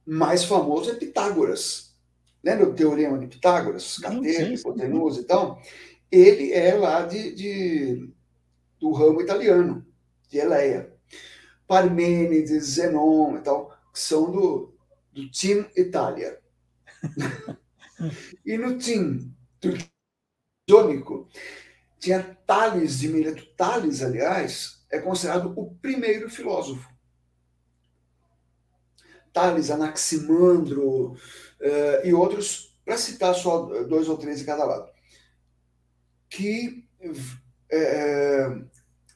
mais famoso é Pitágoras. Lembra o teorema de Pitágoras? Cateto, hipotenusa e tal? Ele é lá de, de- do ramo italiano, de Eleia. Parmênides, Zenon e tal, que são do, do Team Itália. e no Team turcônico tinha Tales de Mileto. Tales, aliás, é considerado o primeiro filósofo. Tales, Anaximandro eh, e outros, para citar só dois ou três de cada lado. Que eh,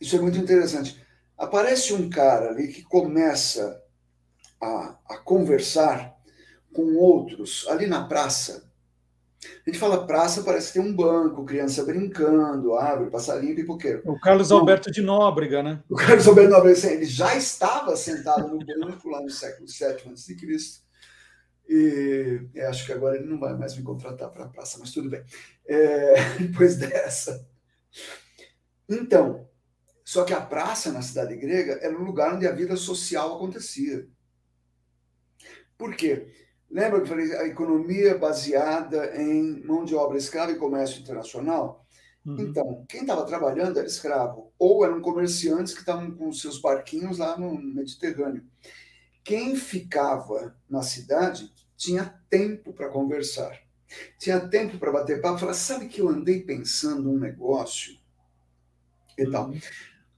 isso é muito interessante. Aparece um cara ali que começa a, a conversar com outros ali na praça. A gente fala praça, parece que tem um banco, criança brincando, árvore, passarinho, pipoqueiro. O Carlos Não. Alberto de Nóbrega, né? O Carlos Alberto Nobre, assim, ele já estava sentado no banco lá no século VII a.C. E eu acho que agora ele não vai mais me contratar para a praça, mas tudo bem. É, depois dessa. Então, só que a praça na cidade grega era o lugar onde a vida social acontecia. Por quê? Lembra que eu falei a economia baseada em mão de obra escrava e comércio internacional? Uhum. Então, quem estava trabalhando era escravo, ou eram comerciantes que estavam com seus barquinhos lá no Mediterrâneo. Quem ficava na cidade tinha tempo para conversar, tinha tempo para bater papo, falar, sabe que eu andei pensando um negócio e tal.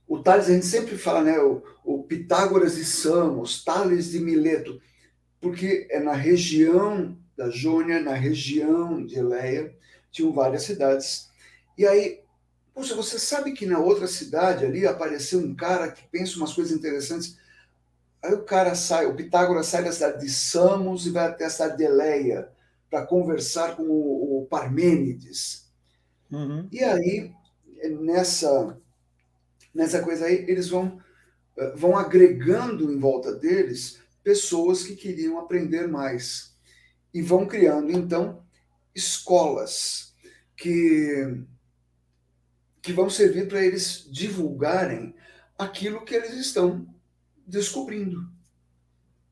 O Tales, a gente sempre fala, né, o, o Pitágoras de Samos, Tales de Mileto, porque é na região da Jônia, na região de Eleia, tinham várias cidades. E aí, poxa, você sabe que na outra cidade ali apareceu um cara que pensa umas coisas interessantes. Aí o cara sai, o Pitágoras sai da cidade de Samos e vai até a cidade de Eleia para conversar com o, o Parmênides. Uhum. E aí, nessa, nessa coisa aí, eles vão, eh, vão agregando em volta deles pessoas que queriam aprender mais. E vão criando, então, escolas que, que vão servir para eles divulgarem aquilo que eles estão descobrindo.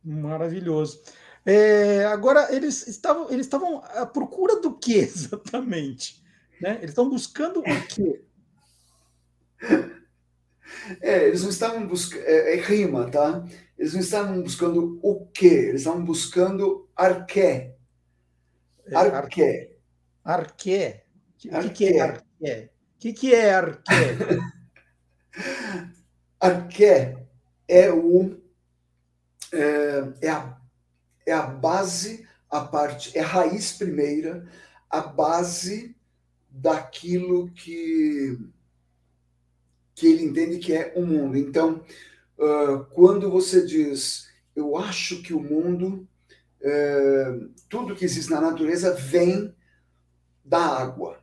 Maravilhoso. É, agora, eles estavam, eles estavam à procura do que exatamente? Né? Eles estão buscando o quê? É, eles não estavam buscando. É, é rima, tá? Eles não estavam buscando o quê? Eles estavam buscando arqué. Arqué. Arqué. O que, que é arqué? O que, que é arqué? Arqué é o é, é, a, é a base, a parte, é a raiz primeira, a base daquilo que que ele entende que é o mundo. Então, uh, quando você diz, eu acho que o mundo, uh, tudo que existe na natureza vem da água.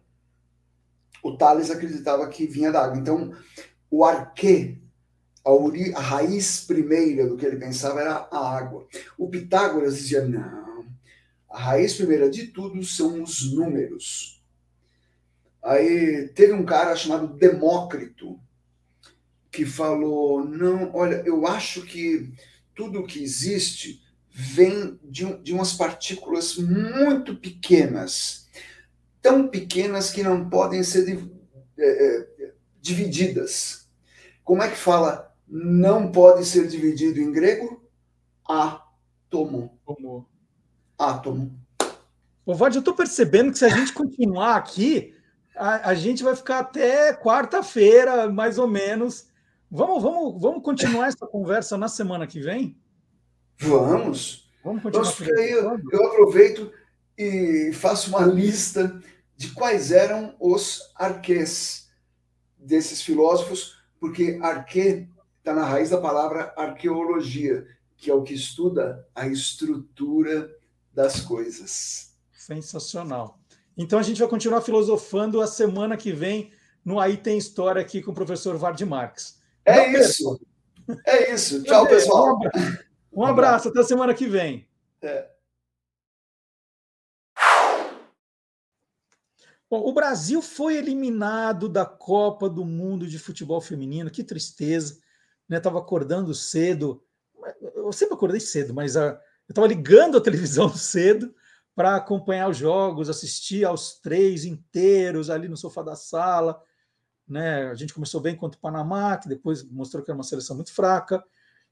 O Tales acreditava que vinha da água. Então, o arquê, a, a raiz primeira do que ele pensava era a água. O Pitágoras dizia, não, a raiz primeira de tudo são os números. Aí teve um cara chamado Demócrito, que falou: não, olha, eu acho que tudo que existe vem de, de umas partículas muito pequenas, tão pequenas que não podem ser é, divididas. Como é que fala não pode ser dividido em grego? Átomo. Como? Átomo. Ô, Vade, eu estou percebendo que se a gente continuar aqui, a, a gente vai ficar até quarta-feira, mais ou menos. Vamos, vamos, vamos continuar essa conversa na semana que vem? Vamos. Vamos continuar. Nossa, eu, eu aproveito e faço uma lista de quais eram os arquês desses filósofos, porque arquê está na raiz da palavra arqueologia. que é o que estuda a estrutura das coisas. Sensacional. Então a gente vai continuar filosofando a semana que vem no Aí Tem História aqui com o professor Vard Marx. É Não isso. Perca. É isso. Tchau, pessoal. Um abraço. Um abraço. Até semana que vem. É. Bom, o Brasil foi eliminado da Copa do Mundo de Futebol Feminino. Que tristeza. Né? Tava acordando cedo. Eu sempre acordei cedo, mas a, eu estava ligando a televisão cedo para acompanhar os jogos, assistir aos três inteiros ali no sofá da sala. Né? A gente começou bem contra o Panamá, que depois mostrou que era uma seleção muito fraca.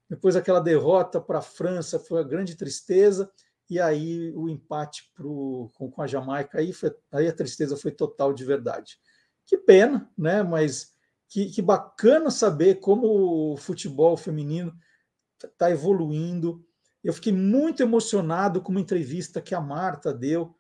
Depois aquela derrota para a França foi uma grande tristeza. E aí o empate pro, com, com a Jamaica, aí, foi, aí a tristeza foi total de verdade. Que pena, né? Mas que, que bacana saber como o futebol feminino está evoluindo. Eu fiquei muito emocionado com uma entrevista que a Marta deu,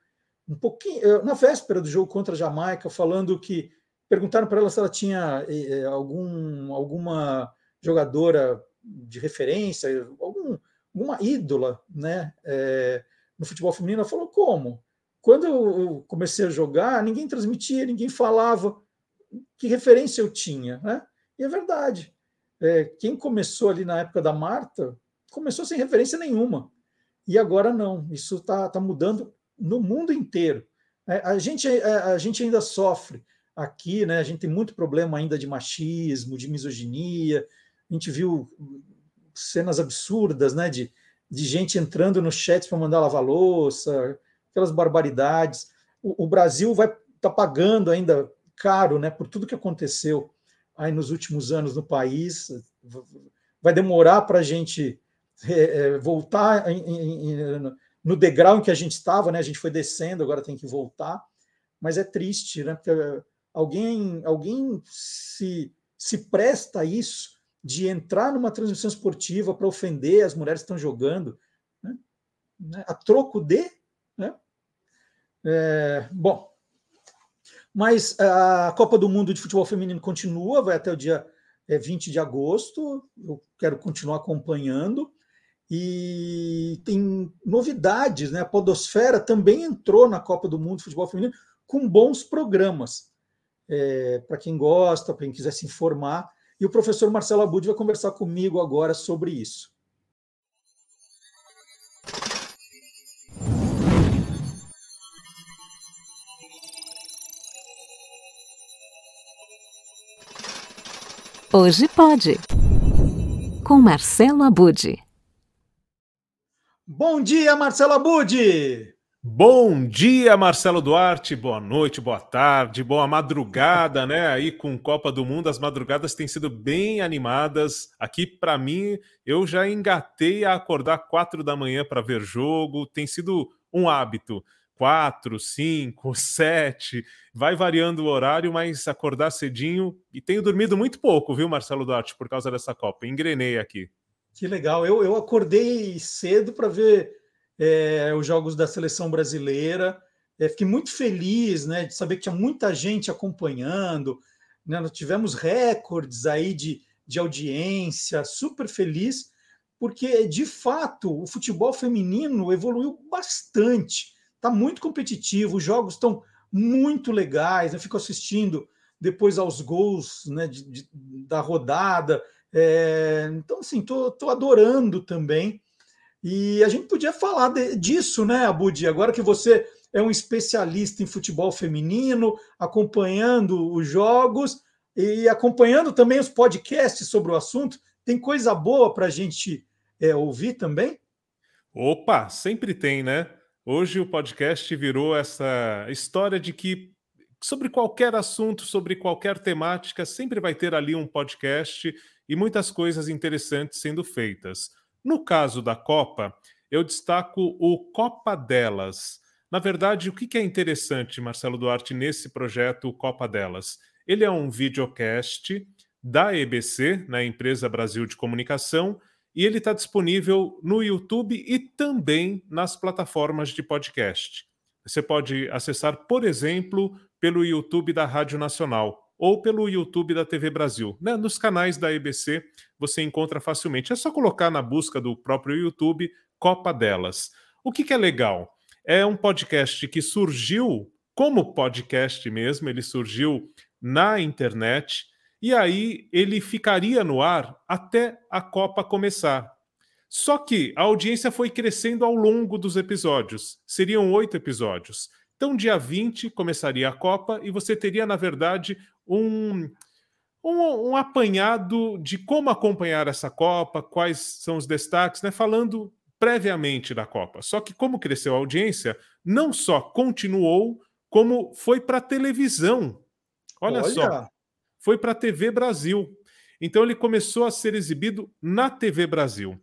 um pouquinho na véspera do jogo contra a Jamaica, falando que perguntaram para ela se ela tinha eh, algum, alguma jogadora de referência, algum, alguma ídola né, é, no futebol feminino. Ela falou: como? Quando eu comecei a jogar, ninguém transmitia, ninguém falava que referência eu tinha. Né? E é verdade. Quem começou ali na época da Marta começou sem referência nenhuma. E agora não. Isso está tá mudando no mundo inteiro. É, a, gente, é, a gente ainda sofre aqui, né? A gente tem muito problema ainda de machismo, de misoginia. A gente viu cenas absurdas, né? De, de gente entrando no chat para mandar lavar louça, aquelas barbaridades. O, o Brasil vai estar tá pagando ainda caro, né? Por tudo que aconteceu aí nos últimos anos no país. Vai demorar para a gente é, é, voltar em, em, no degrau em que a gente estava, né? A gente foi descendo, agora tem que voltar. Mas é triste, né? Porque alguém, alguém se, se presta a isso de entrar numa transmissão esportiva para ofender as mulheres que estão jogando, né? né a troco de. Né? É, bom, mas a Copa do Mundo de Futebol Feminino continua, vai até o dia 20 de agosto. Eu quero continuar acompanhando. E tem novidades, né? A Podosfera também entrou na Copa do Mundo de Futebol Feminino com bons programas é, para quem gosta, para quem quiser se informar. E o professor Marcelo Abud vai conversar comigo agora sobre isso. Hoje pode. Com Marcelo Abud. Bom dia, Marcelo Abud! Bom dia, Marcelo Duarte. Boa noite, boa tarde, boa madrugada, né? Aí com Copa do Mundo, as madrugadas têm sido bem animadas. Aqui, para mim, eu já engatei a acordar quatro da manhã para ver jogo. Tem sido um hábito. Quatro, cinco, sete, vai variando o horário, mas acordar cedinho. E tenho dormido muito pouco, viu, Marcelo Duarte, por causa dessa Copa. Engrenei aqui. Que legal. Eu, eu acordei cedo para ver é, os jogos da seleção brasileira. É, fiquei muito feliz né, de saber que tinha muita gente acompanhando. Né, nós tivemos recordes aí de, de audiência, super feliz, porque de fato o futebol feminino evoluiu bastante. Está muito competitivo, os jogos estão muito legais. Eu fico assistindo depois aos gols né, de, de, da rodada. É, então, assim, estou adorando também. E a gente podia falar de, disso, né, Abudi? Agora que você é um especialista em futebol feminino, acompanhando os jogos e acompanhando também os podcasts sobre o assunto, tem coisa boa para a gente é, ouvir também? Opa, sempre tem, né? Hoje o podcast virou essa história de que sobre qualquer assunto, sobre qualquer temática, sempre vai ter ali um podcast e muitas coisas interessantes sendo feitas. No caso da Copa, eu destaco o Copa Delas. Na verdade, o que é interessante, Marcelo Duarte, nesse projeto Copa Delas? Ele é um videocast da EBC, na Empresa Brasil de Comunicação, e ele está disponível no YouTube e também nas plataformas de podcast. Você pode acessar, por exemplo, pelo YouTube da Rádio Nacional. Ou pelo YouTube da TV Brasil. Né? Nos canais da EBC você encontra facilmente. É só colocar na busca do próprio YouTube Copa Delas. O que, que é legal? É um podcast que surgiu como podcast mesmo, ele surgiu na internet e aí ele ficaria no ar até a Copa começar. Só que a audiência foi crescendo ao longo dos episódios. Seriam oito episódios. Então, dia 20 começaria a Copa e você teria, na verdade, um, um, um, apanhado de como acompanhar essa Copa, quais são os destaques, né? Falando previamente da Copa. Só que, como cresceu a audiência, não só continuou, como foi para televisão. Olha, Olha, só. Foi para a TV Brasil. Então, ele começou a ser exibido na TV Brasil.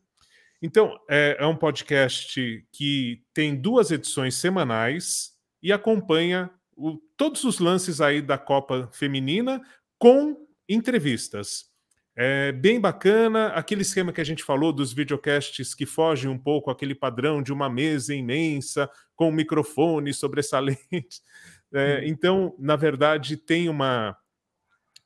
Então, é, é um podcast que tem duas edições semanais e acompanha o, todos os lances aí da Copa Feminina com entrevistas. É bem bacana, aquele esquema que a gente falou dos videocasts que fogem um pouco aquele padrão de uma mesa imensa com um microfone sobressalente. É, então, na verdade, tem uma,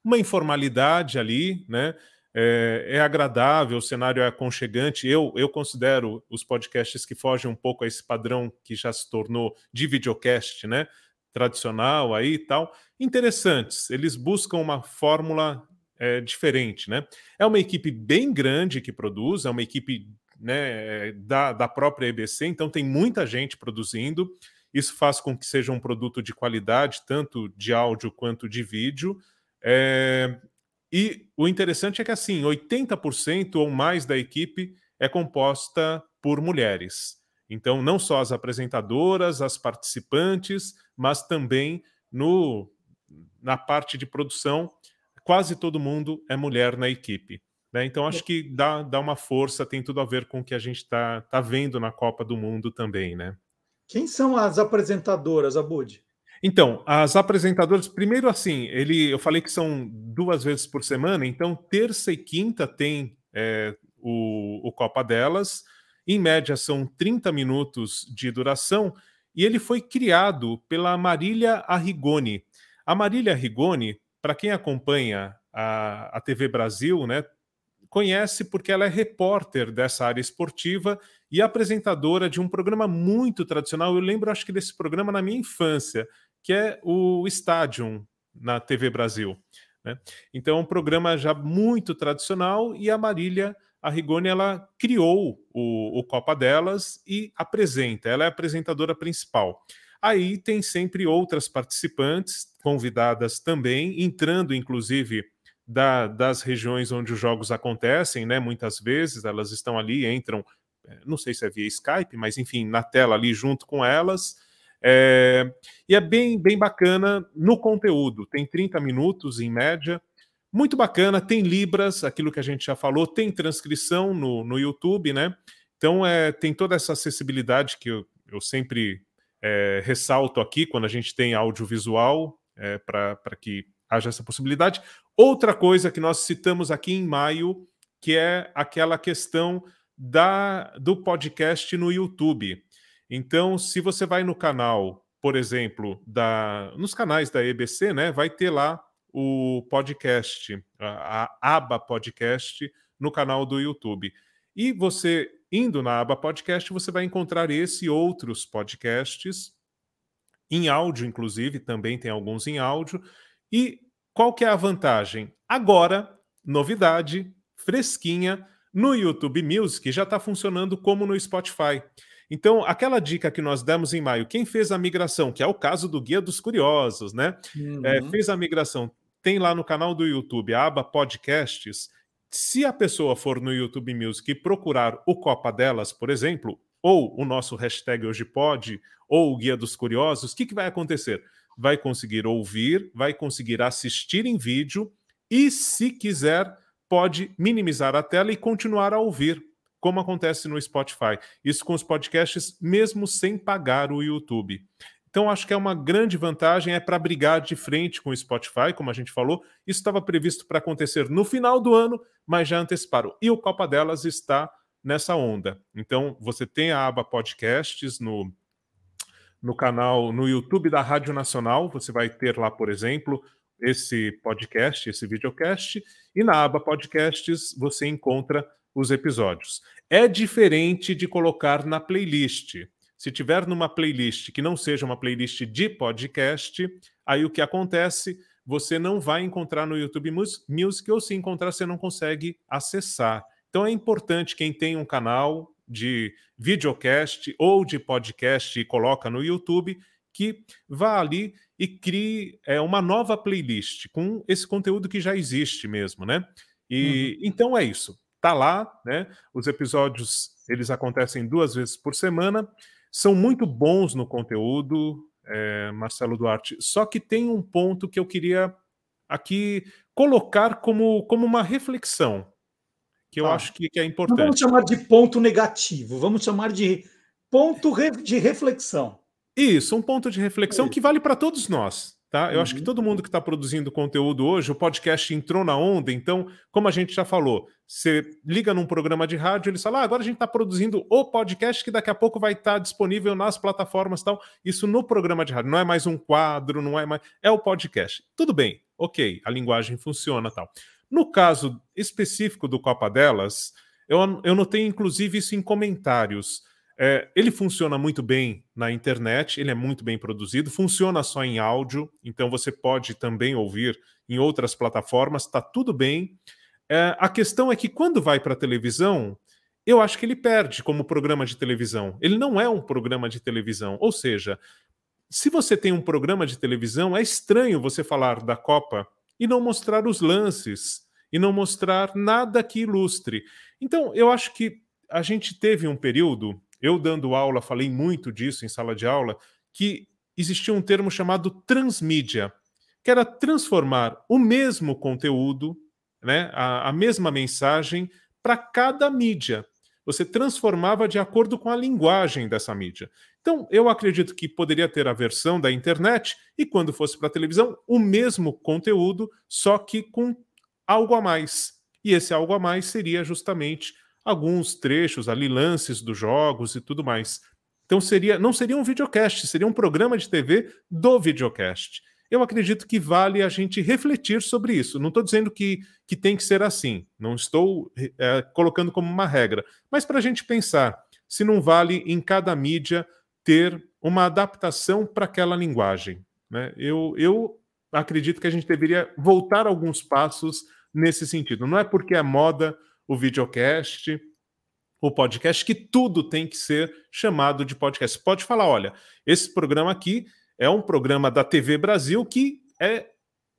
uma informalidade ali, né? É, é, agradável, o cenário é aconchegante. Eu, eu considero os podcasts que fogem um pouco a esse padrão que já se tornou de videocast, né? tradicional aí e tal, interessantes. Eles buscam uma fórmula é, diferente, né? É uma equipe bem grande que produz, é uma equipe né, da, da própria EBC, então tem muita gente produzindo. Isso faz com que seja um produto de qualidade, tanto de áudio quanto de vídeo. É, e o interessante é que, assim, 80% ou mais da equipe é composta por mulheres. Então, não só as apresentadoras, as participantes, mas também no, na parte de produção, quase todo mundo é mulher na equipe. Né? Então, acho que dá, dá uma força, tem tudo a ver com o que a gente está tá vendo na Copa do Mundo também, né? Quem são as apresentadoras, Abud? Então, as apresentadoras, primeiro assim, ele, eu falei que são duas vezes por semana, então terça e quinta tem é, o, o Copa delas, em média são 30 minutos de duração, e ele foi criado pela Marília Arrigoni. A Marília Arrigoni, para quem acompanha a, a TV Brasil, né, conhece porque ela é repórter dessa área esportiva e apresentadora de um programa muito tradicional. Eu lembro, acho que desse programa na minha infância, que é o Stadium na TV Brasil. Né? Então, é um programa já muito tradicional e a Marília a Rigoni ela criou o, o Copa delas e apresenta, ela é a apresentadora principal. Aí tem sempre outras participantes convidadas também, entrando inclusive da, das regiões onde os jogos acontecem, né? Muitas vezes elas estão ali, entram, é, não sei se é via Skype, mas enfim, na tela ali junto com elas. É, e é bem, bem bacana no conteúdo, tem 30 minutos em média, muito bacana, tem Libras, aquilo que a gente já falou, tem transcrição no, no YouTube, né? Então é, tem toda essa acessibilidade que eu, eu sempre é, ressalto aqui quando a gente tem audiovisual é, para que haja essa possibilidade. Outra coisa que nós citamos aqui em maio, que é aquela questão da, do podcast no YouTube. Então, se você vai no canal, por exemplo, da, nos canais da EBC, né, vai ter lá o podcast, a, a aba podcast no canal do YouTube. E você indo na aba podcast, você vai encontrar esse e outros podcasts em áudio, inclusive, também tem alguns em áudio. E qual que é a vantagem? Agora, novidade, fresquinha, no YouTube Music já está funcionando como no Spotify. Então, aquela dica que nós demos em maio, quem fez a migração, que é o caso do Guia dos Curiosos, né? Uhum. É, fez a migração, tem lá no canal do YouTube a aba podcasts. Se a pessoa for no YouTube Music e procurar o Copa Delas, por exemplo, ou o nosso hashtag hoje pode, ou o Guia dos Curiosos, o que, que vai acontecer? Vai conseguir ouvir, vai conseguir assistir em vídeo e, se quiser, pode minimizar a tela e continuar a ouvir, como acontece no Spotify. Isso com os podcasts, mesmo sem pagar o YouTube. Então, acho que é uma grande vantagem, é para brigar de frente com o Spotify, como a gente falou. Isso estava previsto para acontecer no final do ano, mas já anteciparam. E o Copa Delas está nessa onda. Então, você tem a aba podcasts no, no canal, no YouTube da Rádio Nacional. Você vai ter lá, por exemplo, esse podcast, esse videocast, e na aba podcasts você encontra os episódios. É diferente de colocar na playlist. Se tiver numa playlist que não seja uma playlist de podcast, aí o que acontece? Você não vai encontrar no YouTube Music, ou se encontrar, você não consegue acessar. Então é importante quem tem um canal de videocast ou de podcast e coloca no YouTube, que vá ali e crie é, uma nova playlist com esse conteúdo que já existe mesmo, né? E uhum. então é isso. Tá lá, né? Os episódios eles acontecem duas vezes por semana, são muito bons no conteúdo, é, Marcelo Duarte. Só que tem um ponto que eu queria aqui colocar como, como uma reflexão que eu ah. acho que, que, é importante. Não vamos chamar de ponto negativo, vamos chamar de ponto de reflexão. Isso, um ponto de reflexão é que vale para todos nós. Tá? Eu uhum. acho que uhum. todo mundo que está produzindo conteúdo hoje, o podcast entrou na onda, então, como a gente já falou, você liga num programa de rádio, eles falam, ah, agora a gente está produzindo o podcast que daqui a pouco vai estar tá disponível nas plataformas tal. Isso no programa de rádio, não é mais um quadro, não é mais. É o podcast. Tudo bem, ok, a linguagem funciona tal. No caso específico do Copa Delas, eu, eu notei inclusive isso em comentários. É, ele funciona muito bem na internet, ele é muito bem produzido, funciona só em áudio, então você pode também ouvir em outras plataformas, está tudo bem. É, a questão é que quando vai para a televisão, eu acho que ele perde como programa de televisão. Ele não é um programa de televisão. Ou seja, se você tem um programa de televisão, é estranho você falar da Copa e não mostrar os lances, e não mostrar nada que ilustre. Então, eu acho que a gente teve um período, eu dando aula, falei muito disso em sala de aula, que existia um termo chamado transmídia, que era transformar o mesmo conteúdo, né, a, a mesma mensagem, para cada mídia. Você transformava de acordo com a linguagem dessa mídia. Então, eu acredito que poderia ter a versão da internet e, quando fosse para a televisão, o mesmo conteúdo, só que com algo a mais. E esse algo a mais seria justamente alguns trechos ali, lances dos jogos e tudo mais. Então, seria, não seria um videocast, seria um programa de TV do videocast. Eu acredito que vale a gente refletir sobre isso. Não estou dizendo que, que tem que ser assim, não estou é, colocando como uma regra, mas para a gente pensar se não vale em cada mídia ter uma adaptação para aquela linguagem. Né? Eu, eu acredito que a gente deveria voltar alguns passos nesse sentido. Não é porque é moda o videocast, o podcast, que tudo tem que ser chamado de podcast. Pode falar: olha, esse programa aqui é um programa da TV Brasil que é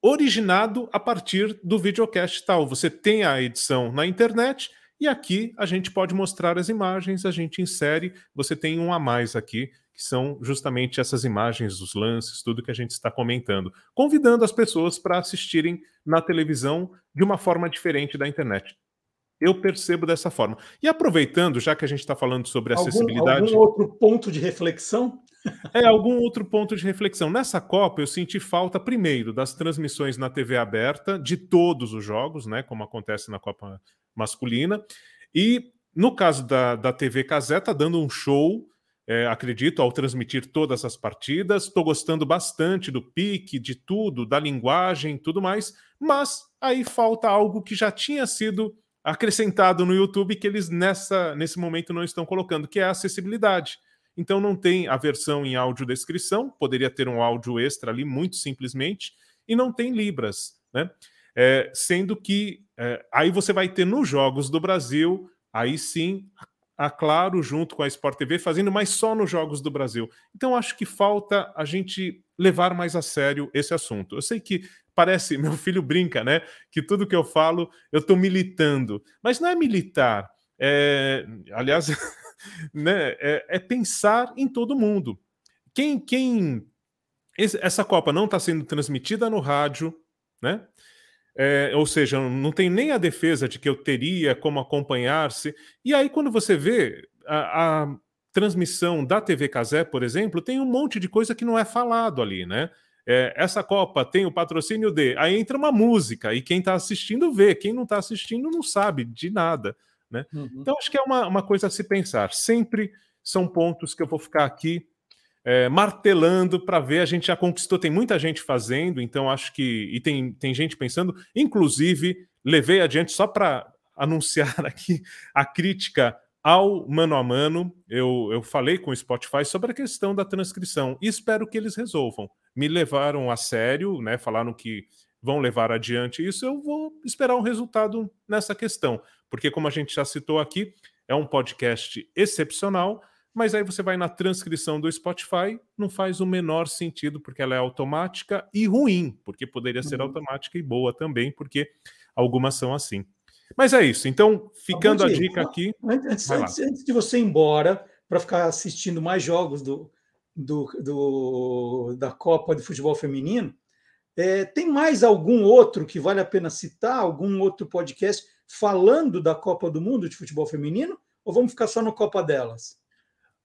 originado a partir do videocast tal. Você tem a edição na internet e aqui a gente pode mostrar as imagens, a gente insere, você tem um a mais aqui, que são justamente essas imagens dos lances, tudo que a gente está comentando, convidando as pessoas para assistirem na televisão de uma forma diferente da internet. Eu percebo dessa forma. E aproveitando, já que a gente está falando sobre acessibilidade. Algum, algum outro ponto de reflexão? É, algum outro ponto de reflexão. Nessa Copa, eu senti falta, primeiro, das transmissões na TV aberta de todos os jogos, né? Como acontece na Copa masculina. E no caso da, da TV Casé, tá dando um show, é, acredito, ao transmitir todas as partidas. Estou gostando bastante do pique, de tudo, da linguagem tudo mais, mas aí falta algo que já tinha sido acrescentado no YouTube que eles nessa, nesse momento não estão colocando, que é a acessibilidade. Então não tem a versão em audiodescrição, poderia ter um áudio extra ali, muito simplesmente, e não tem Libras, né? É, sendo que é, aí você vai ter nos Jogos do Brasil, aí sim, a Claro junto com a Sport TV fazendo, mas só nos Jogos do Brasil. Então acho que falta a gente levar mais a sério esse assunto. Eu sei que parece, meu filho brinca, né? Que tudo que eu falo eu estou militando, mas não é militar. É, aliás, né, é, é, pensar em todo mundo. Quem, quem essa Copa não está sendo transmitida no rádio, né? É, ou seja, não tem nem a defesa de que eu teria como acompanhar-se. E aí, quando você vê a, a, transmissão da TV Casé, por exemplo, tem um monte de coisa que não é falado ali, né? É, essa Copa tem o patrocínio de. Aí entra uma música, e quem está assistindo vê, quem não está assistindo não sabe de nada. Né? Uhum. Então, acho que é uma, uma coisa a se pensar. Sempre são pontos que eu vou ficar aqui é, martelando para ver. A gente já conquistou, tem muita gente fazendo, então acho que. E tem, tem gente pensando, inclusive, levei adiante só para anunciar aqui a crítica ao mano a mano. Eu, eu falei com o Spotify sobre a questão da transcrição e espero que eles resolvam. Me levaram a sério, né? Falaram que vão levar adiante isso. Eu vou esperar um resultado nessa questão, porque, como a gente já citou aqui, é um podcast excepcional mas aí você vai na transcrição do Spotify, não faz o menor sentido, porque ela é automática e ruim, porque poderia ser uhum. automática e boa também, porque algumas são assim. Mas é isso. Então, ficando a dica aqui. Antes, antes, antes de você ir embora, para ficar assistindo mais jogos do, do, do, da Copa de Futebol Feminino, é, tem mais algum outro que vale a pena citar? Algum outro podcast falando da Copa do Mundo de Futebol Feminino? Ou vamos ficar só no Copa delas?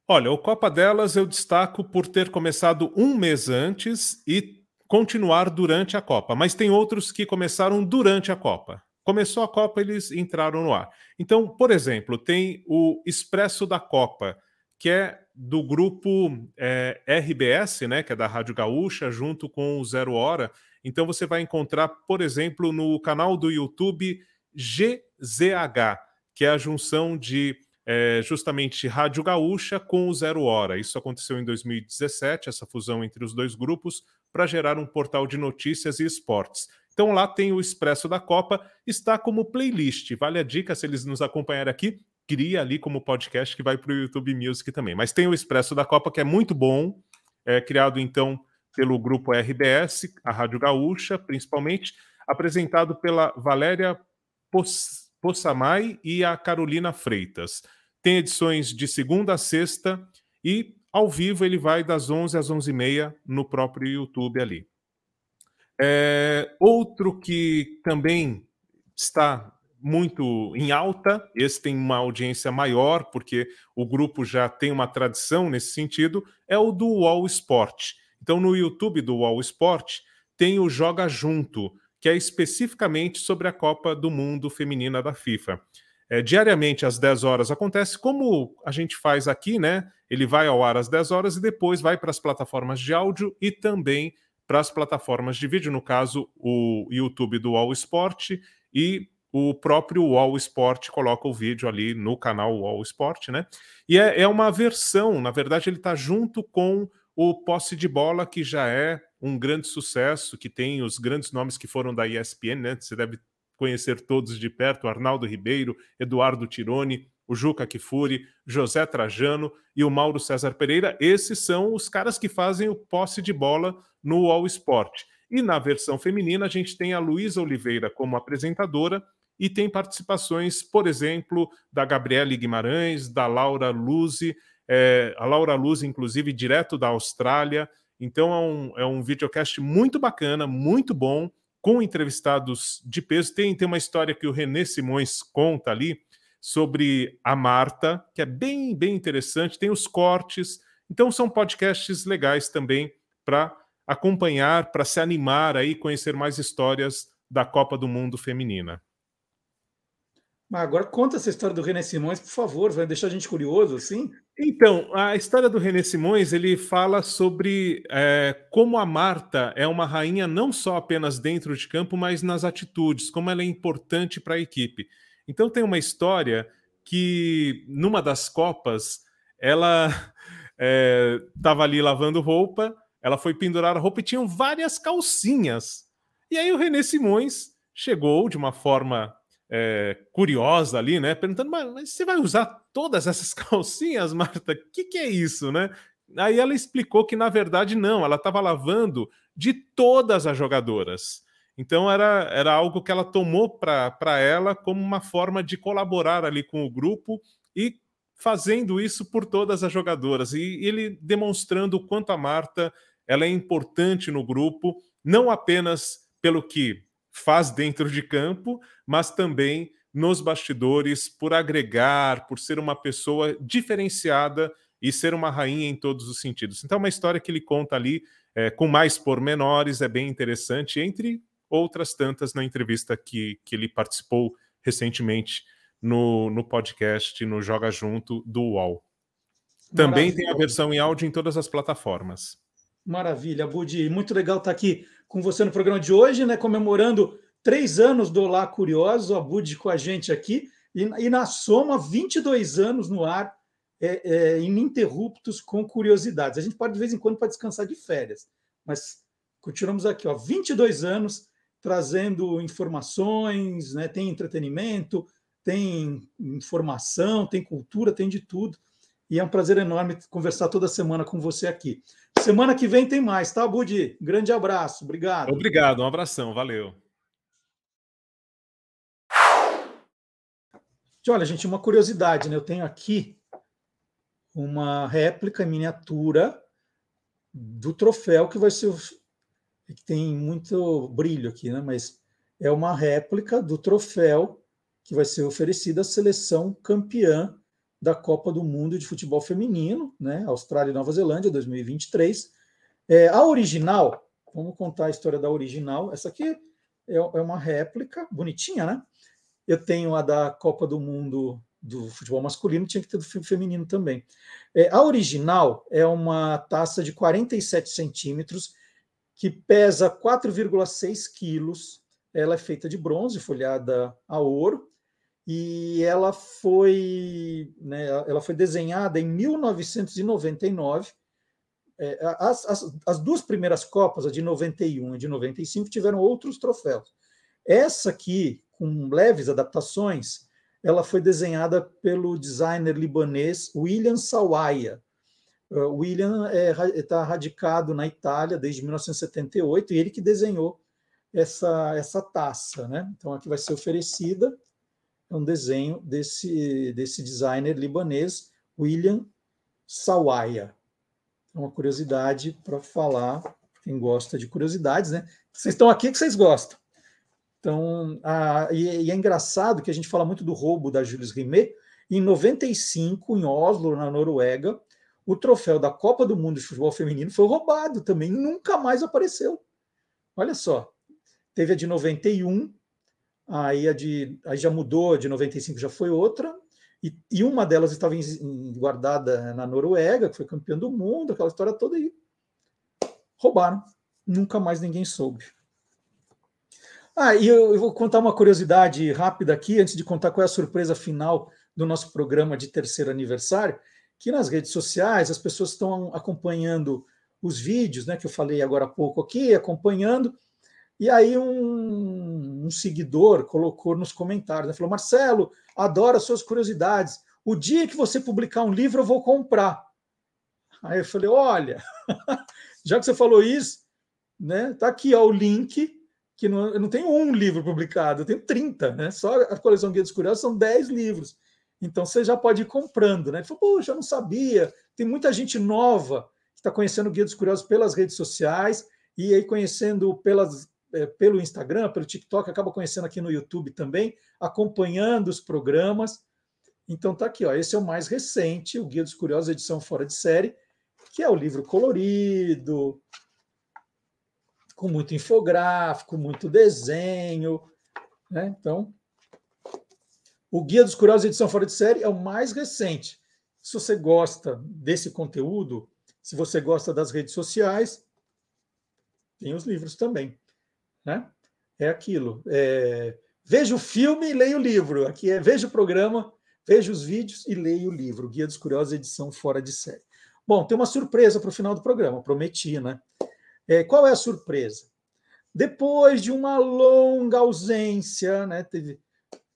Olha, o Copa delas eu destaco por ter começado um mês antes e continuar durante a Copa, mas tem outros que começaram durante a Copa. Começou a Copa, eles entraram no ar. Então, por exemplo, tem o Expresso da Copa, que é do grupo é, RBS, né, que é da Rádio Gaúcha, junto com o Zero Hora. Então você vai encontrar, por exemplo, no canal do YouTube GZH, que é a junção de é, justamente Rádio Gaúcha com o Zero Hora. Isso aconteceu em 2017, essa fusão entre os dois grupos, para gerar um portal de notícias e esportes. Então lá tem o Expresso da Copa, está como playlist. Vale a dica, se eles nos acompanharem aqui, cria ali como podcast que vai para o YouTube Music também. Mas tem o Expresso da Copa, que é muito bom, é criado então pelo grupo RBS, a Rádio Gaúcha, principalmente, apresentado pela Valéria Poss Possamay e a Carolina Freitas. Tem edições de segunda a sexta e ao vivo ele vai das 11 às 11h30 no próprio YouTube ali. É, outro que também está muito em alta, esse tem uma audiência maior, porque o grupo já tem uma tradição nesse sentido, é o do UOL Sport. Então, no YouTube do UOL Sport, tem o Joga Junto, que é especificamente sobre a Copa do Mundo Feminina da FIFA. É, diariamente, às 10 horas, acontece como a gente faz aqui, né? Ele vai ao ar às 10 horas e depois vai para as plataformas de áudio e também para as plataformas de vídeo, no caso, o YouTube do All Sport e o próprio All Sport coloca o vídeo ali no canal All Sport, né? E é, é uma versão, na verdade, ele está junto com o posse de bola, que já é um grande sucesso, que tem os grandes nomes que foram da ESPN, né? Você deve conhecer todos de perto: Arnaldo Ribeiro, Eduardo Tironi, o Juca Kifuri, José Trajano e o Mauro César Pereira. Esses são os caras que fazem o posse de bola no All Sport. E na versão feminina, a gente tem a Luísa Oliveira como apresentadora e tem participações, por exemplo, da Gabriele Guimarães, da Laura Luzi, é, a Laura Luz, inclusive, direto da Austrália. Então é um, é um videocast muito bacana, muito bom, com entrevistados de peso. Tem, tem uma história que o René Simões conta ali sobre a Marta, que é bem, bem interessante. Tem os cortes. Então são podcasts legais também para acompanhar, para se animar aí, conhecer mais histórias da Copa do Mundo Feminina. Mas agora conta essa história do René Simões, por favor, vai deixar a gente curioso, assim? Então, a história do René Simões, ele fala sobre é, como a Marta é uma rainha não só apenas dentro de campo, mas nas atitudes, como ela é importante para a equipe. Então tem uma história que, numa das Copas, ela estava é, ali lavando roupa, ela foi pendurar a roupa e tinham várias calcinhas. E aí o René Simões chegou de uma forma é, curiosa ali, né? Perguntando, mas, mas, você vai usar todas essas calcinhas, Marta? O que, que é isso, né? Aí ela explicou que, na verdade, não, ela estava lavando de todas as jogadoras. Então era, era algo que ela tomou para ela como uma forma de colaborar ali com o grupo e fazendo isso por todas as jogadoras. E ele demonstrando o quanto a Marta ela é importante no grupo, não apenas pelo que faz dentro de campo, mas também nos bastidores, por agregar, por ser uma pessoa diferenciada e ser uma rainha em todos os sentidos. Então, é uma história que ele conta ali é, com mais pormenores, é bem interessante, entre outras tantas na entrevista que, que ele participou recentemente no, no podcast, no Joga Junto do UOL. Também tem a versão em áudio em todas as plataformas. Maravilha, Budi. Muito legal estar aqui com você no programa de hoje, né? Comemorando três anos do Olá Curioso, a Budi com a gente aqui. E, e na soma, 22 anos no ar, é, é, ininterruptos com curiosidades. A gente pode, de vez em quando, para descansar de férias, mas continuamos aqui, ó, 22 anos trazendo informações, né? tem entretenimento, tem informação, tem cultura, tem de tudo. E é um prazer enorme conversar toda semana com você aqui. Semana que vem tem mais, tá, Budi? Grande abraço, obrigado. Obrigado, um abração, valeu. Olha, gente, uma curiosidade, né? Eu tenho aqui uma réplica em miniatura do troféu que vai ser que tem muito brilho aqui, né? Mas é uma réplica do troféu que vai ser oferecido à seleção campeã da Copa do Mundo de Futebol Feminino, né? Austrália e Nova Zelândia 2023. É, a original, vamos contar a história da original. Essa aqui é, é uma réplica bonitinha, né? Eu tenho a da Copa do Mundo do futebol masculino, tinha que ter do fe- feminino também. É, a original é uma taça de 47 centímetros, que pesa 4,6 quilos. Ela é feita de bronze, folhada a ouro, e ela foi, né, ela foi desenhada em 1999. É, as, as, as duas primeiras Copas, a de 91 e de 95, tiveram outros troféus. Essa aqui, com leves adaptações, ela foi desenhada pelo designer libanês William Sawaya. Uh, William está radicado na Itália desde 1978 e ele que desenhou essa, essa taça. Né? Então, aqui vai ser oferecida é um desenho desse, desse designer libanês, William Sawaya. É uma curiosidade para falar, quem gosta de curiosidades, né? Vocês estão aqui que vocês gostam. Então, a, e, e, é engraçado que a gente fala muito do roubo da Jules Rimet. Em 95, em Oslo, na Noruega, o troféu da Copa do Mundo de Futebol Feminino foi roubado também, nunca mais apareceu. Olha só, teve a de 91, aí a de aí já mudou, a de 95 já foi outra, e, e uma delas estava em, guardada na Noruega, que foi campeã do mundo, aquela história toda aí. Roubaram, nunca mais ninguém soube. Ah, e eu, eu, vou contar uma curiosidade rápida aqui, antes de contar qual é a surpresa final do nosso programa de terceiro aniversário, que nas redes sociais as pessoas estão acompanhando os vídeos, né, que eu falei agora há pouco aqui, acompanhando, e aí um, um seguidor colocou nos comentários, né, falou, Marcelo, adoro as suas curiosidades, o dia que você publicar um livro eu vou comprar. Aí eu falei, olha, já que você falou isso, né, tá aqui ó, o link, que não, eu não tenho um livro publicado, eu tenho 30, né? Só a coleção Guia dos Curiosos são 10 livros. Então você já pode ir comprando, né? Ele falou, poxa, eu não sabia. Tem muita gente nova que está conhecendo o Guia dos Curiosos pelas redes sociais e aí conhecendo pelas, é, pelo Instagram, pelo TikTok, acaba conhecendo aqui no YouTube também, acompanhando os programas. Então tá aqui, ó. Esse é o mais recente, o Guia dos Curiosos, edição fora de série, que é o livro colorido, com muito infográfico, muito desenho. Né? Então, o Guia dos Curiosos, edição fora de série, é o mais recente. Se você gosta desse conteúdo, se você gosta das redes sociais, tem os livros também. Né? É aquilo. É... Veja o filme e leia o livro. Aqui é veja o programa, veja os vídeos e leia o livro. Guia dos Curiosos, edição fora de série. Bom, tem uma surpresa para o final do programa, prometi, né? É, qual é a surpresa? Depois de uma longa ausência, né, teve,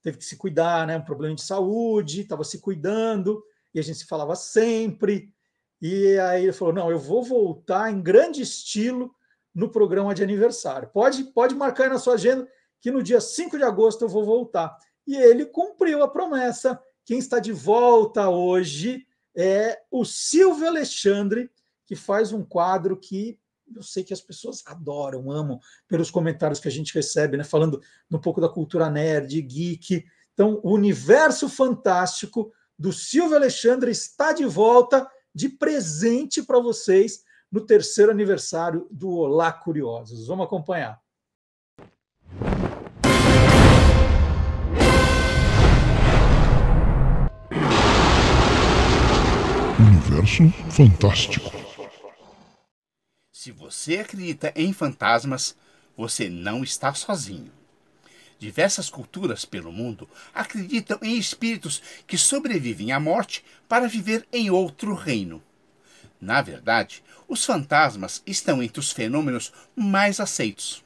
teve que se cuidar, né, um problema de saúde, estava se cuidando, e a gente se falava sempre. E aí ele falou: não, eu vou voltar em grande estilo no programa de aniversário. Pode, pode marcar aí na sua agenda que no dia 5 de agosto eu vou voltar. E ele cumpriu a promessa. Quem está de volta hoje é o Silvio Alexandre, que faz um quadro que eu sei que as pessoas adoram, amam, pelos comentários que a gente recebe, né? Falando um pouco da cultura nerd, geek. Então, o universo fantástico do Silvio Alexandre está de volta de presente para vocês no terceiro aniversário do Olá Curiosos. Vamos acompanhar. Universo Fantástico. Se você acredita em fantasmas, você não está sozinho. Diversas culturas pelo mundo acreditam em espíritos que sobrevivem à morte para viver em outro reino. Na verdade, os fantasmas estão entre os fenômenos mais aceitos.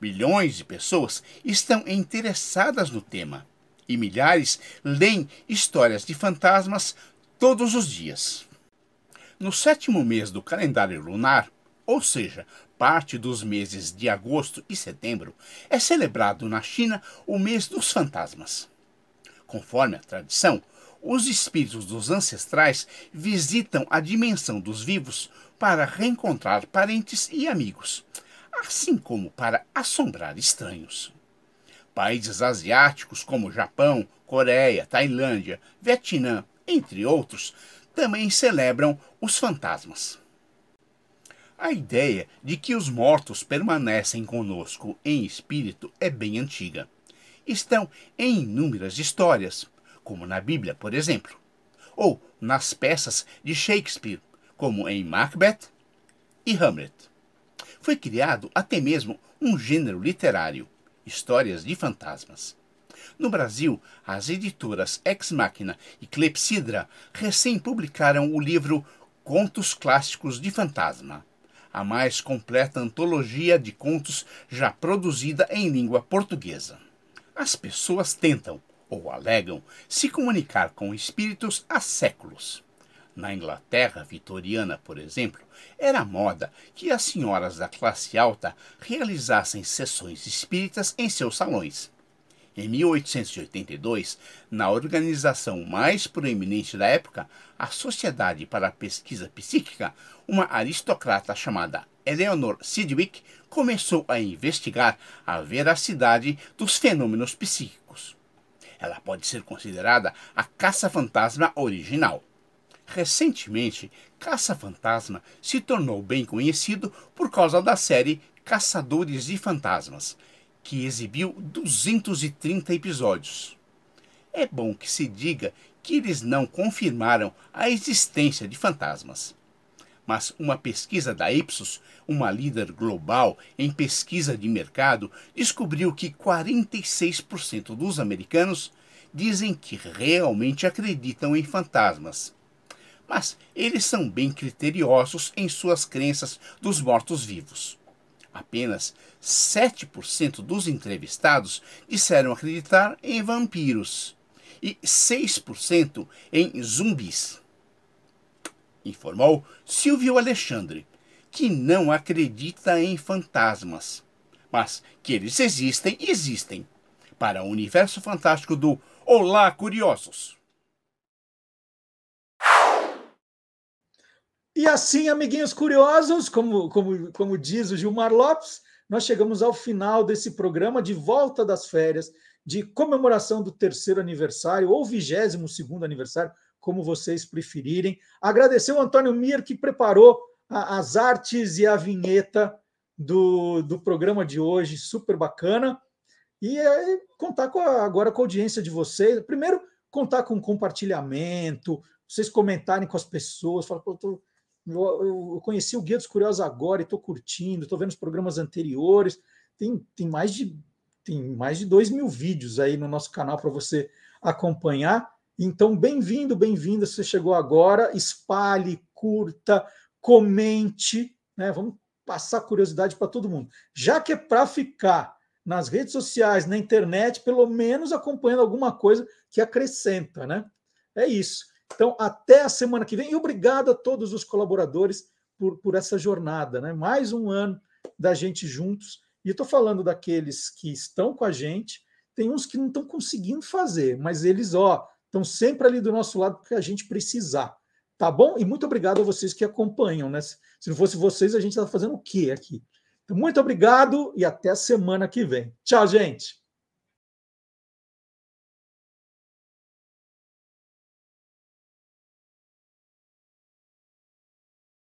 Milhões de pessoas estão interessadas no tema e milhares leem histórias de fantasmas todos os dias. No sétimo mês do calendário lunar, ou seja, parte dos meses de agosto e setembro, é celebrado na China o mês dos fantasmas. Conforme a tradição, os espíritos dos ancestrais visitam a dimensão dos vivos para reencontrar parentes e amigos, assim como para assombrar estranhos. Países asiáticos como Japão, Coreia, Tailândia, Vietnã, entre outros, também celebram os fantasmas. A ideia de que os mortos permanecem conosco em espírito é bem antiga. Estão em inúmeras histórias, como na Bíblia, por exemplo, ou nas peças de Shakespeare, como em Macbeth e Hamlet. Foi criado até mesmo um gênero literário, histórias de fantasmas. No Brasil, as editoras Ex Machina e Clepsidra recém publicaram o livro Contos Clássicos de Fantasma, a mais completa antologia de contos já produzida em língua portuguesa. As pessoas tentam, ou alegam, se comunicar com espíritos há séculos. Na Inglaterra vitoriana, por exemplo, era moda que as senhoras da classe alta realizassem sessões espíritas em seus salões. Em 1882, na organização mais proeminente da época, a Sociedade para a Pesquisa Psíquica, uma aristocrata chamada Eleanor Sidgwick começou a investigar a veracidade dos fenômenos psíquicos. Ela pode ser considerada a caça-fantasma original. Recentemente, Caça-Fantasma se tornou bem conhecido por causa da série Caçadores de Fantasmas, que exibiu 230 episódios. É bom que se diga que eles não confirmaram a existência de fantasmas. Mas uma pesquisa da Ipsos, uma líder global em pesquisa de mercado, descobriu que 46% dos americanos dizem que realmente acreditam em fantasmas. Mas eles são bem criteriosos em suas crenças dos mortos-vivos. Apenas 7% dos entrevistados disseram acreditar em vampiros e 6% em zumbis. Informou Silvio Alexandre, que não acredita em fantasmas, mas que eles existem existem. Para o universo fantástico do Olá, Curiosos! E assim, amiguinhos curiosos, como, como, como diz o Gilmar Lopes, nós chegamos ao final desse programa de volta das férias, de comemoração do terceiro aniversário ou vigésimo segundo aniversário, como vocês preferirem. Agradecer o Antônio Mir, que preparou a, as artes e a vinheta do, do programa de hoje, super bacana. E é, contar com a, agora com a audiência de vocês. Primeiro, contar com compartilhamento, vocês comentarem com as pessoas, falar, pô, tô, eu, conheci o Guia dos Curiosos agora e estou curtindo, estou vendo os programas anteriores. Tem, tem, mais de, tem mais de dois mil vídeos aí no nosso canal para você acompanhar. Então, bem-vindo, bem-vinda. Se você chegou agora, espalhe, curta, comente, né? Vamos passar curiosidade para todo mundo. Já que é para ficar nas redes sociais, na internet, pelo menos acompanhando alguma coisa que acrescenta, né? É isso. Então, até a semana que vem. E obrigado a todos os colaboradores por, por essa jornada. Né? Mais um ano da gente juntos. E estou falando daqueles que estão com a gente, tem uns que não estão conseguindo fazer, mas eles, ó, estão sempre ali do nosso lado porque a gente precisar. Tá bom? E muito obrigado a vocês que acompanham, né? Se não fosse vocês, a gente estava fazendo o quê aqui? Então, muito obrigado e até a semana que vem. Tchau, gente!